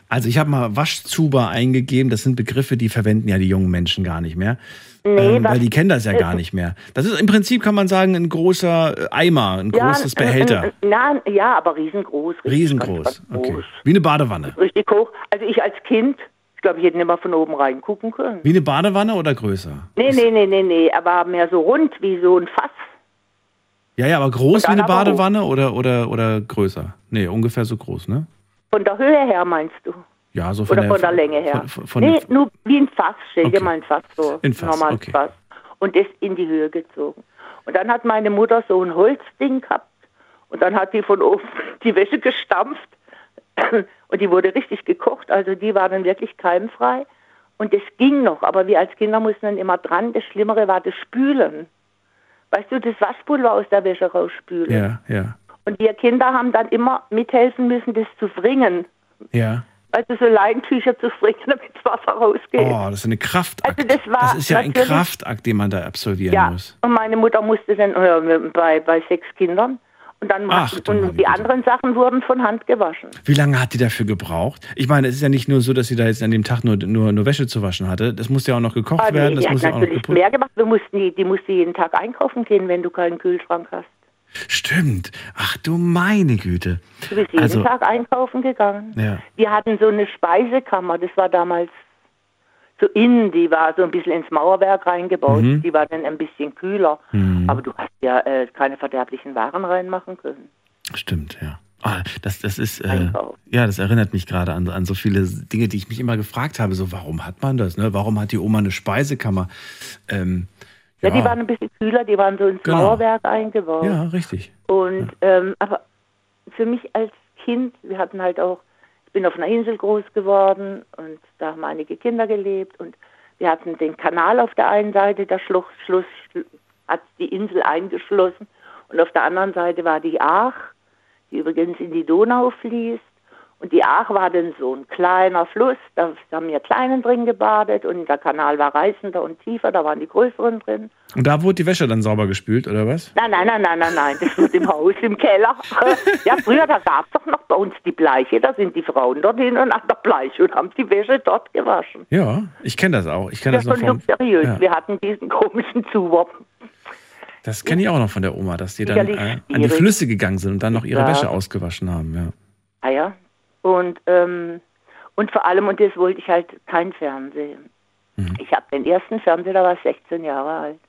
Also ich habe mal Waschzuber eingegeben. Das sind Begriffe, die verwenden ja die jungen Menschen gar nicht mehr. Nee, ähm, weil die kennen das ja gar nicht mehr. Das ist im Prinzip, kann man sagen, ein großer äh, Eimer, ein großes Ja, äh, Behälter. äh, na, ja, aber riesengroß. Riesengroß. Okay. Wie eine Badewanne. Richtig hoch. Also ich als Kind, glaube, ich hätte nicht mal von oben reingucken können. Wie eine Badewanne oder größer? Nee, nee, nee, nee, nee, aber mehr so rund wie so ein Fass. Ja, ja, aber groß wie eine hoch. Badewanne oder, oder, oder größer? Nee, ungefähr so groß, ne? Von der Höhe her meinst du? Ja, so von Oder der, von der Länge her? Von, von, nee, nur wie ein Fass. Stell dir Okay. mal ein Fass vor. Ein Fass, normales okay. Fass. Und das in die Höhe gezogen. Und dann hat meine Mutter so ein Holzding gehabt. Und dann hat die von oben die Wäsche gestampft. Und die wurde richtig gekocht. Also die war dann wirklich keimfrei. Und das ging noch. Aber wir als Kinder mussten dann immer dran. Das Schlimmere war das Spülen. Weißt du, das Waschpulver aus der Wäsche rausspülen. Ja, ja, Und wir Kinder haben dann immer mithelfen müssen, das zu fringen. ja. Also so Leintücher zu fringen, damit das Wasser rausgeht. Oh, das ist eine Kraftakt. Also das war das ist ja ein Kraftakt, den man da absolvieren ja, muss. und meine Mutter musste dann, äh, bei, bei sechs Kindern, Und dann Ach, und die anderen Sachen wurden von Hand gewaschen. Wie lange hat die dafür gebraucht? Ich meine, es ist ja nicht nur so, dass sie da jetzt an dem Tag nur, nur, nur Wäsche zu waschen hatte. Das musste ja auch noch gekocht Ah, nee, werden, das die hat muss ja auch noch natürlich geputzt mehr gemacht. Wir mussten die, die musste jeden Tag einkaufen gehen, wenn du keinen Kühlschrank hast. Stimmt. Ach du meine Güte. Du bist jeden Also- Tag einkaufen gegangen. Ja. Wir hatten so eine Speisekammer, das war damals so innen, die war so ein bisschen ins Mauerwerk reingebaut. Mhm. Die war dann ein bisschen kühler. Mhm. Aber du hast ja äh, keine verderblichen Waren reinmachen können. Stimmt, ja. Ah, das, das ist, äh, ja, das erinnert mich gerade an, an so viele Dinge, die ich mich immer gefragt habe. So, warum hat man das? Ne? Warum hat die Oma eine Speisekammer? Ähm, Ja, die waren ein bisschen kühler, die waren so ins Genau. Mauerwerk eingebaut. ja, richtig. Und ähm, aber für mich als Kind, wir hatten halt auch, bin auf einer Insel groß geworden und da haben einige Kinder gelebt und wir hatten den Kanal auf der einen Seite, der Schluss, Schluss hat die Insel eingeschlossen und auf der anderen Seite war die Aach, die übrigens in die Donau fließt. Und die Aach war dann so ein kleiner Fluss, da haben wir Kleinen drin gebadet und der Kanal war reißender und tiefer, da waren die größeren drin. Und da wurde die Wäsche dann sauber gespült, oder was? Nein, nein, nein, nein, nein, nein, das wird im Haus, im Keller. Ja, früher, da gab es doch noch bei uns die Bleiche, da sind die Frauen dorthin und nach der Bleiche und haben die Wäsche dort gewaschen. Ja, ich kenne das auch. Ich kenne Ja, das noch schon von. luxuriös. Ja, Wir hatten diesen komischen Zuwurf. das kenne ich auch noch von der Oma, dass die dann äh, an die. Flüsse gegangen sind und dann noch ihre Ja. Wäsche ausgewaschen haben. Ja. Ah ja. Und, ähm, und vor allem, und das wollte ich halt kein Fernsehen. Mhm. Ich habe den ersten Fernseher, da war ich 16 Jahre alt.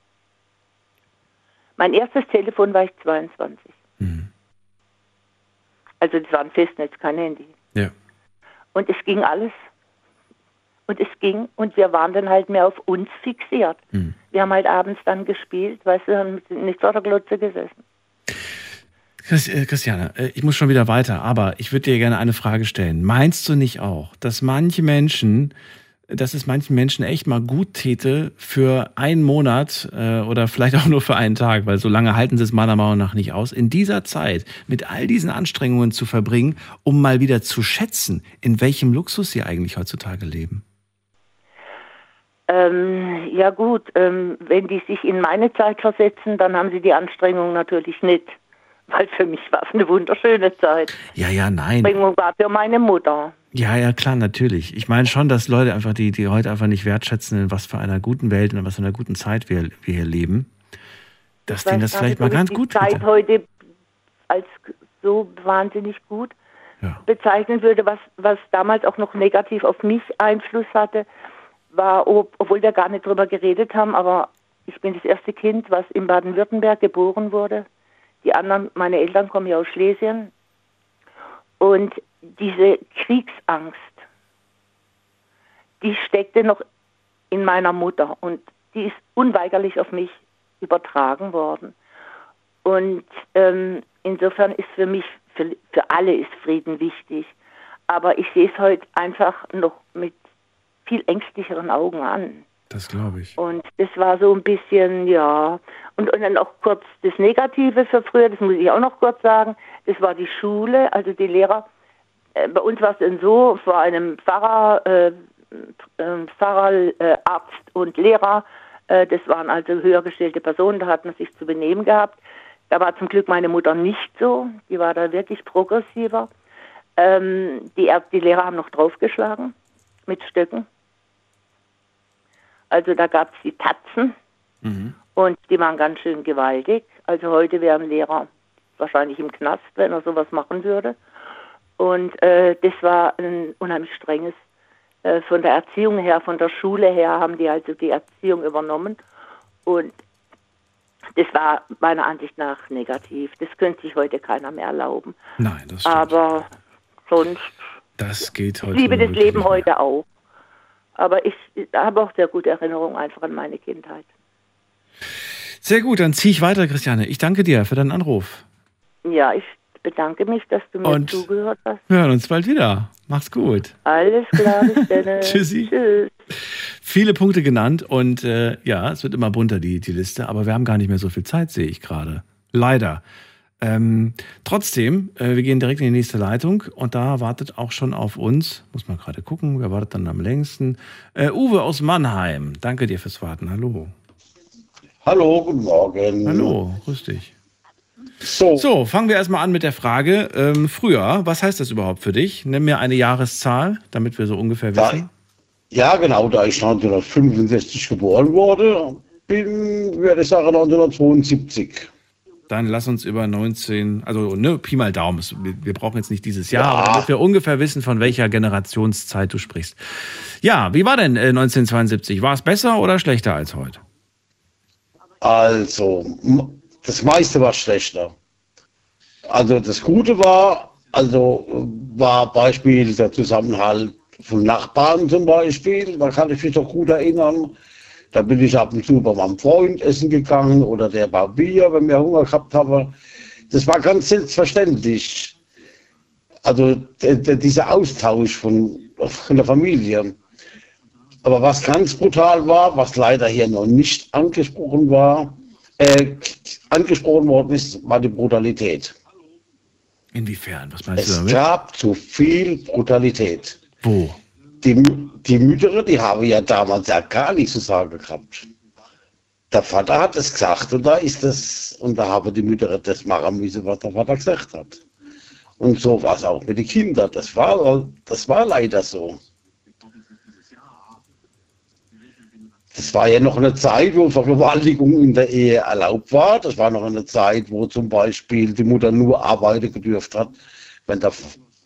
Mein erstes Telefon war ich 22. Mhm. Also das war ein Festnetz, kein Handy. Ja. Und es ging alles. Und es ging und wir waren dann halt mehr auf uns fixiert. Mhm. Wir haben halt abends dann gespielt, weißt du, haben nicht vor der Glotze gesessen. Äh, Christiane, äh, ich muss schon wieder weiter, aber ich würde dir gerne eine Frage stellen. Meinst du nicht auch, dass manche Menschen, dass es manchen Menschen echt mal gut täte, für einen Monat äh, oder vielleicht auch nur für einen Tag, weil so lange halten sie es meiner Meinung nach nicht aus, in dieser Zeit mit all diesen Anstrengungen zu verbringen, um mal wieder zu schätzen, in welchem Luxus sie eigentlich heutzutage leben? Ähm, ja gut, ähm, wenn die sich in meine Zeit versetzen, dann haben sie die Anstrengung natürlich nicht. Weil für mich war es eine wunderschöne Zeit. Ja, ja, nein. Anstrengung war für meine Mutter. Ja, ja, klar, natürlich. Ich meine schon, dass Leute einfach, die, die heute einfach nicht wertschätzen, in was für einer guten Welt und in was für einer guten Zeit wir, wir hier leben, dass denen das vielleicht mal ganz die gut Zeit tut. heute als so wahnsinnig gut Ja. bezeichnen würde, was, was damals auch noch negativ auf mich Einfluss hatte, war, ob, obwohl wir gar nicht drüber geredet haben, aber ich bin das erste Kind, was in Baden-Württemberg geboren wurde. Die anderen, meine Eltern kommen ja aus Schlesien. Und diese Kriegsangst, die steckte noch in meiner Mutter und die ist unweigerlich auf mich übertragen worden. Und ähm, insofern ist für mich, für, für alle ist Frieden wichtig. Aber ich sehe es heute einfach noch mit viel ängstlicheren Augen an. Das glaube ich. Und das war so ein bisschen, ja. Und, und dann auch kurz das Negative für früher, das muss ich auch noch kurz sagen, das war die Schule, also die Lehrer. Äh, bei uns war es dann so, vor einem Pfarrer, äh, äh, Pfarrer, Arzt und Lehrer, äh, das waren also höher gestellte Personen, da hat man sich zu benehmen gehabt. Da war zum Glück meine Mutter nicht so, die war da wirklich progressiver. Ähm, die, die Lehrer haben noch draufgeschlagen mit Stöcken. Also da gab es die Tatzen und die waren ganz schön gewaltig. Also heute wäre ein Lehrer wahrscheinlich im Knast, wenn er sowas machen würde. Und äh, das war ein unheimlich strenges, äh, von der Erziehung her, von der Schule her haben die also die Erziehung übernommen. Und das war meiner Ansicht nach negativ. Das könnte sich heute keiner mehr erlauben. Nein, das stimmt. Aber sonst Das geht ich heute. liebe das Leben heute auch. Aber ich habe auch sehr gute Erinnerungen einfach an meine Kindheit. Sehr gut, dann ziehe ich weiter, Christiane. Ich danke dir für deinen Anruf. Ja, ich bedanke mich, dass du mir Und- zugehört hast. Wir hören uns bald wieder. Mach's gut. Alles klar, bis dann. Tschüssi. Tschüss. Viele Punkte genannt und äh, ja, es wird immer bunter, die, die Liste, aber wir haben gar nicht mehr so viel Zeit, sehe ich gerade. Leider. Ähm, trotzdem, äh, wir gehen direkt in die nächste Leitung und da wartet auch schon auf uns, muss man gerade gucken, wer wartet dann am längsten? Äh, Uwe aus Mannheim. Danke dir fürs Warten. Hallo. Hallo, guten Morgen. Hallo, grüß dich. So. so, fangen wir erstmal an mit der Frage. Ähm, früher, was heißt das überhaupt für dich? Nimm mir eine Jahreszahl, damit wir so ungefähr wissen. Ja, genau, da ich 1965 geboren wurde, bin, würde ich sagen 1972. Dann lass uns über 19, also ne, Pi mal Daumen. Wir brauchen jetzt nicht dieses Jahr, ja. aber damit wir ungefähr wissen, von welcher Generationszeit du sprichst. Ja, wie war denn äh, 1972? War es besser oder schlechter als heute? Also, das meiste war schlechter. Also das Gute war, also war Beispiel der Zusammenhalt von Nachbarn zum Beispiel. Da kann ich mich doch gut erinnern. Da bin ich ab und zu bei meinem Freund essen gegangen oder der war Bier, wenn wir Hunger gehabt haben. Das war ganz selbstverständlich. Also dieser Austausch von, von der Familie. Aber was ganz brutal war, was leider hier noch nicht angesprochen war, äh, angesprochen worden ist, war die Brutalität. Inwiefern? Was meinst es du damit? Es gab zu viel Brutalität. Wo? Die, die Mütter, die haben ja damals ja gar nichts zu sagen gehabt. Der Vater hat es gesagt und da ist es, und da haben die Mütter das machen müssen, was der Vater gesagt hat. Und so war es auch mit den Kindern. Das war, das war leider so. Das war ja noch eine Zeit, wo Vergewaltigung in der Ehe erlaubt war. Das war noch eine Zeit, wo zum Beispiel die Mutter nur arbeiten gedürft hat, wenn der,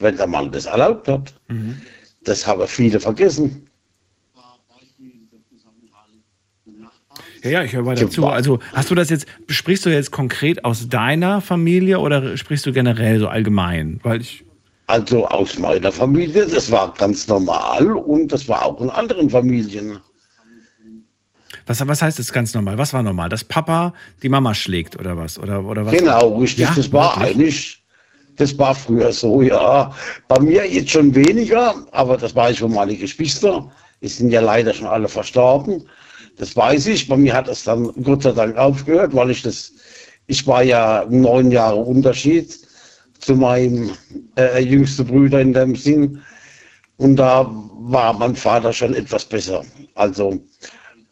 wenn der Mann das erlaubt hat. Mhm. Das haben viele vergessen. Ja, ja, ich höre weiter zu. Also hast du das jetzt, sprichst du jetzt konkret aus deiner Familie oder sprichst du generell so allgemein? Weil ich also aus meiner Familie, das war ganz normal und das war auch in anderen Familien. Was, was heißt das ganz normal? Was war normal? Dass Papa die Mama schlägt oder was? Oder, oder was? Genau, richtig. Ja, das war wirklich? eigentlich, das war früher so, ja. Bei mir jetzt schon weniger, aber das weiß ich von meinen Geschwistern. Die sind ja leider schon alle verstorben. Das weiß ich. Bei mir hat es dann Gott sei Dank aufgehört, weil ich das, ich war ja neun Jahre Unterschied zu meinem äh, jüngsten Bruder in dem Sinn. Und da war mein Vater schon etwas besser. Also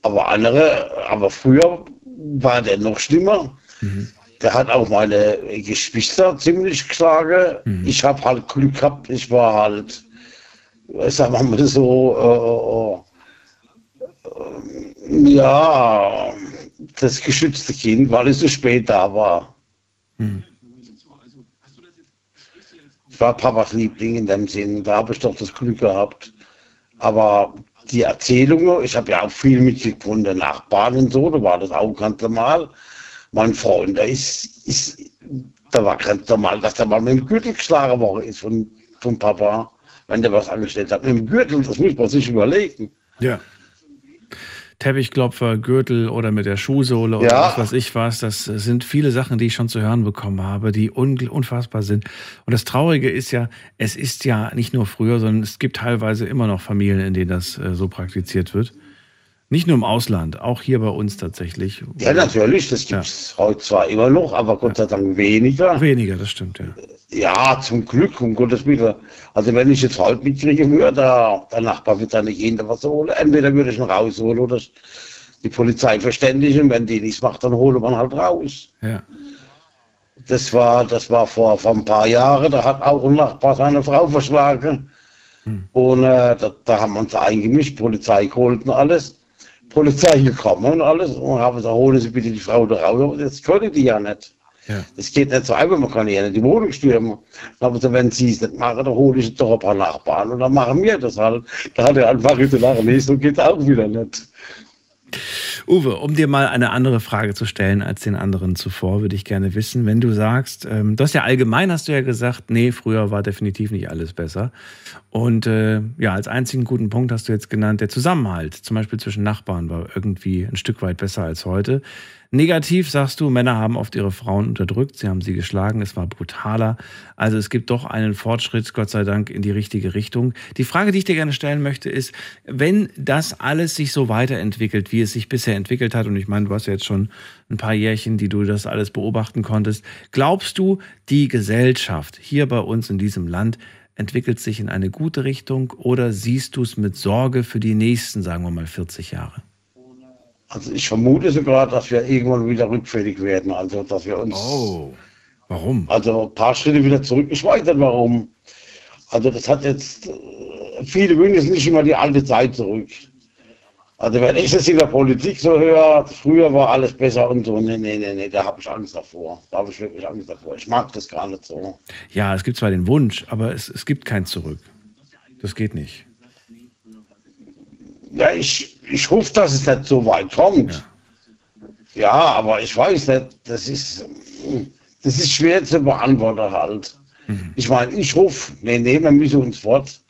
aber andere, aber früher war der noch schlimmer. Mhm. Der hat auch meine Geschwister ziemlich geschlagen. Mhm. Ich habe halt Glück gehabt. Ich war halt, sagen wir mal so, äh, äh, ja, das geschützte Kind, weil ich so spät da war. Mhm. Ich war Papas Liebling in dem Sinn. Da habe ich doch das Glück gehabt. Aber die Erzählungen, ich habe ja auch viel mitgekriegt von den Nachbarn und so, da war das auch ganz normal. Mein Freund, der ist, ist, da war ganz normal, dass der mal mit dem Gürtel geschlagen worden ist von, von Papa, wenn der was angestellt hat. Mit dem Gürtel, das muss man sich überlegen. Ja. Teppichklopfer, Gürtel oder mit der Schuhsohle oder ja. was weiß ich was. Das sind viele Sachen, die ich schon zu hören bekommen habe, die unfassbar sind. Und das Traurige ist ja, es ist ja nicht nur früher, sondern es gibt teilweise immer noch Familien, in denen das äh, so praktiziert wird. Nicht nur im Ausland, auch hier bei uns tatsächlich. Ja, natürlich, das gibt es ja. heute zwar immer noch, aber Gott sei Dank weniger. Weniger, das stimmt, ja. Ja, zum Glück, um Gottes Willen. Also wenn ich jetzt heute mitkriegen würde, der, der Nachbar wird da nicht jeder was holen. Entweder würde ich ihn rausholen oder die Polizei verständigen. Wenn die nichts macht, dann hole man halt raus. Ja. Das war, das war vor, vor ein paar Jahren, da hat auch ein Nachbar seine Frau verschlagen. Hm. Und äh, da, da, haben wir uns eingemischt, Polizei geholt und alles. Polizei gekommen und alles. Und haben gesagt, holen Sie bitte die Frau da raus. Das können die ja nicht. Ja. Das geht nicht so einfach, man kann ja nicht die Wohnung stürmen. Aber so, wenn sie es nicht machen, dann hole ich doch ein paar Nachbarn und dann machen wir das halt. Da hat er einfach gesagt, nee, so geht es auch wieder nicht. Uwe, um dir mal eine andere Frage zu stellen als den anderen zuvor, würde ich gerne wissen, wenn du sagst, ähm, du hast ja allgemein, hast du ja gesagt, nee, früher war definitiv nicht alles besser. Und äh, ja, als einzigen guten Punkt hast du jetzt genannt, der Zusammenhalt, zum Beispiel zwischen Nachbarn, war irgendwie ein Stück weit besser als heute. Negativ sagst du, Männer haben oft ihre Frauen unterdrückt, sie haben sie geschlagen, es war brutaler. Also es gibt doch einen Fortschritt, Gott sei Dank, in die richtige Richtung. Die Frage, die ich dir gerne stellen möchte, ist, wenn das alles sich so weiterentwickelt, wie es sich bisher entwickelt hat, und ich meine, du hast ja jetzt schon ein paar Jährchen, die du das alles beobachten konntest, glaubst du, die Gesellschaft hier bei uns in diesem Land entwickelt sich in eine gute Richtung oder siehst du es mit Sorge für die nächsten, sagen wir mal, 40 Jahre? Also ich vermute sogar, dass wir irgendwann wieder rückfällig werden. Also dass wir uns, oh. Warum? Also ein paar Schritte wieder zurück. Ich weiß nicht warum. Also das hat jetzt, äh, viele wünschen nicht immer die alte Zeit zurück. Also wenn ich das in der Politik so höre, früher war alles besser und so, nee, nee, nee, nee, da habe ich Angst davor. Da habe ich wirklich Angst davor. Ich mag das gar nicht so. Ja, es gibt zwar den Wunsch, aber es, es gibt kein Zurück. Das geht nicht. Ja, ich, ich hoffe, dass es nicht so weit kommt. Ja. aber ich weiß nicht, das ist, das ist schwer zu beantworten halt. Ich meine, ich hoffe, nee, nee, wir müssen uns fort.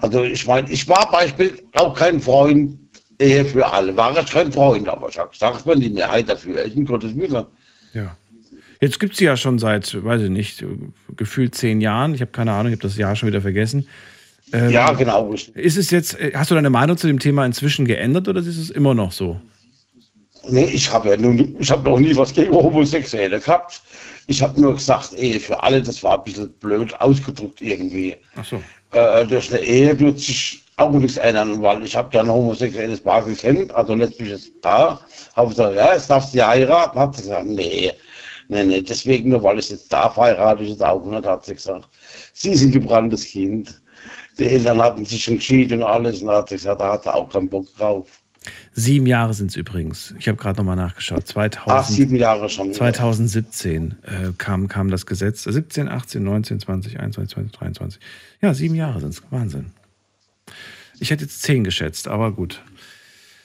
Also ich meine, ich war beispielsweise auch kein Freund Ehe für alle. War ich kein Freund, aber ich habe gesagt, wenn die Mehrheit dafür ist, in Gottes Willen. Ja. Jetzt gibt es ja schon seit, weiß ich nicht, gefühlt zehn Jahren. Ich habe keine Ahnung, ich habe das Jahr schon wieder vergessen. Ähm, Ja, genau. Ist es jetzt, äh, hast du deine Meinung zu dem Thema inzwischen geändert oder ist es immer noch so? Nee, ich habe ja nun, ich habe noch nie was gegen Homosexuelle gehabt. Ich habe nur gesagt, Ehe für alle, das war ein bisschen blöd ausgedrückt irgendwie. Ach so. Äh, durch eine Ehe wird sich auch nichts ändern, weil ich habe ja ein homosexuelles Paar gekannt, also lesbisches Paar. Habe gesagt, ja, jetzt darfst du heiraten. Hat sie gesagt, nee, nee, nee, deswegen nur, weil ich jetzt darf, heirate ich jetzt auch nicht, hat sie gesagt. Sie sind gebranntes Kind. Die Eltern hatten sich schon geschieden und alles und hat gesagt, da hat sie auch keinen Bock drauf. Sieben Jahre sind es übrigens. Ich habe gerade nochmal nachgeschaut. 2000, Ach, sieben Jahre schon. 2017 äh, kam, kam das Gesetz. 17, 18, 19, 20, 21, 20, 23. Ja, sieben Jahre sind es. Wahnsinn. Ich hätte jetzt zehn geschätzt, aber gut.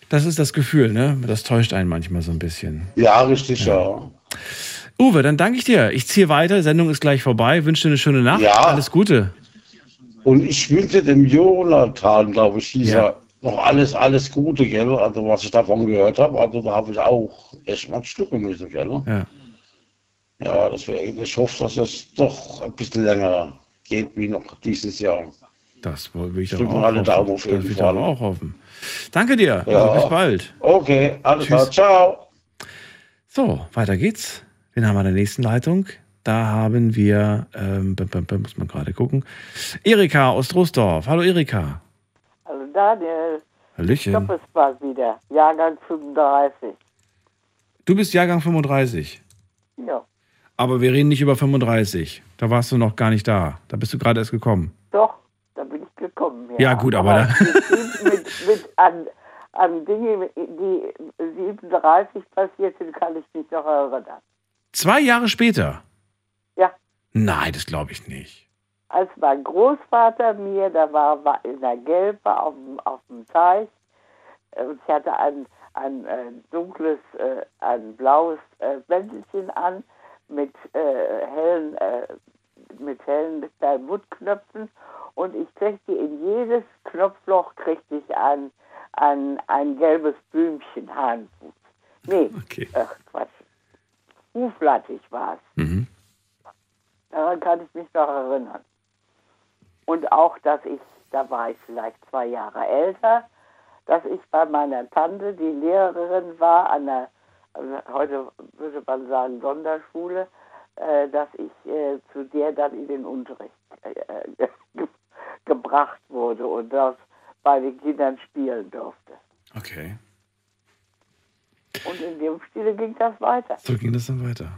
Das ist das Gefühl, ne? Das täuscht einen manchmal so ein bisschen. Ja, richtig, ja. Uwe, dann danke ich dir. Ich ziehe weiter. Die Sendung ist gleich vorbei. Wünsche dir eine schöne Nacht. Ja. Alles Gute. Und ich wünsche dem Jonathan, glaube ich, hieß Ja. noch alles, alles Gute, gell? Also was ich davon gehört habe, also da habe ich auch echt mal schlucken müssen, gell? Ja. Ja, deswegen, ich hoffe, dass es doch ein bisschen länger geht wie noch dieses Jahr. Das will ich aber auch alle hoffen. Daumen auf jeden ich Fall. auch hoffen. Danke dir. Ja. Also bis bald. Okay, alles klar, ciao. So, weiter geht's. Wen haben wir in der nächsten Leitung? Da haben wir, ähm, muss man gerade gucken, Erika aus Troisdorf. Hallo Erika. Also Daniel, Hallöchen. stopp es mal wieder. Jahrgang 35. Du bist Jahrgang 35. Ja, Aber wir reden nicht über 35. Da warst du noch gar nicht da. Da bist du gerade erst gekommen. doch, da bin ich gekommen. Ja, gut, aber da- mit, mit, mit an, an Dinge, die 37 passiert sind, kann ich mich noch erinnern. Zwei Jahre später. Ja, Nein, das glaube ich nicht. als mein Großvater mir, da war, war in der Gelbe auf, dem- auf dem Teich, äh, und ich hatte ein, ein äh, dunkles, äh, ein blaues äh, Bändelchen an mit äh, hellen, äh, mit hellen kleinen und ich kriegte in jedes Knopfloch kriegte ich ein, ein, ein gelbes Blümchen, Hahnfuß. Nee, ach Quatsch. Huflattich war es. Mhm. Daran kann ich mich noch erinnern. Und auch, dass ich, da war ich vielleicht zwei Jahre älter, dass ich bei meiner Tante, die Lehrerin war an der, heute würde man sagen Sonderschule, äh, dass ich äh, zu der dann in den Unterricht äh, ge gebracht wurde und das bei den Kindern spielen durfte. Okay. Und in dem Stile ging das weiter. So ging das dann weiter.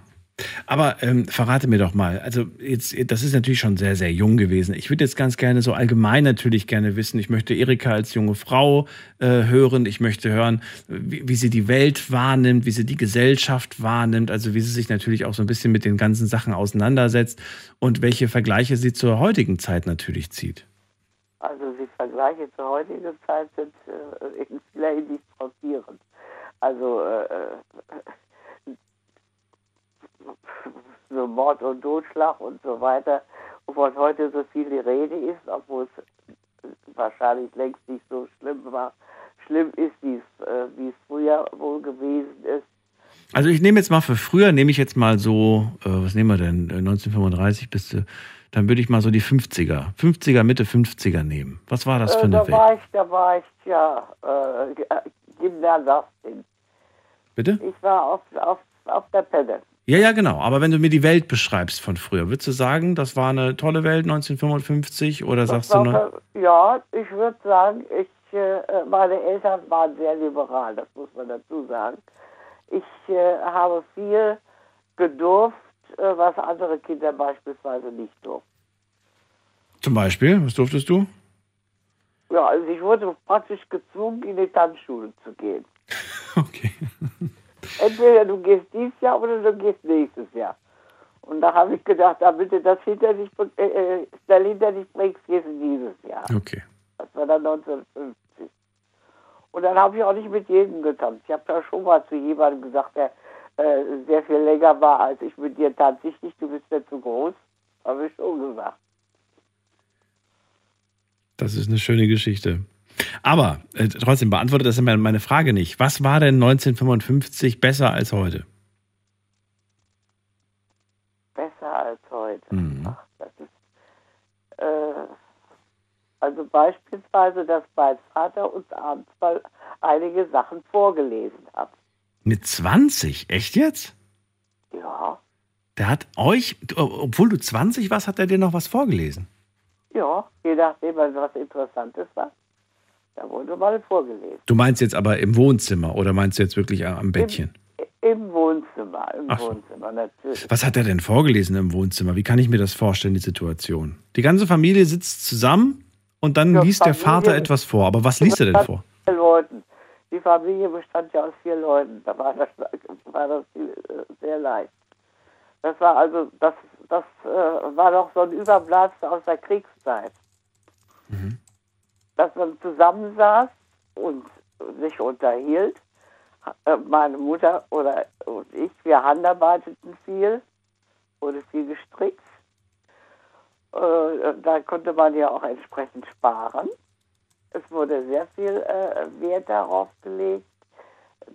Aber ähm, verrate mir doch mal, also jetzt, das ist natürlich schon sehr, sehr jung gewesen. Ich würde jetzt ganz gerne so allgemein natürlich gerne wissen, ich möchte Erika als junge Frau äh, hören, ich möchte hören, wie, wie sie die Welt wahrnimmt, wie sie die Gesellschaft wahrnimmt, also wie sie sich natürlich auch so ein bisschen mit den ganzen Sachen auseinandersetzt und welche Vergleiche sie zur heutigen Zeit natürlich zieht. Also die Vergleiche zur heutigen Zeit sind äh, Hinsicht schockierend. Also äh, so Mord und Totschlag und so weiter, wovon heute so viel die Rede ist, obwohl es wahrscheinlich längst nicht so schlimm war, schlimm ist, wie es, äh, wie es früher wohl gewesen ist. Also ich nehme jetzt mal für früher, nehme ich jetzt mal so, äh, was nehmen wir denn, Äh, 1935 bis, zu- dann würde ich mal so die 50er, 50er, Mitte 50er nehmen. Was war das für äh, eine da Welt? war ich, da war ich ja äh, G- Gymnasistin. Bitte? Ich war auf, auf, auf der Pelle. Ja, ja, genau. Aber wenn du mir die Welt beschreibst von früher, würdest du sagen, das war eine tolle Welt 1955 oder sagst du Das noch? war, Ja, ich würde sagen, ich, äh, meine Eltern waren sehr liberal, das muss man dazu sagen. Ich äh, habe viel gedurft äh, was andere Kinder beispielsweise nicht durften. Zum Beispiel, was durftest du? Ja, also ich wurde praktisch gezwungen, in die Tanzschule zu gehen. Okay. Entweder du gehst dieses Jahr oder du gehst nächstes Jahr. Und da habe ich gedacht, damit du das hinter dich, äh, äh, schnell hinter dich bringst, gehst du dieses Jahr. Okay. Das war dann 1950. Und dann habe ich auch nicht mit jedem getanzt. Ich habe da schon mal zu jemandem gesagt, der äh, sehr viel länger war als ich mit dir tanze ich nicht, du bist mir zu groß. Habe ich schon gesagt. Das ist eine schöne Geschichte. Aber äh, trotzdem beantwortet das immer meine Frage nicht. Was war denn 1955 besser als heute? Besser als heute. Mhm. Ach, das ist, äh, also beispielsweise, dass mein Vater uns abends mal einige Sachen vorgelesen hat. Mit 20? Echt jetzt? Ja, Der hat euch, obwohl du 20 warst, hat er dir noch was vorgelesen. ja, je nachdem, was was Interessantes war. Da wurde mal vorgelesen. Du meinst jetzt aber im Wohnzimmer oder meinst du jetzt wirklich am Bettchen? Im Wohnzimmer, im so. Wohnzimmer natürlich. Was hat er denn vorgelesen im Wohnzimmer? Wie kann ich mir das vorstellen, die Situation? Die ganze Familie sitzt zusammen und dann Ja, liest der Familie- Vater etwas vor. Aber was liest er denn vor? Leuten. Die Familie bestand ja aus vier Leuten. Da war das, war das äh, sehr leicht. Das war also, das, das äh, war doch so ein Überbleibsel aus der Kriegszeit. Dass man zusammensaß und sich unterhielt. Äh, Meine Mutter oder und ich, wir handarbeiteten viel, wurde viel gestrickt. Äh, Da konnte man ja auch entsprechend sparen. Es wurde sehr viel äh, Wert darauf gelegt,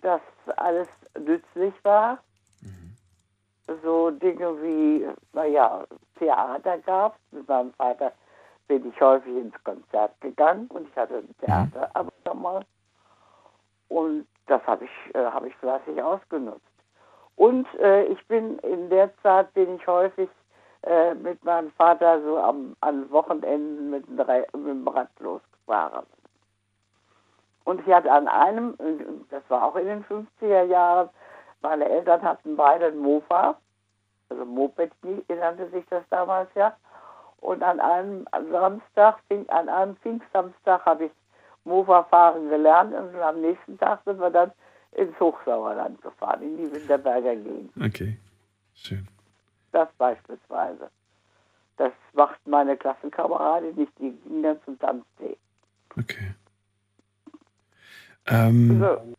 dass alles nützlich war. So Dinge wie, naja, Theater gab es. Mit meinem Vater bin ich häufig ins Konzert gegangen und ich hatte ein Theaterabonnement. Und das habe ich, äh, habe ich fleißig ausgenutzt. Und äh, ich bin in der Zeit bin ich häufig äh, mit meinem Vater so am, an Wochenenden mit mit dem Rad losgefahren. Und ich hatte an einem, äh, das war auch in den 50er Jahren, meine Eltern hatten beide ein Mofa, also Moped nannte sich das damals ja. Und an einem Samstag, an einem Pfingstsamstag habe ich Mofa fahren gelernt und am nächsten Tag sind wir dann ins Hochsauerland gefahren, in die Winterberger Gegend. Okay, schön. Das beispielsweise. Das macht meine Klassenkameradin nicht, die ging dann zum Tanztee. Okay. Ähm, So.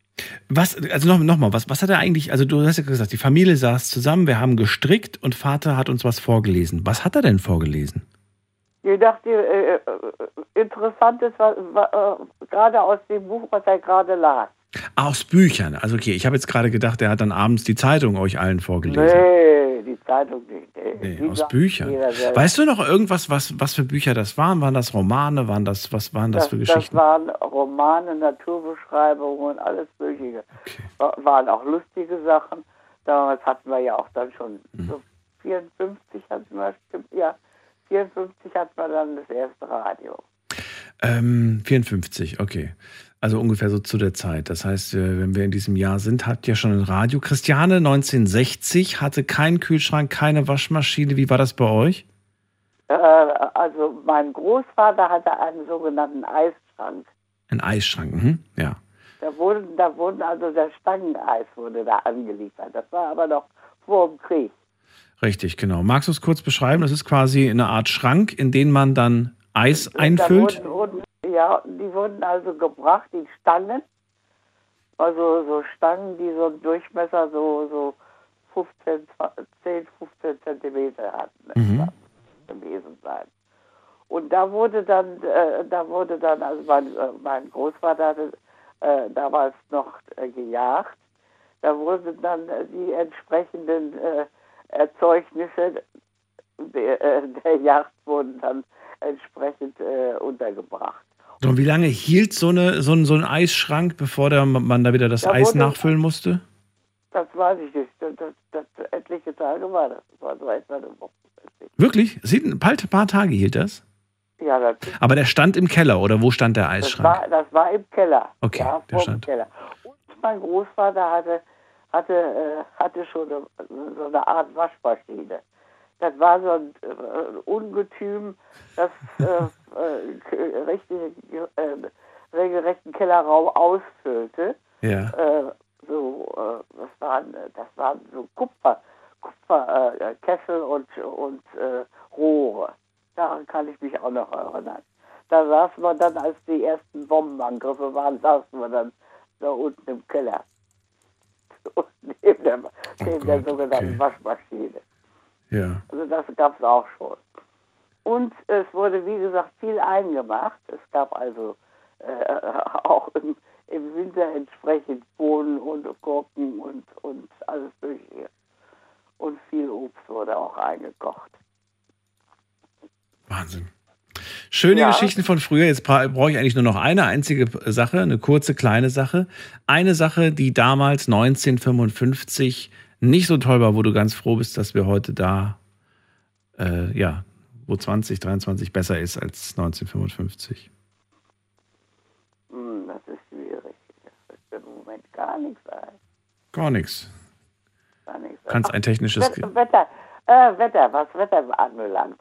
Was, also noch, noch was, was hat er eigentlich, also du hast ja gesagt, die Familie saß zusammen, wir haben gestrickt und Vater hat uns was vorgelesen. Was hat er denn vorgelesen? Je nachdem, äh, äh, interessant ist, äh, gerade aus dem Buch, was er gerade las. Ah, aus Büchern. Also okay, ich habe jetzt gerade gedacht, er hat dann abends die Zeitung euch allen vorgelesen. Nee, die Zeitung nicht. Nee, die aus Büchern. Weißt du noch irgendwas, was, was für Bücher das waren? Waren das Romane? Waren das, was waren das, das, für das Geschichten? waren Romane, Naturbeschreibungen, alles Mögliche. Wa- Waren auch lustige Sachen. Damals hatten wir ja auch dann schon Mhm. so 54 hatten wir, ja, 54 hatten wir dann das erste Radio. Ähm, 54, okay. Also ungefähr so zu der Zeit. Das heißt, äh, wenn wir in diesem Jahr sind, habt ihr schon ein Radio. Christiane 1960 hatte keinen Kühlschrank, keine Waschmaschine. Wie war das bei euch? Äh, also mein Großvater hatte einen sogenannten Eisschrank. Ein Eisschrank, mhm. ja. Da wurden, da wurden also der Stangeneis wurde da angeliefert. Das war aber noch vor dem Krieg. Richtig, genau. Magst du es kurz beschreiben? Das ist quasi eine Art Schrank, in den man dann Eis einfüllt. Wurden, wurden, ja, die wurden also gebracht, die Stangen. Also so Stangen, die so einen Durchmesser so, so 15, 10, 15 Zentimeter hatten. Mhm. gewesen sein. Und da wurde dann, äh, da wurde dann, also mein, äh, mein Großvater hatte äh, damals noch äh, gejagt, da wurden dann äh, die entsprechenden äh, Erzeugnisse der, der Jagd wurden dann entsprechend äh, untergebracht. Und wie lange hielt so, eine, so, ein, so ein Eisschrank, bevor der, man da wieder das Da Eis nachfüllen musste? Das weiß ich nicht. Das, das, das, etliche Tage war das. Das war so etwa eine Woche. Wirklich? Sieht ein paar, Tage hielt das? Ja, das, Aber der stand im Keller oder wo stand der das, Eisschrank? war, das war im Keller. Okay, ja, der stand. Keller. Und mein Großvater hatte hatte, äh, hatte schon eine, so eine Art Waschmaschine. Das war so ein äh, Ungetüm, das äh, äh, richtig, äh, regelrechten Kellerraum ausfüllte. Ja. Äh, so, das waren, das waren so Kupfer, Kupferkessel äh, Kessel und, und äh, Rohre. Daran kann ich mich auch noch erinnern. Da saßen wir dann, als die ersten Bombenangriffe waren, saßen wir dann da unten im Keller. neben der, neben der sogenannten Waschmaschine. Ja. Also das gab es auch schon. Und es wurde, wie gesagt, viel eingemacht. Es gab also äh, auch im, im Winter entsprechend Bohnen und Gurken und, und alles Mögliche. Und viel Obst wurde auch eingekocht. Wahnsinn. Schöne Ja. Geschichten von früher. Jetzt bra brauche ich eigentlich nur noch eine einzige Sache, eine kurze, kleine Sache. Eine Sache, die damals 1955 nicht so toll war, wo du ganz froh bist, dass wir heute da, äh, ja, wo 2023 besser ist als 1955. Hm, das ist schwierig. Das mir im Moment gar nichts ein. Gar nichts. Gar nichts. Kannst ein technisches. Wet- Wetter, äh, Wetter, was Wetter anbelangt.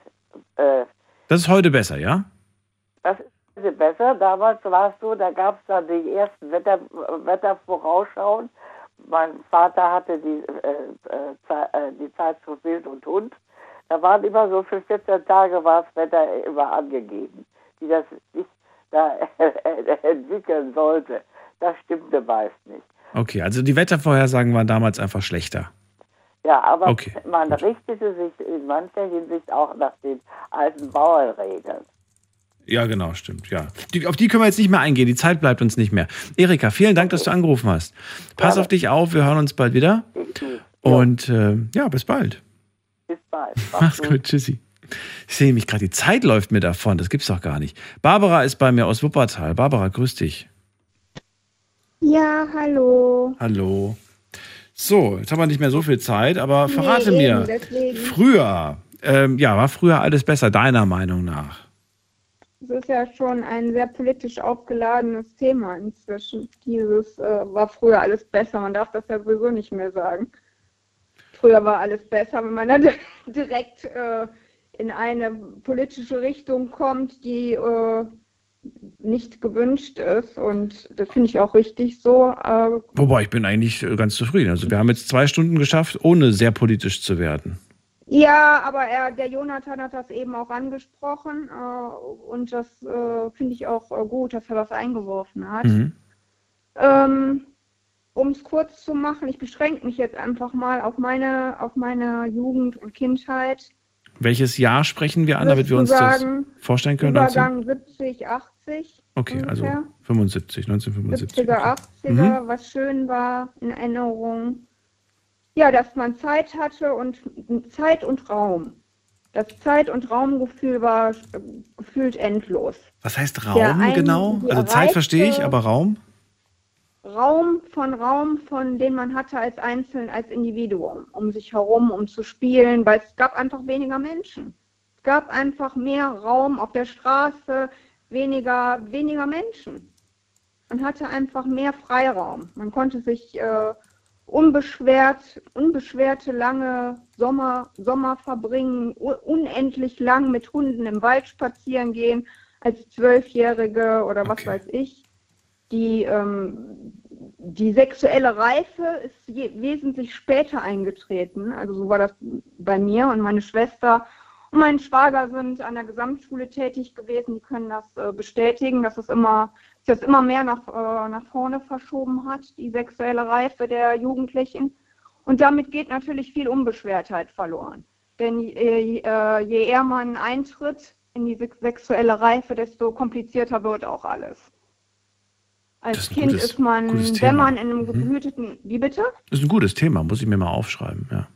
Äh, Das ist heute besser, ja? Das ist heute besser. Damals war es so, da gab es dann die ersten Wetter, Wettervorausschauen. Mein Vater hatte die, äh, äh, Ze- äh, die Zeitschrift Wild und Hund. Da waren immer so für 14 Tage war das Wetter immer angegeben, wie das sich da entwickeln sollte. Das stimmte meist nicht. Okay, also die Wettervorhersagen waren damals einfach schlechter. Ja, aber Okay, man richtete sich in mancher Hinsicht auch nach den alten Bauernregeln. Ja, genau, stimmt, ja. Die, auf die können wir jetzt nicht mehr eingehen, die Zeit bleibt uns nicht mehr. Erika, vielen Dank, dass du angerufen hast. Pass auf dich auf, wir hören uns bald wieder. Und äh, ja, bis bald. Bis bald. Mach's gut, tschüssi. Ich sehe mich gerade, die Zeit läuft mir davon, das gibt's doch gar nicht. Barbara ist bei mir aus Wuppertal. Barbara, grüß dich. Ja, hallo. Hallo. So, jetzt haben wir nicht mehr so viel Zeit, aber verrate Nee, mir, eben, deswegen. früher, ähm, ja, war früher alles besser, deiner Meinung nach? Das ist ja schon ein sehr politisch aufgeladenes Thema inzwischen. Dieses äh, war früher alles besser. Man darf das ja sowieso nicht mehr sagen. Früher war alles besser, wenn man dann direkt äh, in eine politische Richtung kommt, die äh, nicht gewünscht ist. Und das finde ich auch richtig so. Äh, Wobei, ich bin eigentlich äh, ganz zufrieden. Also wir haben jetzt zwei Stunden geschafft, ohne sehr politisch zu werden. Ja, aber er, der Jonathan hat das eben auch angesprochen äh, und das äh, finde ich auch äh, gut, dass er das eingeworfen hat. Mhm. Ähm, um es kurz zu machen, ich beschränke mich jetzt einfach mal auf meine, auf meine Jugend und Kindheit. Welches Jahr sprechen wir an, damit wir uns Sozusagen das vorstellen können? 19? Übergang 70, 80. Okay, also ungefähr. 75, 1975. 70er, okay. 80er, Mhm. was schön war in Erinnerung. Ja, dass man Zeit hatte und Zeit und Raum. Das Zeit- und Raumgefühl war äh, gefühlt endlos. Was heißt Raum ein- genau? Also Zeit verstehe ich, aber Raum? Raum von Raum, von den man hatte als Einzelnen, als Individuum, um sich herum, um zu spielen, weil es gab einfach weniger Menschen. Es gab einfach mehr Raum auf der Straße, weniger, weniger Menschen. Man hatte einfach mehr Freiraum. Man konnte sich äh, unbeschwert, unbeschwerte lange Sommer, Sommer verbringen, unendlich lang mit Hunden im Wald spazieren gehen, als Zwölfjährige oder was weiß ich. Die, ähm, die sexuelle Reife ist je, wesentlich später eingetreten. Also so war das bei mir und meine Schwester und mein Schwager sind an der Gesamtschule tätig gewesen. Die können das äh, bestätigen, dass es immer, sich das immer mehr nach, äh, nach vorne verschoben hat, die sexuelle Reife der Jugendlichen. Und damit geht natürlich viel Unbeschwertheit verloren. Denn je, äh, je eher man eintritt in die sex- sexuelle Reife, desto komplizierter wird auch alles. Als ist Kind gutes- ist man, wenn man in einem Mhm. behüteten, wie bitte? Das ist ein gutes Thema, muss ich mir mal aufschreiben, ja.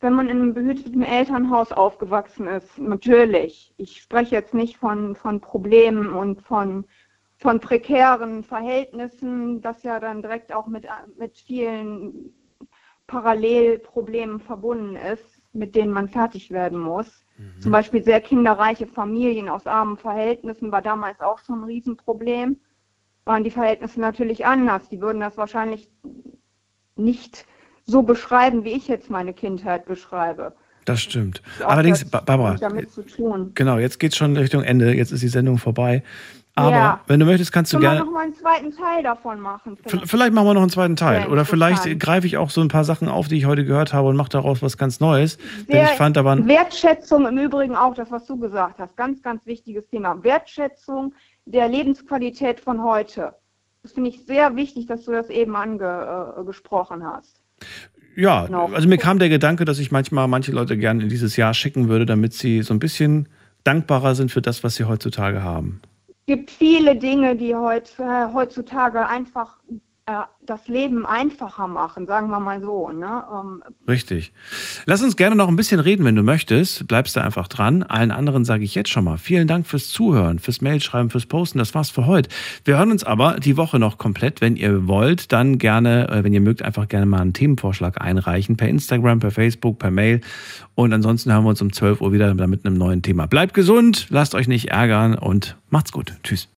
wenn man in einem behüteten Elternhaus aufgewachsen ist, natürlich. Ich spreche jetzt nicht von, von Problemen und von, von prekären Verhältnissen, das ja dann direkt auch mit, mit vielen Parallelproblemen verbunden ist, mit denen man fertig werden muss. Zum Beispiel sehr kinderreiche Familien aus armen Verhältnissen war damals auch schon ein Riesenproblem. Waren die Verhältnisse natürlich anders. Die würden das wahrscheinlich nicht so beschreiben, wie ich jetzt meine Kindheit beschreibe. Das stimmt. Allerdings, das Ba- Barbara, hat damit zu tun. genau, jetzt geht schon Richtung Ende. Jetzt ist die Sendung vorbei. Aber Ja. wenn du möchtest, kannst du Können wir gerne. noch mal einen zweiten Teil davon machen? V- Vielleicht machen wir noch einen zweiten Teil. Sehr Oder vielleicht greife ich auch so ein paar Sachen auf, die ich heute gehört habe und mache daraus was ganz Neues. Denn ich fand aber. Wertschätzung im Übrigen auch, das, was du gesagt hast, ganz, ganz wichtiges Thema. Wertschätzung der Lebensqualität von heute. Das finde ich sehr wichtig, dass du das eben angesprochen hast. Ja, Genau. also mir kam der Gedanke, dass ich manchmal manche Leute gerne in dieses Jahr schicken würde, damit sie so ein bisschen dankbarer sind für das, was sie heutzutage haben. Es gibt viele Dinge, die äh, heutzutage einfach das Leben einfacher machen, sagen wir mal so. Ne? Ähm, Richtig. Lass uns gerne noch ein bisschen reden, wenn du möchtest. Bleibst du einfach dran. Allen anderen sage ich jetzt schon mal vielen Dank fürs Zuhören, fürs Mailschreiben, fürs Posten. Das war's für heute. Wir hören uns aber die Woche noch komplett. Wenn ihr wollt, dann gerne, äh, wenn ihr mögt, einfach gerne mal einen Themenvorschlag einreichen. Per Instagram, per Facebook, per Mail. Und ansonsten hören wir uns um 12 Uhr wieder mit einem neuen Thema. Bleibt gesund, lasst euch nicht ärgern und macht's gut. Tschüss.